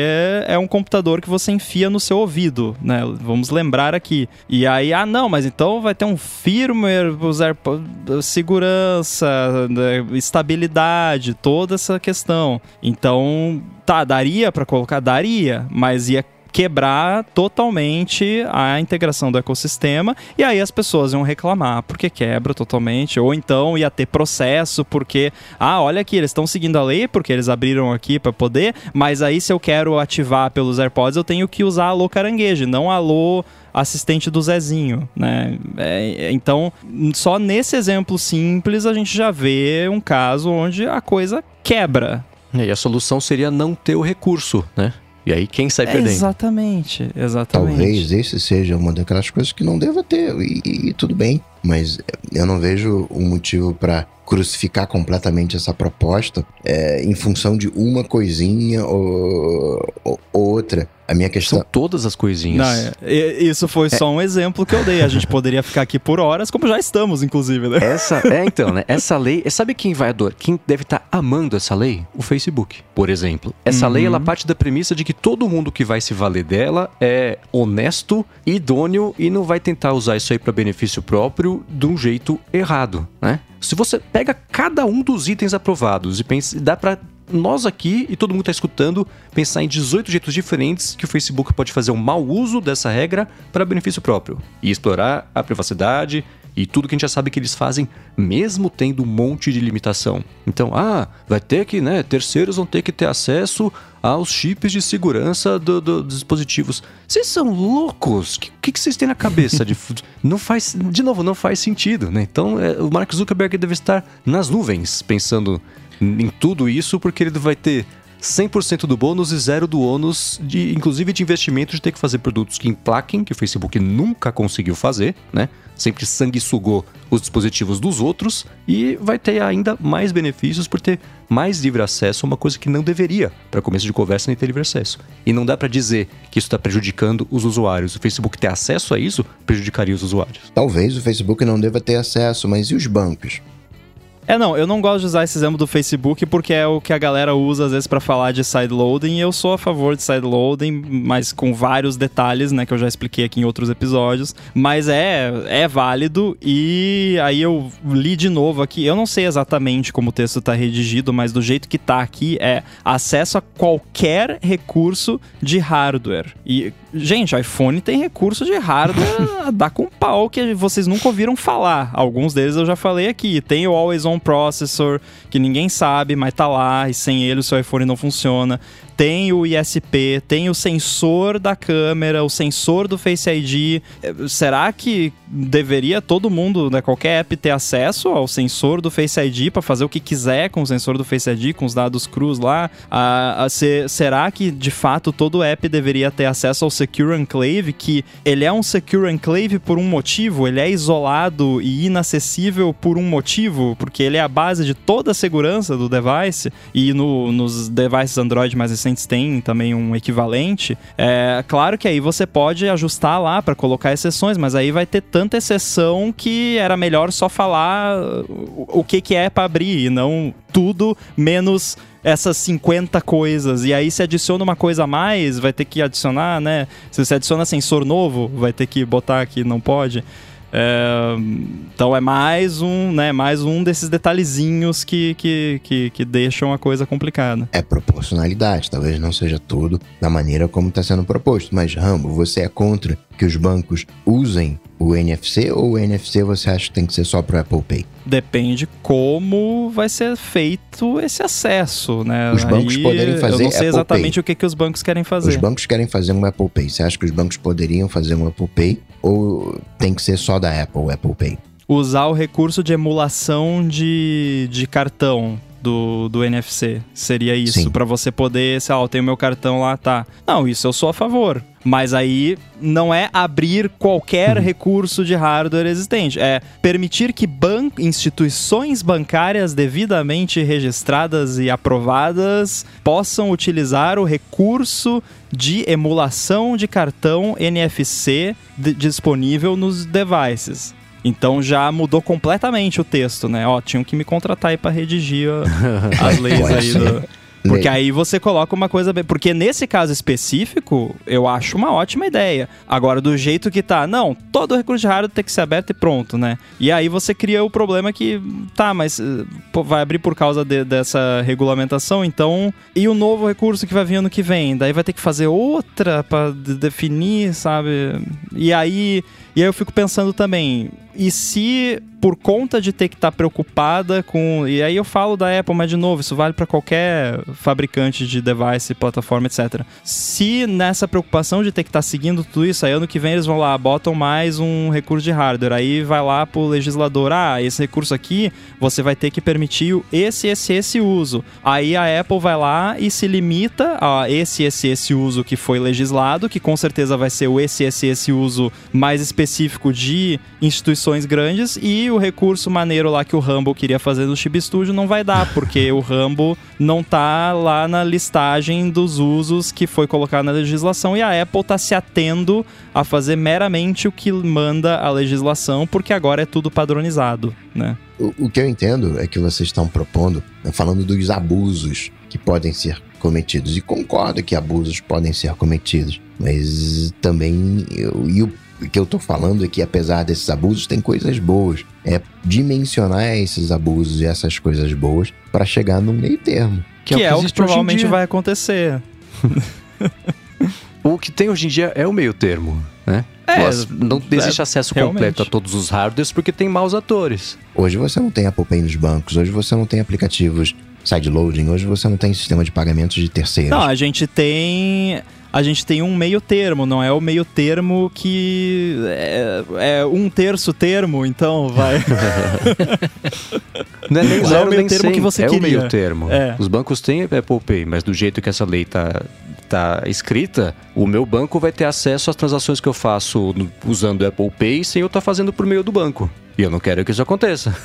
é um computador que você enfia no seu ouvido, né? Vamos lembrar aqui. E aí, ah, não, mas então vai ter um firmware, AirPods, segurança, né, estabilidade, toda essa questão. Então, tá, daria para colocar, daria, mas ia quebrar totalmente a integração do ecossistema e aí as pessoas iam reclamar porque quebra totalmente ou então ia ter processo porque ah olha aqui eles estão seguindo a lei porque eles abriram aqui para poder mas aí se eu quero ativar pelos AirPods eu tenho que usar alô caranguejo não alô assistente do Zezinho, né? É, é, então, só nesse exemplo simples a gente já vê um caso onde a coisa quebra. E aí a solução seria não ter o recurso, né? E aí quem sai É, perdendo? exatamente, exatamente. Talvez esse seja uma daquelas coisas que não deva ter, e, e- e tudo bem. Mas eu não vejo um motivo para crucificar completamente essa proposta é, em função de uma coisinha ou, ou outra. A minha questão. São todas as coisinhas. Não, é, e- isso foi só um exemplo que eu dei. A gente poderia ficar aqui por horas, como já estamos, inclusive, né? Essa, é então, né? Essa lei, sabe quem vai adorar? Quem deve estar amando essa lei? O Facebook, por exemplo. Essa Uhum. lei, ela parte da premissa de que todo mundo que vai se valer dela é honesto, idôneo e não vai tentar usar isso aí para benefício próprio de um jeito errado, né? Se você pega cada um dos itens aprovados e pensa, dá para nós aqui e todo mundo está escutando pensar em 18 jeitos diferentes que o Facebook pode fazer um mau uso dessa regra para benefício próprio e explorar a privacidade e tudo que a gente já sabe que eles fazem, mesmo tendo um monte de limitação. Então, ah, vai ter que, né? Terceiros vão ter que ter acesso aos chips de segurança do- do- dos dispositivos. Vocês são loucos? O que, que, que vocês têm na cabeça? De, não faz, de novo, não faz sentido, né? Então, é, o Mark Zuckerberg deve estar nas nuvens pensando em tudo isso, porque ele vai ter 100% do bônus e zero do ônus, de, inclusive de investimento de ter que fazer produtos que emplaquem, que o Facebook nunca conseguiu fazer, né? Sempre sanguessugou os dispositivos dos outros e vai ter ainda mais benefícios por ter mais livre acesso a uma coisa que não deveria, para começo de conversa, nem ter livre acesso. E não dá para dizer que isso está prejudicando os usuários. O Facebook ter acesso a isso prejudicaria os usuários. Talvez o Facebook não deva ter acesso, mas e os bancos? É, não, eu não gosto de usar esse exemplo do Facebook porque é o que a galera usa às vezes pra falar de sideloading. e Eu sou a favor de sideloading, mas com vários detalhes, né, que eu já expliquei aqui em outros episódios. Mas é, é válido e aí eu li de novo aqui. Eu não sei exatamente como o texto tá redigido, mas do jeito que tá aqui é acesso a qualquer recurso de hardware. E, gente, iPhone tem recurso de hardware dar com pau que vocês nunca ouviram falar. Alguns deles eu já falei aqui. Tem o Always On Processor, que ninguém sabe, mas tá lá, e sem ele o seu iPhone não funciona. Tem o ISP, tem o sensor da câmera, o sensor do Face ID. É, será que deveria todo mundo, né, qualquer app ter acesso ao sensor do Face ID para fazer o que quiser com o sensor do Face ID, com os dados crus lá? Será que de fato todo app deveria ter acesso ao Secure Enclave, que ele é um Secure Enclave por um motivo, ele é isolado e inacessível por um motivo, porque ele é a base de toda a segurança do device e no, nos devices Android mais recentes tem também um equivalente. É claro que aí você pode ajustar lá para colocar exceções, mas aí vai ter tanta exceção que era melhor só falar o que, que é para abrir e não tudo menos essas 50 coisas. E aí se adiciona uma coisa a mais, vai ter que adicionar, né? Se você adiciona sensor novo, vai ter que botar que não pode. É, então é mais um, né, mais um desses detalhezinhos que, que, que, que, deixam a coisa complicada. É proporcionalidade, talvez não seja tudo da maneira como está sendo proposto. Mas, Rambo, você é contra que os bancos usem o NFC ou o NFC você acha que tem que ser só para o Apple Pay? Depende como vai ser feito esse acesso, né? Os bancos Aí, poderem fazer Eu não sei Apple exatamente Pay. o que, que os bancos querem fazer. Os bancos querem fazer um Apple Pay. Você acha que os bancos poderiam fazer um Apple Pay ou tem que ser só da Apple o Apple Pay? Usar o recurso de emulação de, de cartão do, do NFC. Seria isso, para você poder, sei lá, eu tenho meu cartão lá, tá. Não, isso eu sou a favor. Mas aí não é abrir qualquer recurso de hardware existente, é permitir que ban instituições bancárias devidamente registradas e aprovadas possam utilizar o recurso de emulação de cartão NFC di- disponível nos devices. Então já mudou completamente o texto, né? Ó, tinham que me contratar aí pra redigir ó, as leis aí do... Porque aí você coloca uma coisa bem. Porque nesse caso específico, eu acho uma ótima ideia. Agora, do jeito que tá, não, todo recurso de hardware tem que ser aberto e pronto, né? E aí você cria o problema que, tá, mas eh, pô, vai abrir por causa de- dessa regulamentação, então. E o novo recurso que vai vir ano que vem? Daí vai ter que fazer outra pra de- definir, sabe? E aí. E aí eu fico pensando também, e se por conta de ter que estar preocupada com. E aí eu falo da Apple, mas de novo, isso vale para qualquer fabricante de device, plataforma, etc. Se nessa preocupação de ter que estar seguindo tudo isso, aí ano que vem eles vão lá, botam mais um recurso de hardware. Aí vai lá pro legislador, ah, esse recurso aqui você vai ter que permitir esse, esse, esse uso. Aí a Apple vai lá e se limita a esse, esse, esse uso que foi legislado, que com certeza vai ser o esse, esse, esse uso mais específico de instituições grandes e o recurso maneiro lá que o Rumble queria fazer no Chip Studio não vai dar, porque o Rumble não tá lá na listagem dos usos que foi colocado na legislação e a Apple tá se atendo a fazer meramente o que manda a legislação, porque agora é tudo padronizado, né? O, o que eu entendo é que vocês estão propondo, né, falando dos abusos que podem ser cometidos. E concordo que abusos podem ser cometidos. Mas também, eu, e o que eu tô falando é que apesar desses abusos, tem coisas boas. É dimensionar esses abusos e essas coisas boas para chegar num meio termo. Que, é o que existe hoje em provavelmente vai acontecer. O que tem hoje em dia é o meio termo, né? É, Mas não existe acesso realmente. completo a todos os hardwares porque tem maus atores. Hoje você não tem Apple Pay nos bancos, hoje você não tem aplicativos sideloading, hoje você não tem sistema de pagamentos de terceiros. Não, a gente tem. A gente tem um meio termo, não é o meio termo que é, é um terço termo, então vai. Não é nem Não é o zero, meio termo 100, que você é queria. o meio termo. É. Os bancos têm Apple Pay, mas do jeito que essa lei tá, tá escrita, o meu banco vai ter acesso às transações que eu faço usando Apple Pay sem eu estar fazendo por meio do banco. E eu não quero que isso aconteça.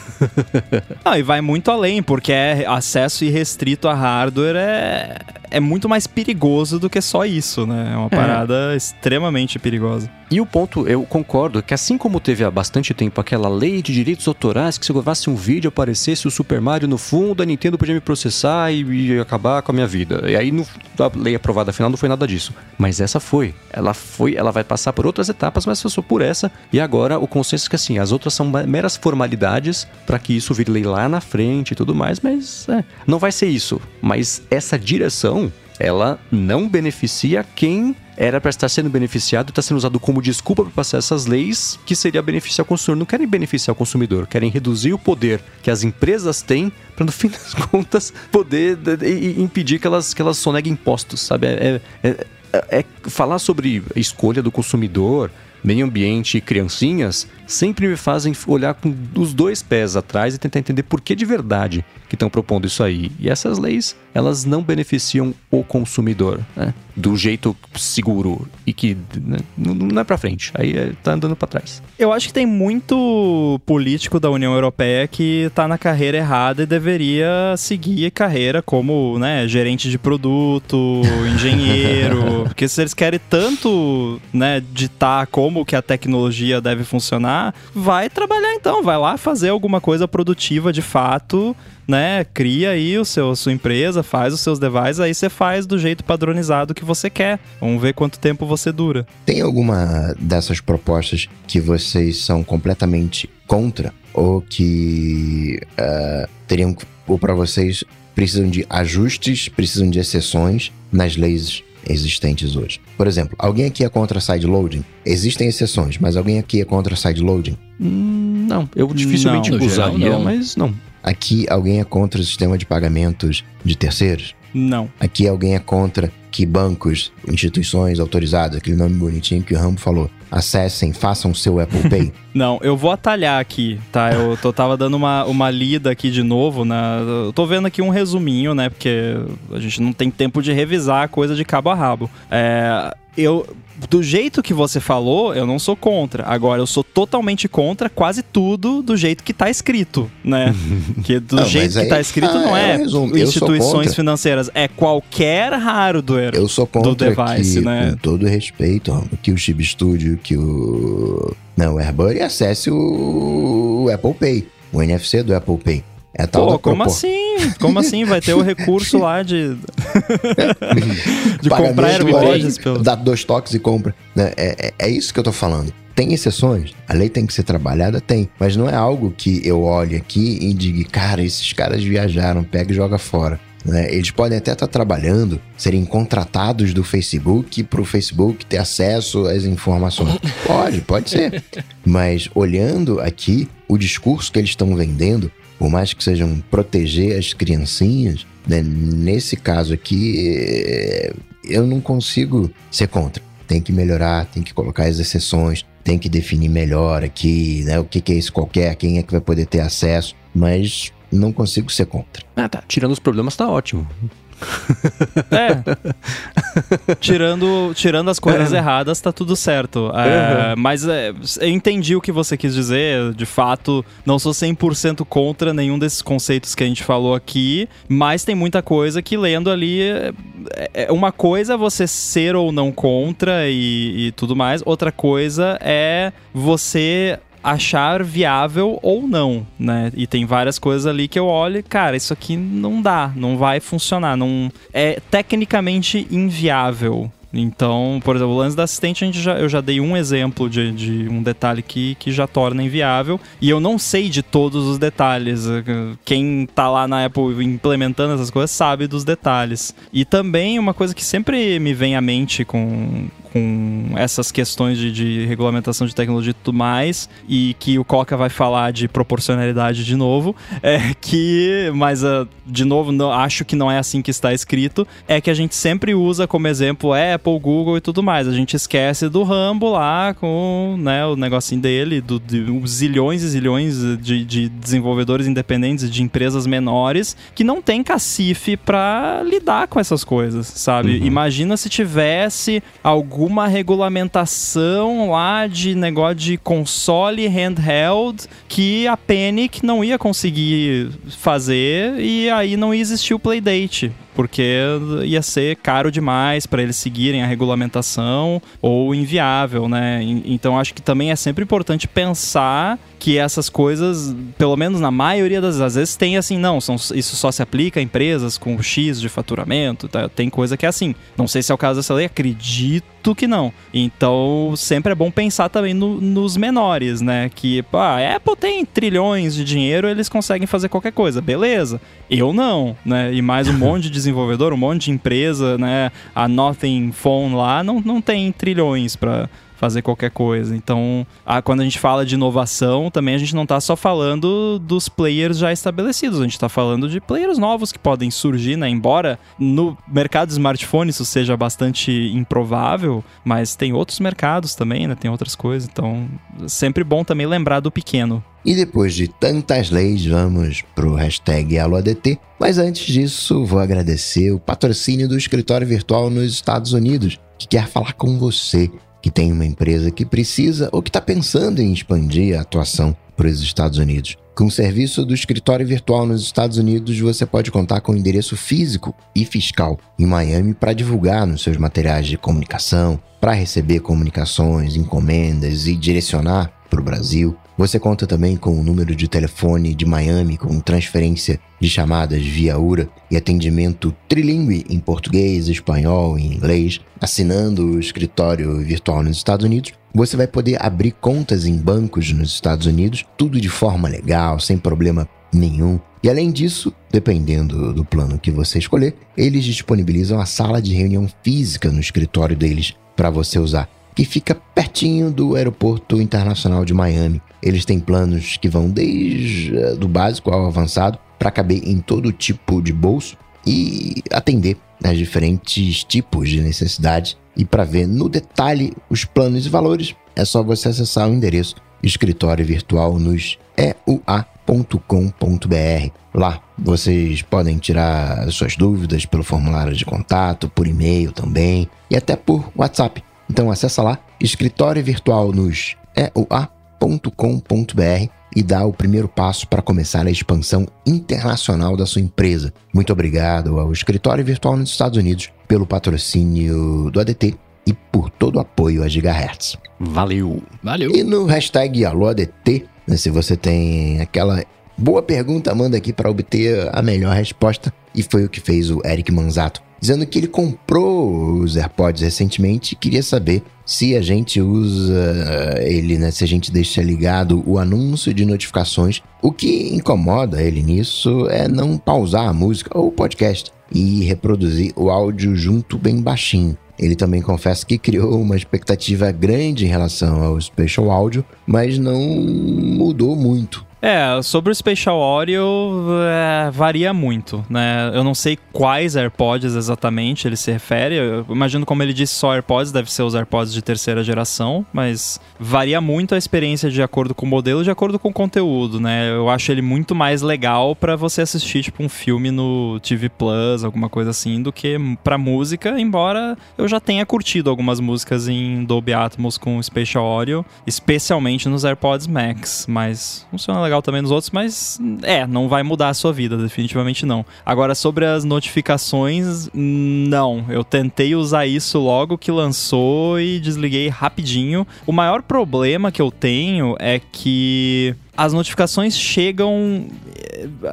Não, e vai muito além, porque é acesso irrestrito a hardware é, é muito mais perigoso do que só isso, né? É uma parada extremamente perigosa. E o ponto, eu concordo, que assim como teve há bastante tempo aquela lei de direitos autorais que se eu gravasse um vídeo aparecesse o Super Mario no fundo, a Nintendo podia me processar e, e acabar com a minha vida. E aí no, a lei aprovada final não foi nada disso. Mas essa foi. Ela foi, ela vai passar por outras etapas, mas passou por essa. E agora o consenso é que assim, as outras são meras formalidades para que isso vire lei lá na frente e tudo mais, mas é, não vai ser isso. Mas essa direção ela não beneficia quem era para estar sendo beneficiado, está sendo usado como desculpa para passar essas leis que seria beneficiar o consumidor. Não querem beneficiar o consumidor, querem reduzir o poder que as empresas têm para no fim das contas poder impedir que elas que elas soneguem impostos, sabe? É, é, é, é falar sobre escolha do consumidor, meio ambiente e criancinhas sempre me fazem olhar com os dois pés atrás e tentar entender por que de verdade que estão propondo isso aí. E essas leis, elas não beneficiam o consumidor, né? Do jeito seguro e que né, não é para frente. Aí é, tá andando para trás. Eu acho que tem muito político da União Europeia que tá na carreira errada e deveria seguir carreira como, né, gerente de produto, engenheiro, porque se eles querem tanto, né, ditar como que a tecnologia deve funcionar, vai trabalhar então, vai lá fazer alguma coisa produtiva de fato, né? Cria aí o seu sua empresa, faz os seus devices, aí você faz do jeito padronizado que você quer. Vamos ver quanto tempo você dura. Tem alguma dessas propostas que vocês são completamente contra ou que uh, teriam ou para vocês precisam de ajustes, precisam de exceções nas leis existentes hoje. Por exemplo, alguém aqui é contra sideloading? Existem exceções, mas alguém aqui é contra sideloading? Hum, não, eu dificilmente não, usaria, geral, não. mas não. Aqui alguém é contra o sistema de pagamentos de terceiros? Não. Aqui alguém é contra que bancos, instituições autorizadas, aquele nome bonitinho que o Rambo falou, acessem, façam seu Apple Pay? Não, eu vou atalhar aqui, tá? Eu tô, tava dando uma, uma lida aqui de novo, né? Eu tô vendo aqui um resuminho, né? Porque a gente não tem tempo de revisar a coisa de cabo a rabo. É, eu do jeito que você falou, eu não sou contra. Agora, eu sou totalmente contra quase tudo do jeito que tá escrito, né? que do não, jeito que tá escrito ah, não é, é instituições financeiras, é qualquer hardware eu sou contra do device, que, né? Com todo respeito, que o Chip Studio, que o... Não, o AirBuddy acesse o... o Apple Pay, o NFC do Apple Pay. É tal Pô, como assim? Como assim? Vai ter o recurso lá de. de comprar AirPods. Pelo... Dá dois toques e compra. Né? É, é, é isso que eu tô falando. Tem exceções, a lei tem que ser trabalhada, tem. Mas não é algo que eu olhe aqui e diga, cara, esses caras viajaram, pega e joga fora. Né? Eles podem até estar trabalhando, serem contratados do Facebook para o Facebook ter acesso às informações. Pode, pode ser. Mas olhando aqui, o discurso que eles estão vendendo por mais que sejam proteger as criancinhas, né, nesse caso aqui, é, eu não consigo ser contra. Tem que melhorar, tem que colocar as exceções, tem que definir melhor aqui, né, o que, que é isso qualquer, quem é que vai poder ter acesso, mas não consigo ser contra. Ah, tá. Tirando os problemas, tá ótimo. É. tirando, tirando as coisas é. erradas, tá tudo certo. É, uhum. Mas é, eu entendi o que você quis dizer. De fato, não sou 100% contra nenhum desses conceitos que a gente falou aqui. Mas tem muita coisa que lendo ali. É, é uma coisa é você ser ou não contra e, e tudo mais. Outra coisa é você achar viável ou não, né? E tem várias coisas ali que eu olho, cara, isso aqui não dá, não vai funcionar, não é tecnicamente inviável. Então, por exemplo, o lance da assistente, a gente já, eu já dei um exemplo de, de um detalhe que, que já torna inviável. E eu não sei de todos os detalhes. Quem tá lá na Apple implementando essas coisas sabe dos detalhes. E também uma coisa que sempre me vem à mente com, com essas questões de, de, regulamentação de tecnologia e tudo mais, e que o Coca vai falar de proporcionalidade de novo, é que, mas uh, de novo, não, acho que não é assim que está escrito, é que a gente sempre usa como exemplo Apple, Google e tudo mais. A gente esquece do Rambo lá com né, o negocinho dele, do, de zilhões e zilhões de, de desenvolvedores independentes, de empresas menores, que não tem cacife para lidar com essas coisas, sabe? Uhum. Imagina se tivesse algum alguma regulamentação lá de negócio de console handheld que a Panic não ia conseguir fazer e aí não ia existir o Playdate porque ia ser caro demais para eles seguirem a regulamentação ou inviável, né? Então acho que também é sempre importante pensar que essas coisas, pelo menos na maioria das vezes, tem assim, não, são, isso só se aplica a empresas com X de faturamento, tá? tem coisa que é assim. Não sei se é o caso dessa lei, acredito que não. Então, sempre é bom pensar também no, nos menores, né? Que, pá, a Apple tem trilhões de dinheiro, eles conseguem fazer qualquer coisa, beleza. Eu não, né? E mais um monte de desenvolvedor, um monte de empresa, né? A Nothing Phone lá não, não tem trilhões para fazer qualquer coisa. Então, a, quando a gente fala de inovação, também a gente não está só falando dos players já estabelecidos, a gente está falando de players novos que podem surgir, né? Embora no mercado de smartphone isso seja bastante improvável, mas tem outros mercados também, né? Tem outras coisas. Então, sempre bom também lembrar do pequeno. E depois de tantas leis, vamos pro hashtag AloADT. Mas antes disso, vou agradecer o patrocínio do escritório virtual nos Estados Unidos, que quer falar com você que tem uma empresa que precisa ou que está pensando em expandir a atuação para os Estados Unidos. Com o serviço do escritório virtual nos Estados Unidos, você pode contar com endereço físico e fiscal em Miami para divulgar nos seus materiais de comunicação, para receber comunicações, encomendas e direcionar para o Brasil. Você conta também com o número de telefone de Miami com transferência de chamadas via URA e atendimento trilingue em português, espanhol e inglês. Assinando o escritório virtual nos Estados Unidos, você vai poder abrir contas em bancos nos Estados Unidos, tudo de forma legal, sem problema nenhum. E além disso, dependendo do plano que você escolher, eles disponibilizam a sala de reunião física no escritório deles para você usar que fica pertinho do Aeroporto Internacional de Miami. Eles têm planos que vão desde eh, do básico ao avançado para caber em todo tipo de bolso e atender às diferentes tipos de necessidades. E para ver no detalhe os planos e valores, é só você acessar o endereço escritório virtual nos eua.com.br. Lá vocês podem tirar suas dúvidas pelo formulário de contato, por e-mail também e até por WhatsApp. Então acessa lá, escritório virtual nos eua.com.br e dá o primeiro passo para começar a expansão internacional da sua empresa. Muito obrigado ao Escritório Virtual nos Estados Unidos pelo patrocínio do ADT e por todo o apoio a Gigahertz. Valeu! Valeu! E no hashtag AlôADT, né, se você tem aquela boa pergunta, manda aqui para obter a melhor resposta. E foi o que fez o Eric Manzato dizendo que ele comprou os AirPods recentemente e queria saber se a gente usa ele, né? Se a gente deixa ligado o anúncio de notificações. O que incomoda ele nisso é não pausar a música ou o podcast e reproduzir o áudio junto bem baixinho. Ele também confessa que criou uma expectativa grande em relação ao Spatial Audio, mas não mudou muito. É, sobre o Spatial Audio, é, varia muito, né? Eu não sei quais AirPods exatamente ele se refere. Eu imagino como ele disse só AirPods, deve ser os AirPods de terceira geração, mas varia muito a experiência de acordo com o modelo, de acordo com o conteúdo, né? Eu acho ele muito mais legal para você assistir tipo um filme no TV Plus, alguma coisa assim, do que para música, embora eu já tenha curtido algumas músicas em Dolby Atmos com Spatial Audio, especialmente nos AirPods Max, mas funciona legal também nos outros, mas é, não vai mudar a sua vida, definitivamente não. Agora, sobre as notificações, não. Eu tentei usar isso logo que lançou e desliguei rapidinho. O maior problema que eu tenho é que as notificações chegam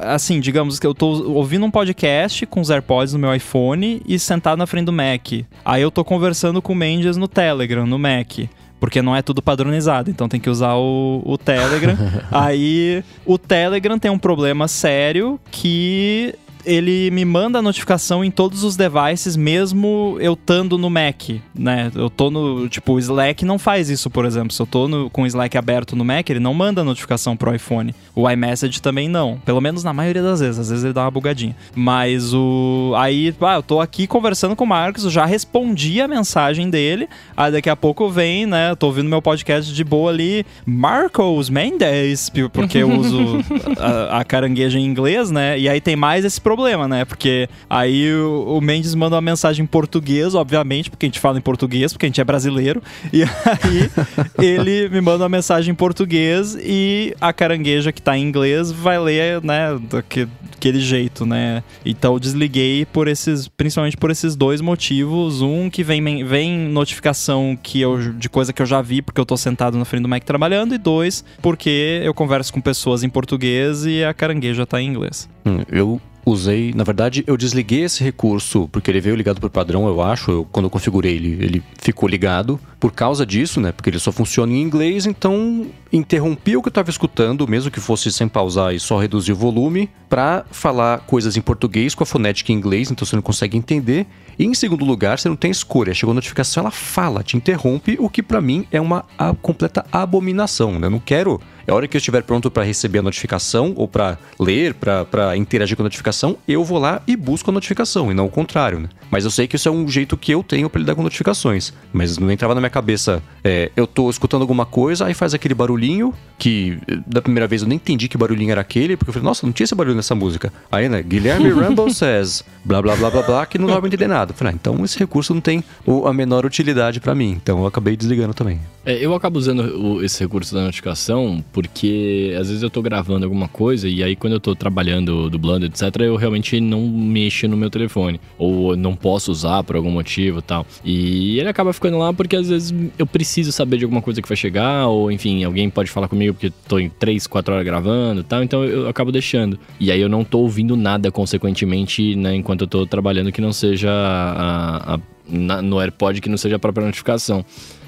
assim, digamos que eu tô ouvindo um podcast com os AirPods no meu iPhone e sentado na frente do Mac. Aí eu tô conversando com o Mendes no Telegram, no Mac porque não é tudo padronizado, então tem que usar o, o Telegram. Aí o Telegram tem um problema sério que ele me manda a notificação em todos os devices, mesmo eu estando no Mac, né? Eu tô no. Tipo, o Slack não faz isso, por exemplo. Se eu tô no, com o Slack aberto no Mac, ele não manda a notificação pro iPhone. O iMessage também não. Pelo menos na maioria das vezes. Às vezes ele dá uma bugadinha. Mas o. Aí, ah, eu tô aqui conversando com o Marcos, já respondi a mensagem dele. Aí daqui a pouco vem, né? Eu tô ouvindo meu podcast de boa ali. Marcos Mendes, porque eu uso a, a carangueja em inglês, né? E aí tem mais esse problema problema, né? Porque aí o, o Mendes manda uma mensagem em português, obviamente, porque a gente fala em português, porque a gente é brasileiro. E aí ele me manda uma mensagem em português e a carangueja que tá em inglês vai ler, né, daquele, jeito, né? Então eu desliguei por esses, principalmente por esses dois motivos. Um que vem, vem notificação que eu, de coisa que eu já vi porque eu tô sentado na frente do Mac trabalhando, e dois, porque eu converso com pessoas em português e a carangueja tá em inglês. Hum, eu usei, na verdade, eu desliguei esse recurso porque ele veio ligado por padrão, eu acho. Eu, quando eu configurei ele, ele ficou ligado por causa disso, né? Porque ele só funciona em inglês, então interrompi o que eu estava escutando, mesmo que fosse sem pausar e só reduzir o volume, para falar coisas em português com a fonética em inglês, então você não consegue entender. E em segundo lugar, você não tem escolha. Chegou a notificação, ela fala, te interrompe, o que para mim é uma completa abominação. Né? Eu não quero é a hora que eu estiver pronto para receber a notificação ou para ler, para interagir com a notificação, eu vou lá e busco a notificação e não o contrário, né? Mas eu sei que isso é um jeito que eu tenho para lidar com notificações. Mas não entrava na minha cabeça, é, eu tô escutando alguma coisa, aí faz aquele barulhinho que da primeira vez eu nem entendi que barulhinho era aquele, porque eu falei, nossa, não tinha esse barulho nessa música. Aí, né, Guilherme Rumble says, blá blá blá blá blá, que não dava pra entender nada. Falei, ah, então esse recurso não tem a menor utilidade para mim. Então eu acabei desligando também. É, eu acabo usando o, esse recurso da notificação porque às vezes eu tô gravando alguma coisa e aí quando eu tô trabalhando, dublando, etc, eu realmente não mexo no meu telefone. Ou não posso usar por algum motivo tal. E ele acaba ficando lá porque às vezes eu preciso saber de alguma coisa que vai chegar, ou enfim, alguém pode falar comigo porque tô em 3, 4 horas gravando tal, então eu acabo deixando. E aí eu não tô ouvindo nada consequentemente, né, enquanto eu tô trabalhando que não seja a, a, na, no AirPod que não seja a própria notificação.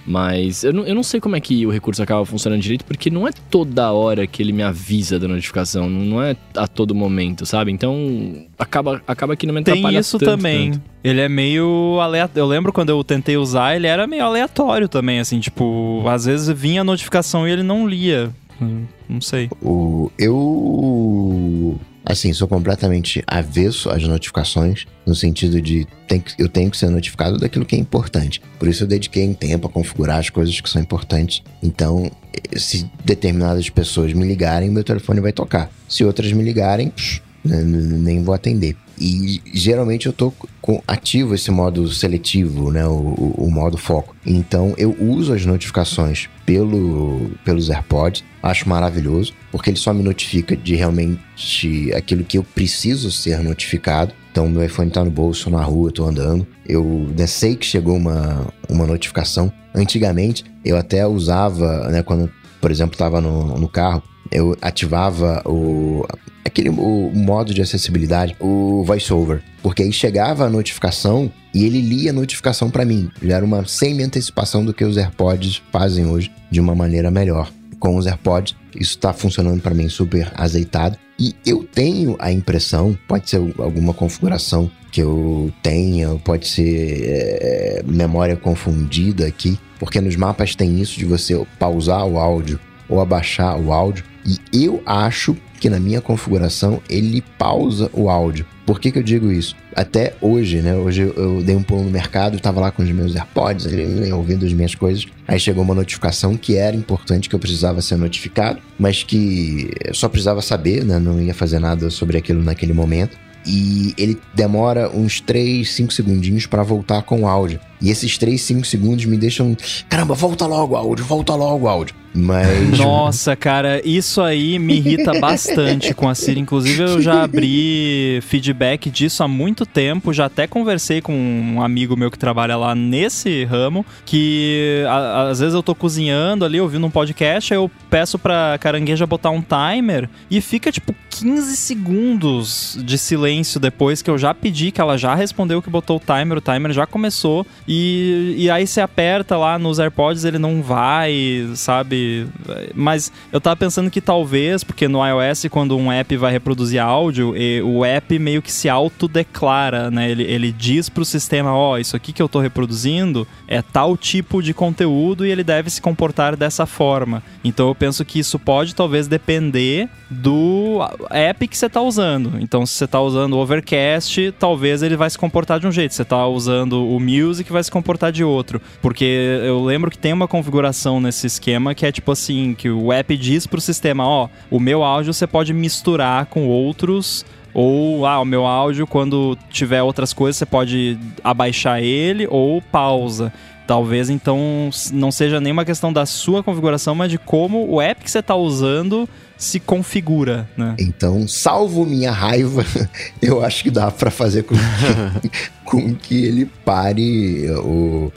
Mas eu não, eu não sei como é que o recurso acaba funcionando direito, porque não é toda hora que ele me avisa da notificação, não é a todo momento, sabe? Então acaba, acaba que não me atrapalha Tem isso tanto, também. tanto. Ele é meio aleatório. Eu lembro quando eu tentei usar, ele era meio aleatório também, assim, tipo, às vezes vinha a notificação e ele não lia. Hum, Não sei. O, eu, assim, sou completamente avesso às notificações, no sentido de tem que- eu tenho que ser notificado daquilo que é importante. Por isso eu dediquei um tempo a configurar as coisas que são importantes. Então, eh, se determinadas pessoas me ligarem, meu telefone vai tocar. Se outras me ligarem, psh, n- n- nem vou atender. E geralmente eu tô com ativo esse modo seletivo, né? O, o- o modo foco. Então eu uso as notificações pelo, pelos AirPods. Acho maravilhoso, porque ele só me notifica de realmente aquilo que eu preciso ser notificado. Então meu iPhone tá no bolso, na rua, eu tô andando. Eu né, sei que chegou uma, uma notificação. Antigamente eu até usava, né? Quando, por exemplo, tava no, no carro, eu ativava o aquele o modo de acessibilidade, o voiceover, porque aí chegava a notificação e ele lia a notificação para mim. Já era uma semi-antecipação do que os AirPods fazem hoje de uma maneira melhor. Com os AirPods, isso está funcionando para mim super azeitado. E eu tenho a impressão, pode ser alguma configuração que eu tenha, pode ser é, memória confundida aqui, porque nos mapas tem isso de você pausar o áudio ou abaixar o áudio. E eu acho que na minha configuração ele pausa o áudio. Por que, que eu digo isso? Até hoje, né? Hoje eu, dei um pulo no mercado, tava lá com os meus AirPods, ouvindo as minhas coisas. Aí chegou uma notificação que era importante, que eu precisava ser notificado, mas que eu só precisava saber, né? Não ia fazer nada sobre aquilo naquele momento. E ele demora uns 3, 5 segundinhos para voltar com o áudio. E esses 3, 5 segundos me deixam. Caramba, volta logo o áudio, volta logo o áudio. Mas. Nossa, cara, isso aí me irrita bastante com a Siri. Inclusive, eu já abri feedback disso há muito tempo. Já até conversei com um amigo meu que trabalha lá nesse ramo. Que a- às vezes eu tô cozinhando ali, ouvindo um podcast. Aí eu peço pra carangueja botar um timer e fica tipo 15 segundos de silêncio depois que eu já pedi, que ela já respondeu que botou o timer. O timer já começou. E, e aí você aperta lá nos AirPods, ele não vai, sabe? Mas eu tava pensando que talvez, porque no iOS, quando um app vai reproduzir áudio, o app meio que se autodeclara, né? Ele, ele diz pro sistema, ó, isso aqui que eu tô reproduzindo é tal tipo de conteúdo e ele deve se comportar dessa forma. Então eu penso que isso pode talvez depender do app que você tá usando. Então se você tá usando o Overcast, talvez ele vai se comportar de um jeito. Se você tá usando o Music, vai se comportar de outro. Porque eu lembro que tem uma configuração nesse esquema que é tipo assim, que o app diz pro sistema, ó, o meu áudio você pode misturar com outros ou, ah, o meu áudio, quando tiver outras coisas, você pode abaixar ele ou pausa. Talvez então não seja nem uma questão da sua configuração, mas de como o app que você está usando se configura, né? Então, salvo minha raiva, eu acho que dá pra fazer com que, com que ele pare o,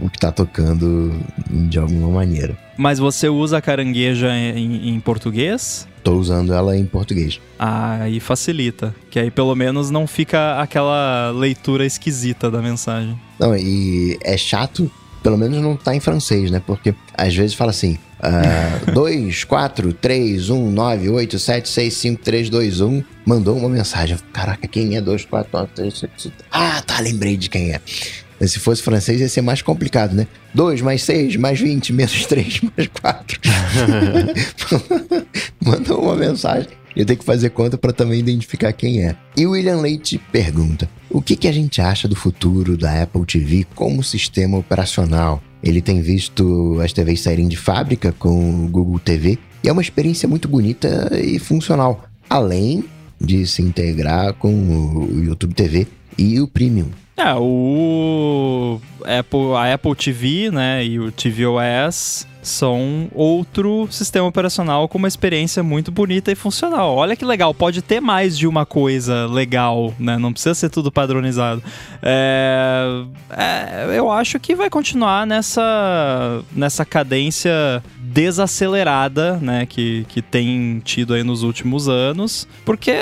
o que tá tocando de alguma maneira. Mas você usa a carangueja em, em português? tô usando ela em português. Ah, aí facilita. Que aí pelo menos não fica aquela leitura esquisita da mensagem. Não, e é chato, pelo menos não tá em francês, né? Porque às vezes fala assim: 2, 4, 3, 1, 9, 8, 7, 6, 5, 3, 2, 1. Mandou uma mensagem. Caraca, quem é 2, 4, 9, 3, 6, 7? Ah, tá, lembrei de quem é. Se fosse francês ia ser mais complicado, né? 2 mais 6 mais 20 menos 3 mais 4. Mandou uma mensagem. Eu tenho que fazer conta para também identificar quem é. E o William Leite pergunta: o que, que a gente acha do futuro da Apple TV como sistema operacional? Ele tem visto as TVs saírem de fábrica com o Google TV e é uma experiência muito bonita e funcional, além de se integrar com o YouTube TV e o Premium. É, o Apple, a Apple TV, né, e o tvOS são outro sistema operacional com uma experiência muito bonita e funcional. Olha que legal, pode ter mais de uma coisa legal, né? Não precisa ser tudo padronizado. É, é, eu acho que vai continuar nessa, nessa cadência desacelerada, né? Que, que tem tido aí nos últimos anos, porque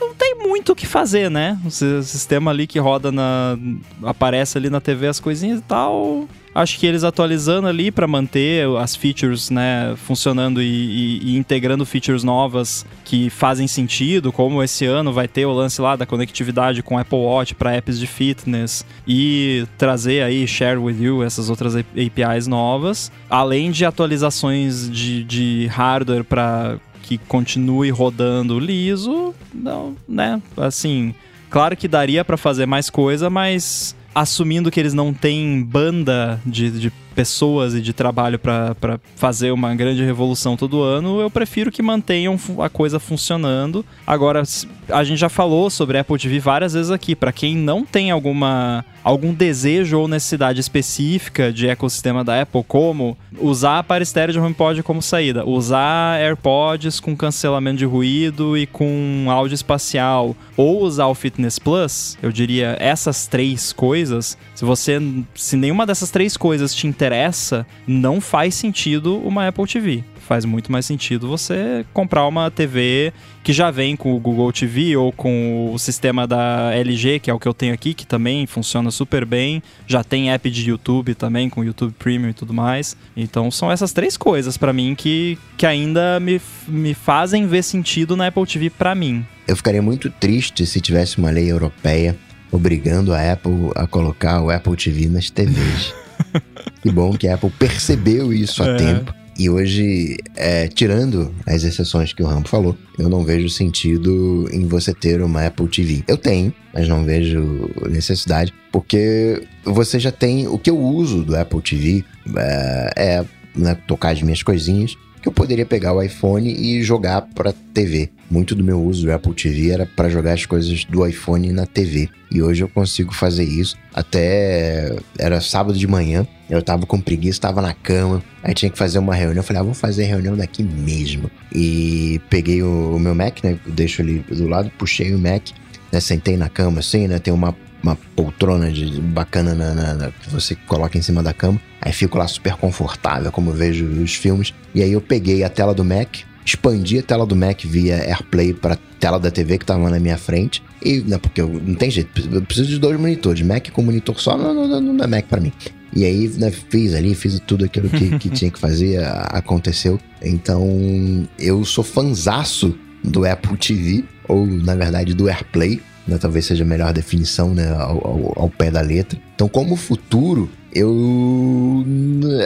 não tem muito o que fazer, né? O sistema ali que roda na. aparece ali na TV as coisinhas e tal. Acho que eles atualizando ali para manter as features, né, funcionando e, e, e, integrando features novas que fazem sentido, como esse ano vai ter o lance lá da conectividade com Apple Watch para apps de fitness e trazer aí Share with You, essas outras APIs novas, além de atualizações de, de hardware para que continue rodando liso, não, né? Assim, claro que daria para fazer mais coisa, mas assumindo que eles não têm banda de, de pessoas e de trabalho para fazer uma grande revolução todo ano, eu prefiro que mantenham a coisa funcionando. Agora, a gente já falou sobre Apple TV várias vezes aqui. Para quem não tem alguma algum desejo ou necessidade específica de ecossistema da Apple, como usar para estéreo de HomePod como saída, usar AirPods com cancelamento de ruído e com áudio espacial, ou usar o Fitness Plus, eu diria essas três coisas, se você se nenhuma dessas três coisas te interessa, não faz sentido uma Apple TV. Faz muito mais sentido você comprar uma TV que já vem com o Google TV ou com o sistema da LG, que é o que eu tenho aqui, que também funciona super bem. Já tem app de YouTube também, com YouTube Premium e tudo mais. Então são essas três coisas para mim que, que ainda me, me fazem ver sentido na Apple TV para mim. Eu ficaria muito triste se tivesse uma lei europeia obrigando a Apple a colocar o Apple TV nas TVs. que bom que a Apple percebeu isso a é. tempo. E hoje, é, tirando as exceções que o Rambo falou, eu não vejo sentido em você ter uma Apple TV. Eu tenho, mas não vejo necessidade, porque você já tem. O que eu uso do Apple TV é, é né, tocar as minhas coisinhas que eu poderia pegar o iPhone e jogar para TV. Muito do meu uso do Apple TV era para jogar as coisas do iPhone na TV. E hoje eu consigo fazer isso. Até era sábado de manhã, eu tava com preguiça, tava na cama, aí tinha que fazer uma reunião. Eu falei, ah, vou fazer a reunião daqui mesmo. E peguei o, meu Mac, né? Deixo ali do lado, puxei o Mac, né? Sentei na cama assim, né? Tem uma uma poltrona de, bacana na, na, na, que você coloca em cima da cama. Aí fico lá super confortável, como vejo os filmes. E aí eu peguei a tela do Mac, expandi a tela do Mac via AirPlay para tela da TV que estava na minha frente. E, né, porque eu, não tem jeito, eu preciso de dois monitores. Mac com monitor só não, não, não é Mac para mim. E aí, né, fiz ali, fiz tudo aquilo que, que tinha que fazer, aconteceu. Então, eu sou fanzaço do Apple TV, ou na verdade do AirPlay né, talvez seja a melhor definição né, ao, ao, ao, pé da letra. Então, como futuro, eu.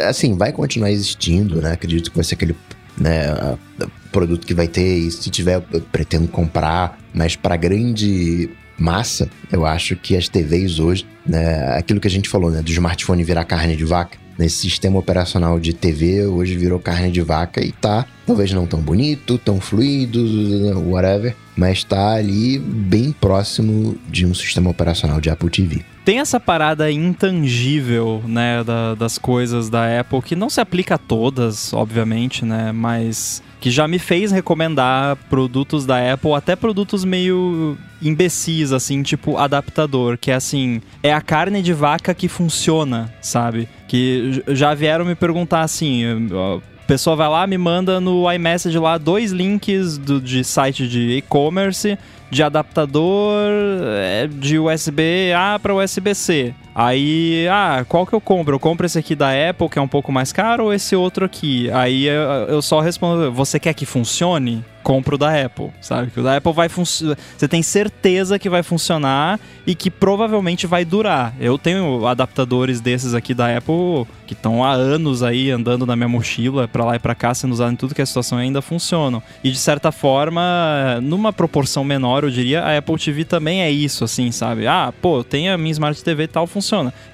Assim, vai continuar existindo, né? Acredito que vai ser aquele né, produto que vai ter, e se tiver, eu pretendo comprar, mas para grande massa, eu acho que as TVs hoje, né, aquilo que a gente falou, né, do smartphone virar carne de vaca, nesse sistema operacional de TV, hoje virou carne de vaca e tá, talvez não tão bonito, tão fluido, whatever, mas tá ali bem próximo de um sistema operacional de Apple TV. Tem essa parada intangível, né, da, das coisas da Apple, que não se aplica a todas, obviamente, né, mas que já me fez recomendar produtos da Apple, até produtos meio imbecis, assim, tipo adaptador, que é assim, é a carne de vaca que funciona, sabe? Que já vieram me perguntar assim, A pessoa vai lá, me manda no iMessage lá dois links do, de site de e-commerce, de adaptador é, de USB A para USB-C. Aí, ah, qual que eu compro? Eu compro esse aqui da Apple, que é um pouco mais caro, ou esse outro aqui? Aí eu, eu só respondo, você quer que funcione? compro da Apple, sabe? Que o da Apple vai funcionar. Você tem certeza que vai funcionar e que provavelmente vai durar. Eu tenho adaptadores desses aqui da Apple que estão há anos aí andando na minha mochila para lá e para cá, sendo usados em tudo que a situação ainda funcionam. E de certa forma, numa proporção menor, eu diria, a Apple TV também é isso, assim, sabe? Ah, pô, tem a minha Smart TV e tal, funciona.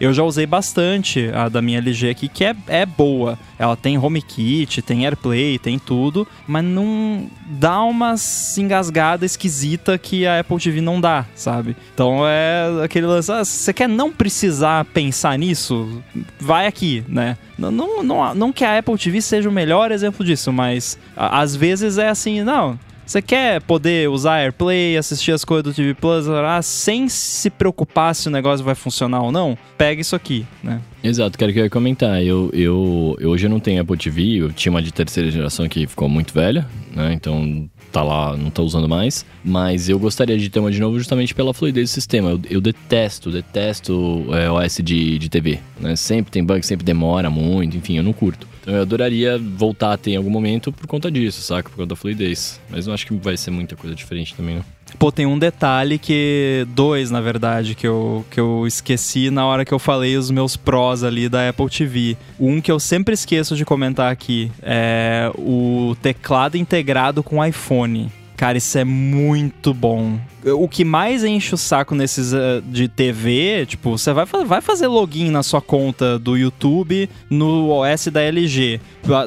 Eu já usei bastante a da minha LG aqui, que é, é boa. Ela tem HomeKit, tem AirPlay, tem tudo, mas não dá uma engasgada esquisita que a Apple TV não dá, sabe? Então é aquele lance, ah, você quer não precisar pensar nisso? Vai aqui, né? Não, não, não, não que a Apple TV seja o melhor exemplo disso, mas às vezes é assim, não, você quer poder usar AirPlay, assistir as coisas do TV Plus lá, sem se preocupar se o negócio vai funcionar ou não? Pega isso aqui, né? Exato, quero que eu ia comentar. Eu, eu, eu hoje eu não tenho Apple TV, eu tinha uma de terceira geração que ficou muito velha, né? Então tá lá, não tá usando mais. Mas eu gostaria de ter uma de novo justamente pela fluidez do sistema. Eu, eu detesto, detesto é, OS de, de TV. Né? Sempre tem bug, sempre demora muito, enfim, eu não curto. Então eu adoraria voltar a ter em algum momento por conta disso, saca? Por conta da fluidez. Mas não acho que vai ser muita coisa diferente também, não. Pô, tem um detalhe que. Dois, na verdade, que eu, que eu esqueci na hora que eu falei os meus prós ali da Apple TV. Um que eu sempre esqueço de comentar aqui é o teclado integrado com iPhone. Cara, isso é muito bom o que mais enche o saco nesses uh, de TV, tipo, você vai, vai fazer login na sua conta do YouTube no OS da LG.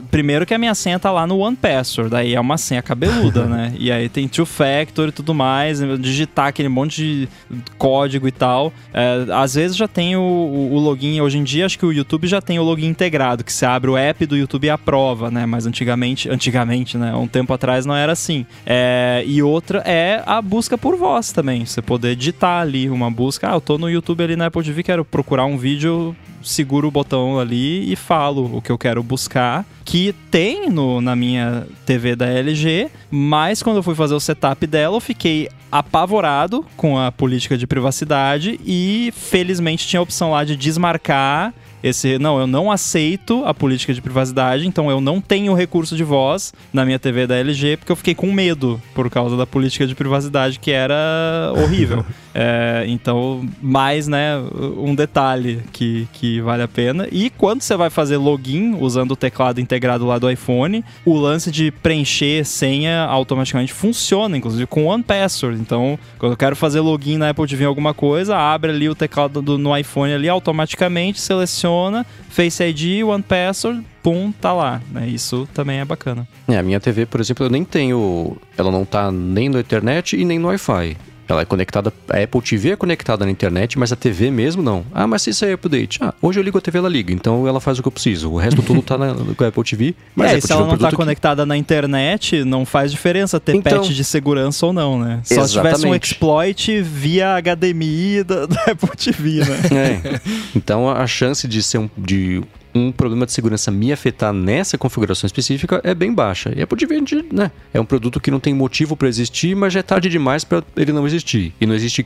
Primeiro que a minha senha tá lá no One Password, daí é uma senha cabeluda, né? E aí tem Two Factor e tudo mais, digitar aquele monte de código e tal. É, às vezes já tem o, o, login, hoje em dia acho que o YouTube já tem o login integrado, que você abre o app do YouTube e aprova, né? Mas antigamente, antigamente, né? Um tempo atrás não era assim. É, e outra é a busca por voz também. Você poder digitar ali uma busca. Ah, eu tô no YouTube ali na Apple TV, quero procurar um vídeo, seguro o botão ali e falo o que eu quero buscar. Que tem no, na minha TV da LG, mas quando eu fui fazer o setup dela, eu fiquei apavorado com a política de privacidade e felizmente tinha a opção lá de desmarcar esse não, eu não aceito a política de privacidade, então eu não tenho recurso de voz na minha TV da LG porque eu fiquei com medo por causa da política de privacidade que era horrível. é, então, mais, né, um detalhe que, que vale a pena. E quando você vai fazer login usando o teclado integrado lá do iPhone, o lance de preencher senha automaticamente funciona, inclusive com One Password. Então, quando eu quero fazer login na Apple TV em alguma coisa, abre ali o teclado do, no iPhone ali automaticamente, seleciona funciona, Face ID, One Password, pum, tá lá, né? Isso também é bacana. É, a minha TV, por exemplo, eu nem tenho, ela não tá nem no internet e nem no Wi-Fi. Ela é conectada, a Apple TV é conectada na internet, mas a TV mesmo não. Ah, mas se isso é update. Ah, hoje eu ligo a TV, ela liga, então ela faz o que eu preciso. O resto tudo tá na, na Apple TV. Mas é, Apple se TV ela não tá que... conectada na internet, não faz diferença ter então, patch de segurança ou não, né? Só se tivesse um exploit via HDMI da, da Apple TV, né? É. Então a chance de ser um, de um problema de segurança me afetar nessa configuração específica é bem baixa. E é por dividir, né? É um produto que não tem motivo para existir, mas já é tarde demais para ele não existir. E não existe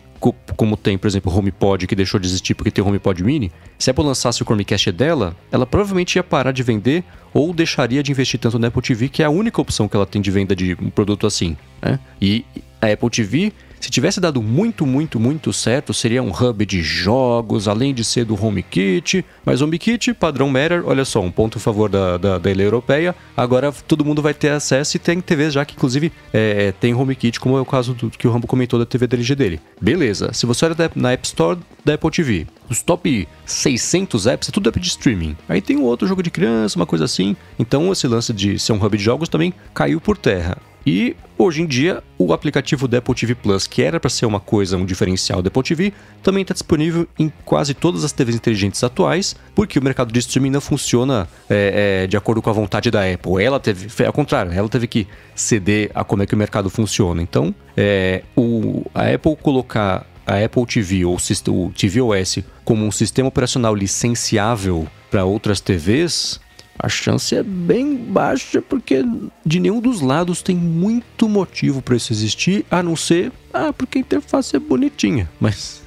como tem, por exemplo, o HomePod que deixou de existir porque tem o HomePod Mini. Se a Apple lançasse o Chromecast dela, ela provavelmente ia parar de vender ou deixaria de investir tanto na Apple TV, que é a única opção que ela tem de venda de um produto assim. Né? E a Apple TV se tivesse dado muito, muito, muito certo, seria um hub de jogos, além de ser do HomeKit. Mas HomeKit, padrão Matter, olha só, um ponto a favor da, da, da lei europeia. Agora todo mundo vai ter acesso e tem TVs já que, inclusive, é, tem HomeKit, como é o caso do que o Rambo comentou da TV da LG dele. Beleza, se você olha na App Store da Apple TV, os top 600 apps é tudo app de streaming. Aí tem um outro jogo de criança, uma coisa assim. Então esse lance de ser um hub de jogos também caiu por terra. E hoje em dia, o aplicativo da Apple TV Plus, que era para ser uma coisa, um diferencial da Apple TV, também está disponível em quase todas as TVs inteligentes atuais, porque o mercado de streaming não funciona é, é, de acordo com a vontade da Apple. Ela teve, ao contrário, ela teve que ceder a como é que o mercado funciona. Então, é, o, a Apple colocar a Apple TV ou o tvOS como um sistema operacional licenciável para outras TVs A chance é bem baixa porque de nenhum dos lados tem muito motivo para isso existir, a não ser, ah, porque a interface é bonitinha. Mas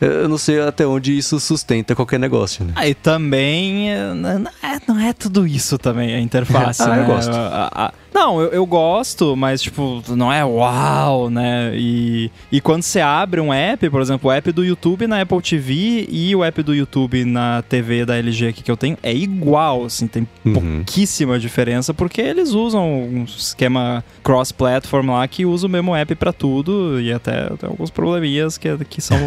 eu não sei até onde isso sustenta qualquer negócio, né? Aí também eh, não é, não é tudo isso também, a interface. Ah, né? eu gosto. A- a- não, eu, eu gosto, mas tipo, não é uau, né? E, e quando você abre um app, por exemplo, o app do YouTube na Apple TV e o app do YouTube na TV da LG aqui que eu tenho, é igual, assim, tem Uhum. pouquíssima diferença, porque eles usam um esquema cross-platform lá que usa o mesmo app pra tudo e até tem alguns probleminhas que, que são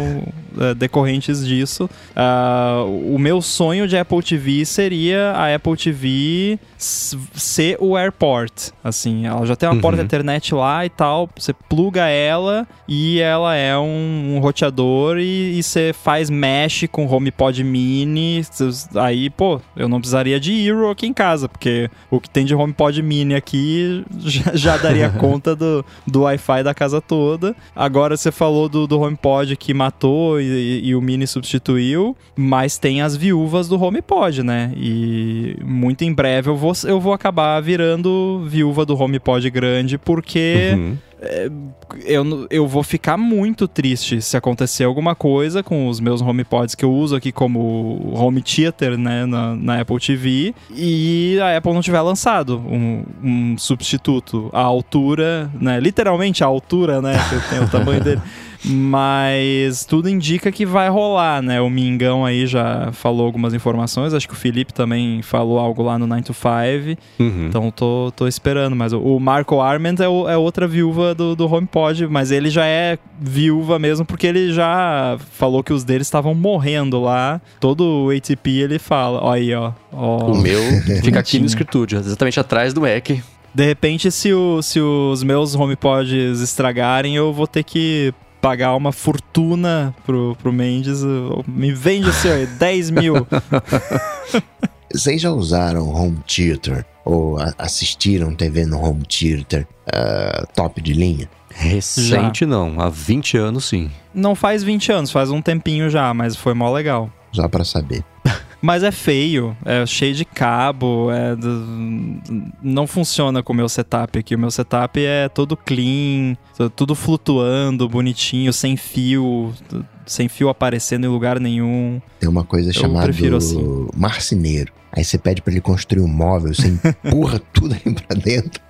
é, decorrentes disso. Ah, o meu sonho de Apple TV seria a Apple TV ser o AirPort. Assim, ela já tem uma Uhum. porta Ethernet lá e tal, você pluga ela e ela é um, um roteador e, e você faz mesh com HomePod Mini. Aí, pô, eu não precisaria de Hero aqui em casa, porque o que tem de HomePod Mini aqui já, já daria conta do, do Wi-Fi da casa toda. Agora você falou do, do HomePod que matou e, e- e o Mini substituiu, mas tem as viúvas do HomePod, né? E muito em breve eu vou, eu vou acabar virando viúva do HomePod grande, porque Uhum. Eu, n- eu vou ficar muito triste se acontecer alguma coisa com os meus HomePods que eu uso aqui como home theater, né, na, na Apple TV, e a Apple não tiver lançado um, um substituto à altura, né, literalmente à altura, né, que tem o tamanho dele. Mas tudo indica que vai rolar, né? O Mingão aí já falou algumas informações. Acho que o Felipe também falou algo lá no 9 to 5. Uhum. Então tô, tô esperando. Mas o- o Marco Arment é, o- é outra viúva do, do HomePod, mas ele já é viúva mesmo, porque ele já falou que os deles estavam morrendo lá. Todo o ATP ele fala. Ó aí, ó. ó. O meu fica aqui no escritório, exatamente atrás do Mac. De repente, se, o- se os meus HomePods estragarem, eu vou ter que pagar uma fortuna pro, pro Mendes. Me vende aí, 10 mil. Vocês já usaram home theater ou a- assistiram TV no home theater ah, top de linha? Recente não, há 20 anos sim. Não faz 20 anos, faz um tempinho já, mas foi mó legal. Só pra saber. Mas é feio, é cheio de cabo, é do- não funciona com o meu setup aqui. O meu setup é todo clean, tudo flutuando, bonitinho, sem fio, sem fio aparecendo em lugar nenhum. Tem uma coisa chamada prefiro assim. marceneiro. Aí você pede pra ele construir um móvel, você empurra tudo aí pra dentro,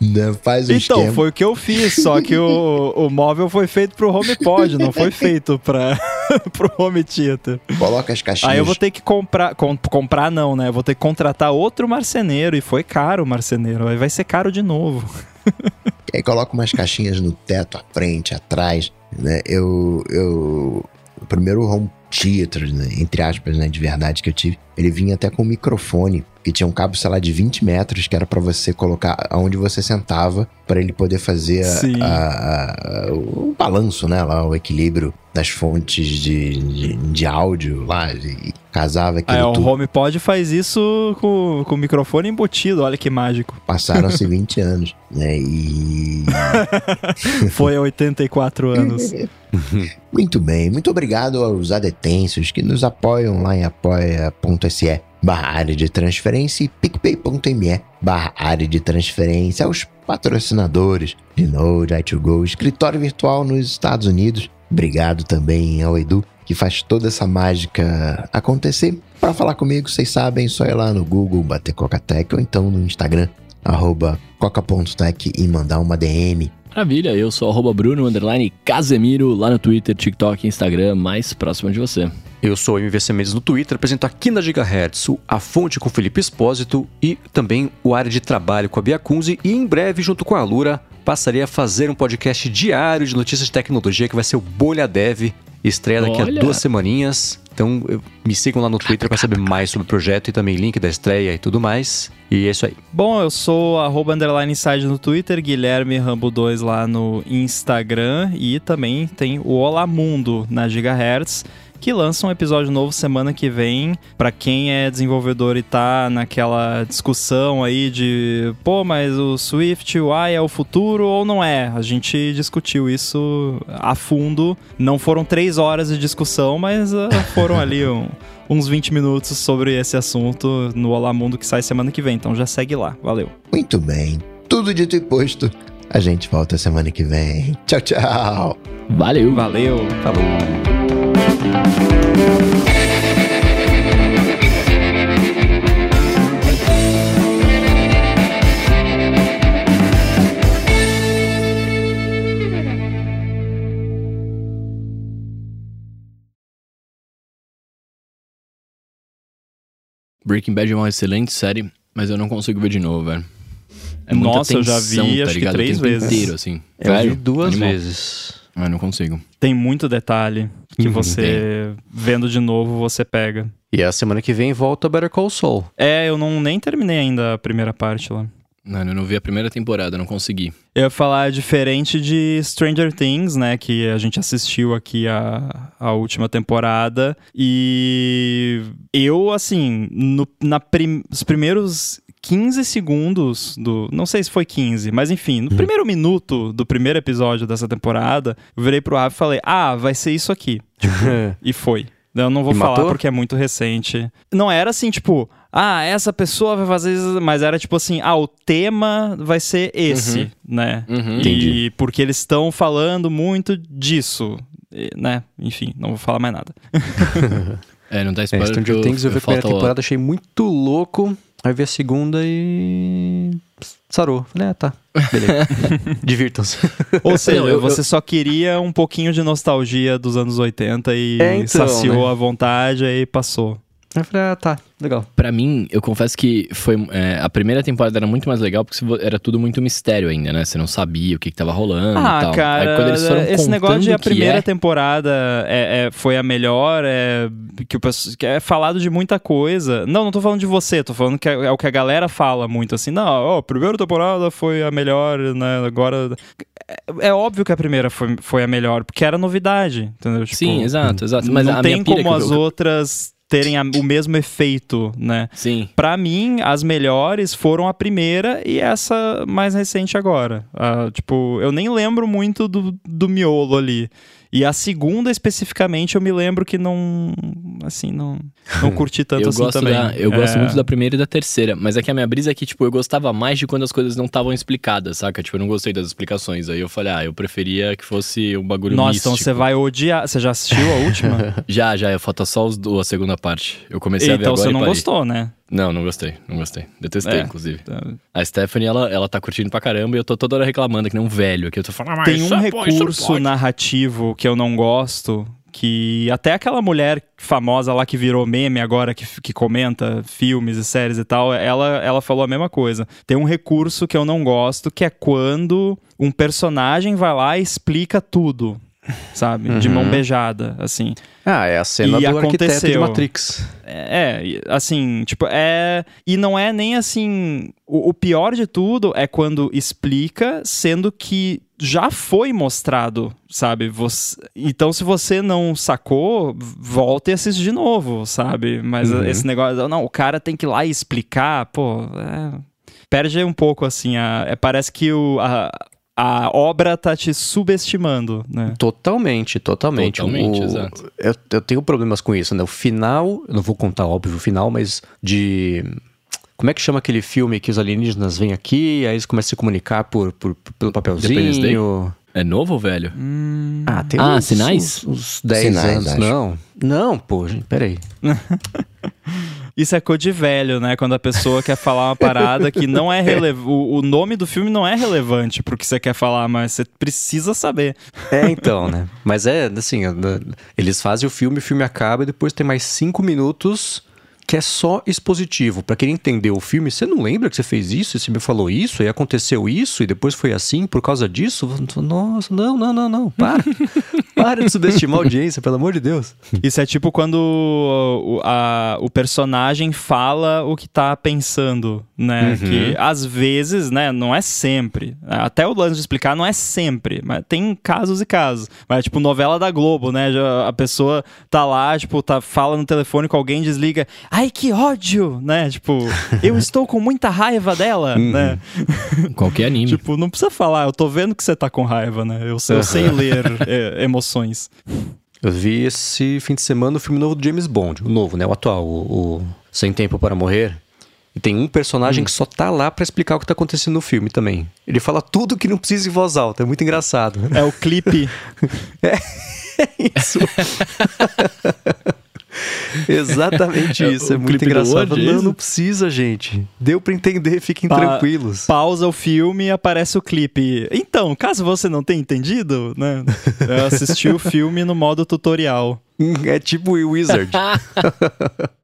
né, faz o então, esquema. foi o que eu fiz, só que o, o móvel foi feito pro HomePod, não foi feito pra, pro Home Theater. Coloca as caixinhas. Aí eu vou ter que comprar, com- comprar não, né? Eu vou ter que contratar outro marceneiro e foi caro o marceneiro, aí vai ser caro de novo. Aí coloca umas caixinhas no teto, à frente, atrás, né? Eu, eu, o primeiro home theater, né, entre aspas, né, de verdade que eu tive, ele vinha até com um microfone, que tinha um cabo, sei lá, de 20 metros, que era pra você colocar aonde você sentava, pra ele poder fazer a- a- a- o balanço, né, lá, o equilíbrio das fontes de, de, de áudio lá, e casava aquilo É, o. HomePod faz isso com, com o microfone embutido, olha que mágico. Passaram-se 20 anos, né, e... Foi há 84 anos. Muito bem, muito obrigado aos adetêncios que nos apoiam lá em apoia.se barra área de transferência e picpay.me barra área de transferência, aos patrocinadores de Node, i2Go, escritório virtual nos Estados Unidos. Obrigado também ao Edu, que faz toda essa mágica acontecer. Para falar comigo, vocês sabem, só ir lá no Google, bater Cocatec ou então no Instagram, arroba coca.tech e mandar uma DM. Maravilha, eu sou arroba Bruno underline Casemiro lá no Twitter, TikTok, Instagram, mais próximo de você. Eu sou o MVC Mendes no Twitter, apresento aqui na Gigahertz o a fonte com o Felipe Espósito e também o área de trabalho com a Bia Kunze e em breve, junto com a Lura, passarei a fazer um podcast diário de notícias de tecnologia que vai ser o Bolha Dev, estreia daqui Olha! a duas semaninhas. Então me sigam lá no Twitter para saber mais sobre o projeto e também link da estreia e tudo mais. E é isso aí. Bom, eu sou arroba underline inside no Twitter, Guilherme Rambo2 lá no Instagram e também tem o Olá Mundo na Gigahertz, que lança um episódio novo semana que vem. Pra quem é desenvolvedor e tá naquela discussão aí de, pô, mas o Swift UI é o futuro ou não é? A gente discutiu isso a fundo. Não foram três horas de discussão, mas ah, foram ali um, uns 20 minutos sobre esse assunto no Olá Mundo que sai semana que vem. Então já segue lá. Valeu. Muito bem. Tudo dito e posto. A gente volta semana que vem. Tchau, tchau. Valeu. Valeu. Falou. Breaking Bad é uma excelente série, mas eu não consigo ver de novo, velho. É muita Nossa, eu já tensão, vi, tá acho que ligado? três o tempo vezes. inteiro, assim. Eu vi Velho, duas animal. vezes. Ah, não consigo. Tem muito detalhe que Uhum, você, vendo de novo, você pega. E a semana que vem volta Better Call Saul. É, eu não nem terminei ainda a primeira parte lá. Mano, eu não vi a primeira temporada, não consegui. Eu ia falar diferente de Stranger Things, né? Que a gente assistiu aqui a, a última temporada. E eu, assim, no, na prim, os primeiros 15 segundos do. Não sei se foi 15, mas enfim, Hum. no primeiro minuto do primeiro episódio dessa temporada, eu virei pro Rafa e falei: Ah, vai ser isso aqui. E foi. Eu não vou E falar matou? porque é muito recente. Não era assim, tipo, ah, essa pessoa vai fazer isso, mas era tipo assim, ah, o tema vai ser esse, né? Uhum. E Entendi. porque eles estão falando muito disso, né? Enfim, não vou falar mais nada. É, não tá É, spoiler Stranger porque eu- Things eu vi a eu primeira temporada, achei muito louco. Aí vi a segunda e. sarou. Falei, ah, tá. Beleza. Divirtam-se. Ou seja, Não, eu- você só queria um pouquinho de nostalgia dos anos 80 e É, então, saciou né? a vontade aí passou. Eu falei, ah, tá, legal. Pra mim, eu confesso que foi é, a primeira temporada era muito mais legal porque era tudo muito mistério ainda, né? Você não sabia o que, que tava rolando e Ah, tal. cara, Aí, quando eles foram esse negócio de a primeira é, temporada é, é- foi a melhor, é, que, o, que é falado de muita coisa. Não, não tô falando de você, tô falando que é, é o que a galera fala muito, assim, não, ó, a primeira temporada foi a melhor, né, agora... É, é óbvio que a primeira foi, foi a melhor, porque era novidade, entendeu? Tipo, Sim, exato, exato. Mas não a tem minha pira como as eu- outras terem a- o mesmo efeito, né? Sim. Pra mim, as melhores foram a primeira e essa mais recente agora. Ah, tipo, eu nem lembro muito do, do miolo ali. E a segunda, especificamente, eu me lembro que não. Assim, não, não curti tanto eu assim gosto também. Da, eu gosto É. muito da primeira e da terceira, mas é que a minha brisa é que, tipo, eu gostava mais de quando as coisas não estavam explicadas, saca? Tipo, eu não gostei das explicações. Aí eu falei, ah, eu preferia que fosse um bagulho Nossa, místico. então você vai odiar. Você já assistiu a última? Já, já, falta só os, a segunda parte. Eu comecei a ver então agora você e não gostou, né? Não, não gostei, não gostei. Detestei, É. inclusive. A Stephanie, ela, ela tá curtindo pra caramba e eu tô toda hora reclamando que nem um velho. Que eu tô falando, ah, Tem um é não recurso narrativo que eu não gosto, que até aquela mulher famosa lá que virou meme agora, que, que comenta filmes e séries e tal, ela, ela falou a mesma coisa. Tem um recurso que eu não gosto, que é quando um personagem vai lá e explica tudo. Sabe? De mão beijada, assim. Ah, é a cena E do arquiteto de aconteceu. Matrix. É, assim, tipo, é. E não é nem assim. O, o pior de tudo é quando explica, sendo que já foi mostrado, sabe? Você... Então, se você não sacou, volta e assiste de novo, sabe? Mas Uhum. esse negócio, não, o cara tem que ir lá e explicar, pô, é... perde um pouco, assim, a... é, parece que o, a, a obra tá te subestimando, né? Totalmente, totalmente. Totalmente, O- exato. Eu, eu tenho problemas com isso, né? O final, eu não vou contar, óbvio, o final, mas de. Como é que chama aquele filme que os alienígenas vêm aqui, aí eles começam a se comunicar por, por, pelo papelzinho? É novo ou velho? Ah, tem Ah, uns, sinais? Uns, uns 10 Sinais, anos. acho. Não. Não, pô, gente, peraí. Isso é coisa de velho, né? Quando a pessoa quer falar uma parada que não é relevante. O nome do filme não é relevante pro que você quer falar, mas você precisa saber. É, então, né? Mas é, assim, eles fazem o filme, o filme acaba e depois tem mais cinco minutos que é só expositivo. Pra quem entendeu o filme, você não lembra que você fez isso? Você me falou isso e aconteceu isso e depois foi assim por causa disso? Nossa, não, não, não, não. Para. Para de subestimar a audiência, pelo amor de Deus. Isso é tipo quando o, a- o personagem fala o que tá pensando, né? Uhum. Que às vezes, né? Não é sempre. Até o lance de explicar não é sempre, mas tem casos e casos. Mas tipo novela da Globo, né? A pessoa tá lá, tipo, tá, fala no telefone com alguém, desliga. Ai, que ódio, né? Tipo, eu estou com muita raiva dela, Uhum. né? Qualquer anime. Tipo, não precisa falar, eu tô vendo que você tá com raiva, né? Eu, eu sei ler é, emoções. Eu vi esse fim de semana o filme novo do James Bond, o novo, né? O atual, o, o Sem Tempo para Morrer. E tem um personagem Hum. que só tá lá pra explicar o que tá acontecendo no filme também. Ele fala tudo que não precisa em voz alta, é muito engraçado. É o clipe. Isso. Exatamente É isso, é o muito engraçado. É não, não precisa, gente. Deu pra entender, fiquem Pa- tranquilos. Pausa o filme e aparece o clipe. Então, caso você não tenha entendido, né? Eu assisti o filme no modo tutorial. É tipo o Wizard.